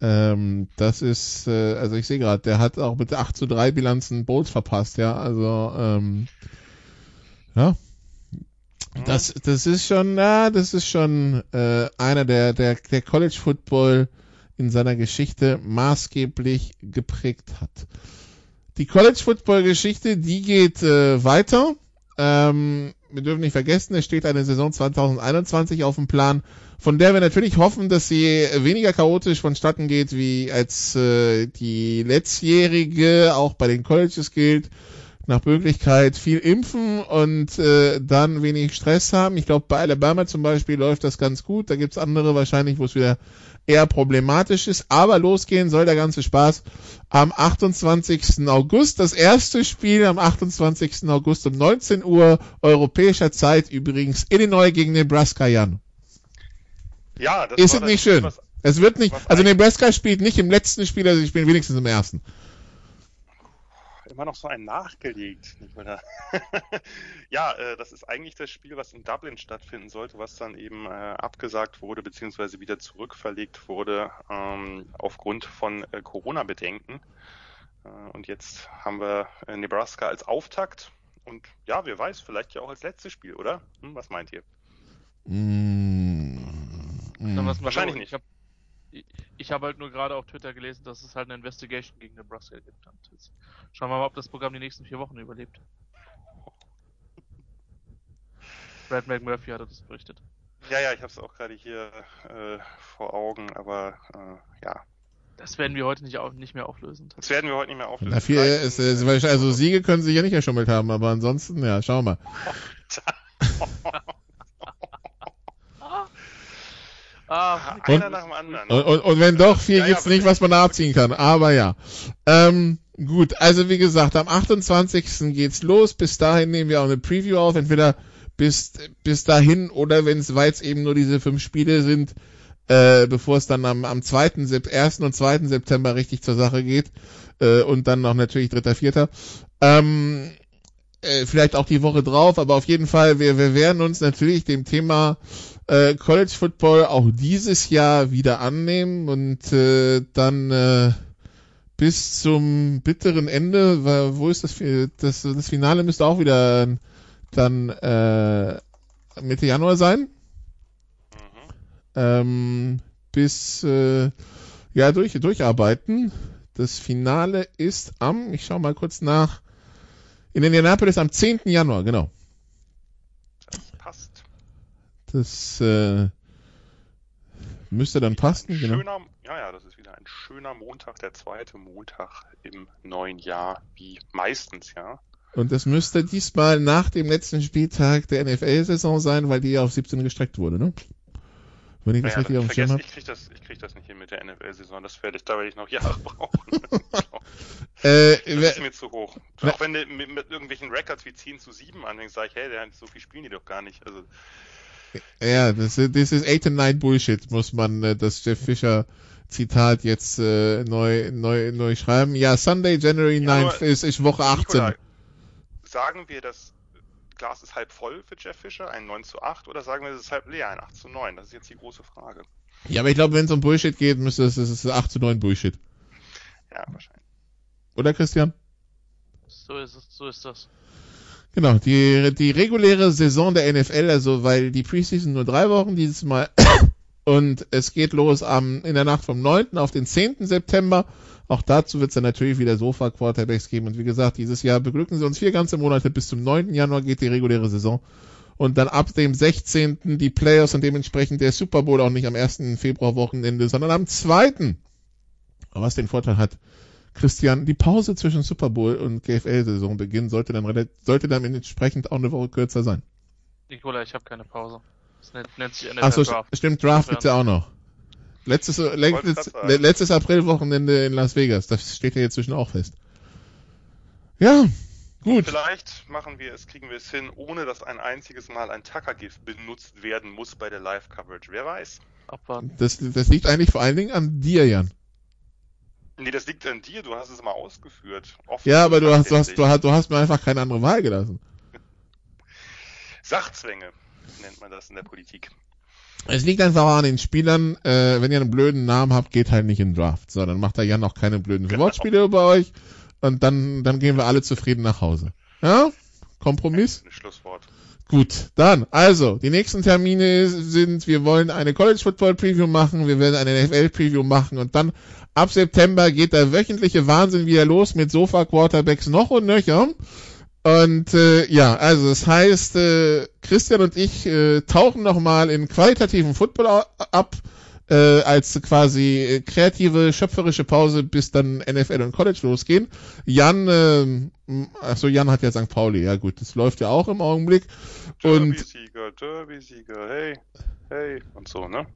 Ähm, das ist, äh, also ich sehe gerade, der hat auch mit 8 zu 3 Bilanzen Bowls verpasst, ja. Also, ähm, ja. Das, das ist schon, ja, das ist schon äh, einer der, der, der College Football in seiner Geschichte maßgeblich geprägt hat. Die College Football Geschichte, die geht äh, weiter. Ähm, wir dürfen nicht vergessen, es steht eine Saison 2021 auf dem Plan von der wir natürlich hoffen, dass sie weniger chaotisch vonstatten geht, wie als äh, die letztjährige auch bei den Colleges gilt. Nach Möglichkeit viel impfen und äh, dann wenig Stress haben. Ich glaube, bei Alabama zum Beispiel läuft das ganz gut. Da gibt's andere wahrscheinlich, wo es wieder eher problematisch ist. Aber losgehen soll der ganze Spaß am 28. August. Das erste Spiel am 28. August um 19 Uhr europäischer Zeit übrigens Illinois gegen Nebraska, Jan. Ja, das ist es nicht schön. Es wird nicht, also Nebraska spielt nicht im letzten Spiel, also sie spielen wenigstens im ersten. Immer noch so ein nachgelegt. ja, äh, das ist eigentlich das Spiel, was in Dublin stattfinden sollte, was dann eben äh, abgesagt wurde, beziehungsweise wieder zurückverlegt wurde, ähm, aufgrund von äh, Corona-Bedenken. Äh, und jetzt haben wir äh, Nebraska als Auftakt. Und ja, wer weiß, vielleicht ja auch als letztes Spiel, oder? Hm, was meint ihr? Mmh. Mhm. Wahrscheinlich nicht. Ich habe halt nur gerade auf Twitter gelesen, dass es halt eine Investigation gegen Nebraska gibt. Und schauen wir mal, ob das Programm die nächsten vier Wochen überlebt. Brad McMurphy hat das berichtet. Ja, ja, ich habe es auch gerade hier äh, vor Augen, aber äh, ja. Das werden wir heute nicht, auf, nicht mehr auflösen. Das werden wir heute nicht mehr auflösen. Na, viel, ist, ist, also Siege können sie ja nicht erschummelt haben, aber ansonsten, ja, schauen wir mal. Ah, einer und, nach dem anderen. Und, und, und wenn doch, viel ja, gibt's ja, nicht, was man da abziehen kann. Aber ja. Ähm, gut, also wie gesagt, am 28. geht's los. Bis dahin nehmen wir auch eine Preview auf. Entweder bis, bis dahin oder wenn es weit eben nur diese fünf Spiele sind, äh, bevor es dann am, am 2., 1. und 2. September richtig zur Sache geht. Äh, und dann noch natürlich 3., 4. Ähm, äh, vielleicht auch die Woche drauf, aber auf jeden Fall, wir, wir werden uns natürlich dem Thema äh, College Football auch dieses Jahr wieder annehmen und äh, dann äh, bis zum bitteren Ende, weil, wo ist das, das, das Finale müsste auch wieder dann äh, Mitte Januar sein. Mhm. Ähm, bis äh, ja durch durcharbeiten. Das Finale ist am, ich schau mal kurz nach, in Indianapolis am 10. Januar, genau. Das äh, müsste dann passen. Genau. Schöner, ja, ja, das ist wieder ein schöner Montag, der zweite Montag im neuen Jahr, wie meistens, ja. Und das müsste diesmal nach dem letzten Spieltag der NFL-Saison sein, weil die ja auf 17 gestreckt wurde, ne? Wenn ich das Ja, richtig auf dem Schirm habe. ich krieg das, ich krieg das nicht hin mit der NFL-Saison. Das werde ich, da werde ich noch Jahre brauchen. Äh, das ist mir zu hoch. Auch wenn du mit, mit irgendwelchen Records wie 10 zu 7 anfängst, sage ich, hey, der, so viel spielen die doch gar nicht. Also, Ja, das, ist- das ist 8 and 9 Bullshit, muss man äh, das Jeff Fischer Zitat jetzt äh, neu, neu, neu schreiben. Ja, Sunday, January Ja, 9th aber- ist, ist Woche 18. Nikolai, sagen wir, das Glas ist halb voll für Jeff Fischer, ein 9 zu 8, oder sagen wir, es ist halb leer, ein 8 zu 9? Das ist jetzt die große Frage. Ja, aber ich glaube, wenn es um Bullshit geht, müsste es, es ist 8 zu 9 Bullshit. Ja, wahrscheinlich. Oder Christian? So ist es, so ist das. Genau, die, die reguläre Saison der NFL, also weil die Preseason nur drei Wochen dieses Mal und es geht los am, in der Nacht vom 9. auf den 10. September. Auch dazu wird es dann natürlich wieder Sofa-Quarterbacks geben. Und wie gesagt, dieses Jahr beglücken sie uns vier ganze Monate. Bis zum 9. Januar geht die reguläre Saison. Und dann ab dem 16. die Playoffs und dementsprechend der Super Bowl auch nicht am 1. Februar-Wochenende, sondern am 2. Aber was den Vorteil hat, Christian, die Pause zwischen Super Bowl und GFL-Saison beginn sollte dann, sollte dann entsprechend auch eine Woche kürzer sein. Nikola, ich habe keine Pause. Das nennt, nennt sich NFL Achso, Draft. stimmt, Draft gibt's ja auch noch. Letztes, letztes, letztes Aprilwochenende in Las Vegas, das steht ja jetzt zwischen auch fest. Ja, gut. Vielleicht machen wir es, kriegen wir es hin, ohne dass ein einziges Mal ein Tucker-Gift benutzt werden muss bei der Live-Coverage. Wer weiß? Abwarten. Das, das liegt eigentlich vor allen Dingen an dir, Jan. Nee, das liegt an dir, du hast es mal ausgeführt. Oft Ja, aber du hast, du hast, du hast, du hast mir einfach keine andere Wahl gelassen. Sachzwänge nennt man das in der Politik. Es liegt einfach an den Spielern, äh, wenn ihr einen blöden Namen habt, geht halt nicht in den Draft. So, dann macht der Jan auch keine blöden Genau. Wortspiele über euch und dann, dann gehen wir alle zufrieden nach Hause. Ja? Kompromiss? Ein Schlusswort. Gut, dann, also, die nächsten Termine sind, wir wollen eine College Football Preview machen, wir werden eine NFL Preview machen und dann ab September geht der wöchentliche Wahnsinn wieder los mit Sofa Quarterbacks noch und nöcher. Und äh, ja, also das heißt, äh, Christian und ich äh, tauchen nochmal in qualitativen Football ab, äh, als quasi kreative, schöpferische Pause, bis dann NFL und College losgehen. Jan, äh, achso, Jan hat ja St. Pauli, ja gut, das läuft ja auch im Augenblick. Und Derby-Sieger, Derby-Sieger, hey, hey, und so, ne?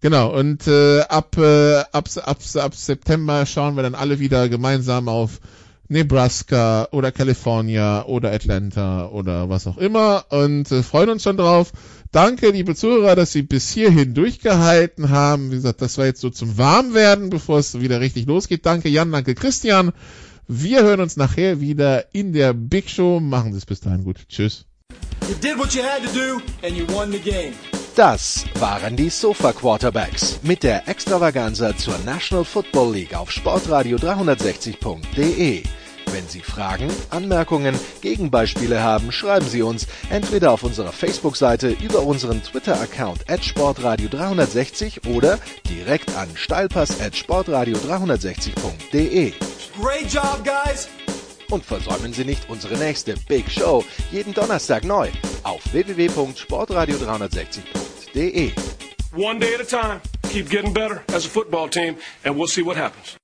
Genau, und äh, ab, äh, ab, ab, ab September schauen wir dann alle wieder gemeinsam auf Nebraska oder California oder Atlanta oder was auch immer und äh, freuen uns schon drauf. Danke, liebe Zuhörer, dass Sie bis hierhin durchgehalten haben. Wie gesagt, das war jetzt so zum Warmwerden, bevor es wieder richtig losgeht. Danke Jan, danke Christian. Wir hören uns nachher wieder in der Big Show. Machen Sie es bis dahin gut. Tschüss. You did what you had to do and you won the game. Das waren die Sofa Quarterbacks mit der Extravaganza zur National Football League auf Sportradio 360.de. Wenn Sie Fragen, Anmerkungen, Gegenbeispiele haben, schreiben Sie uns entweder auf unserer Facebook-Seite über unseren Twitter-Account at Sportradio 360 oder direkt an steilpass at Sportradio 360.de. Great job, guys. Und versäumen Sie nicht unsere nächste Big Show jeden Donnerstag neu auf www.sportradio360.de. One day at a time. Keep getting better as a football team, and we'll see what happens.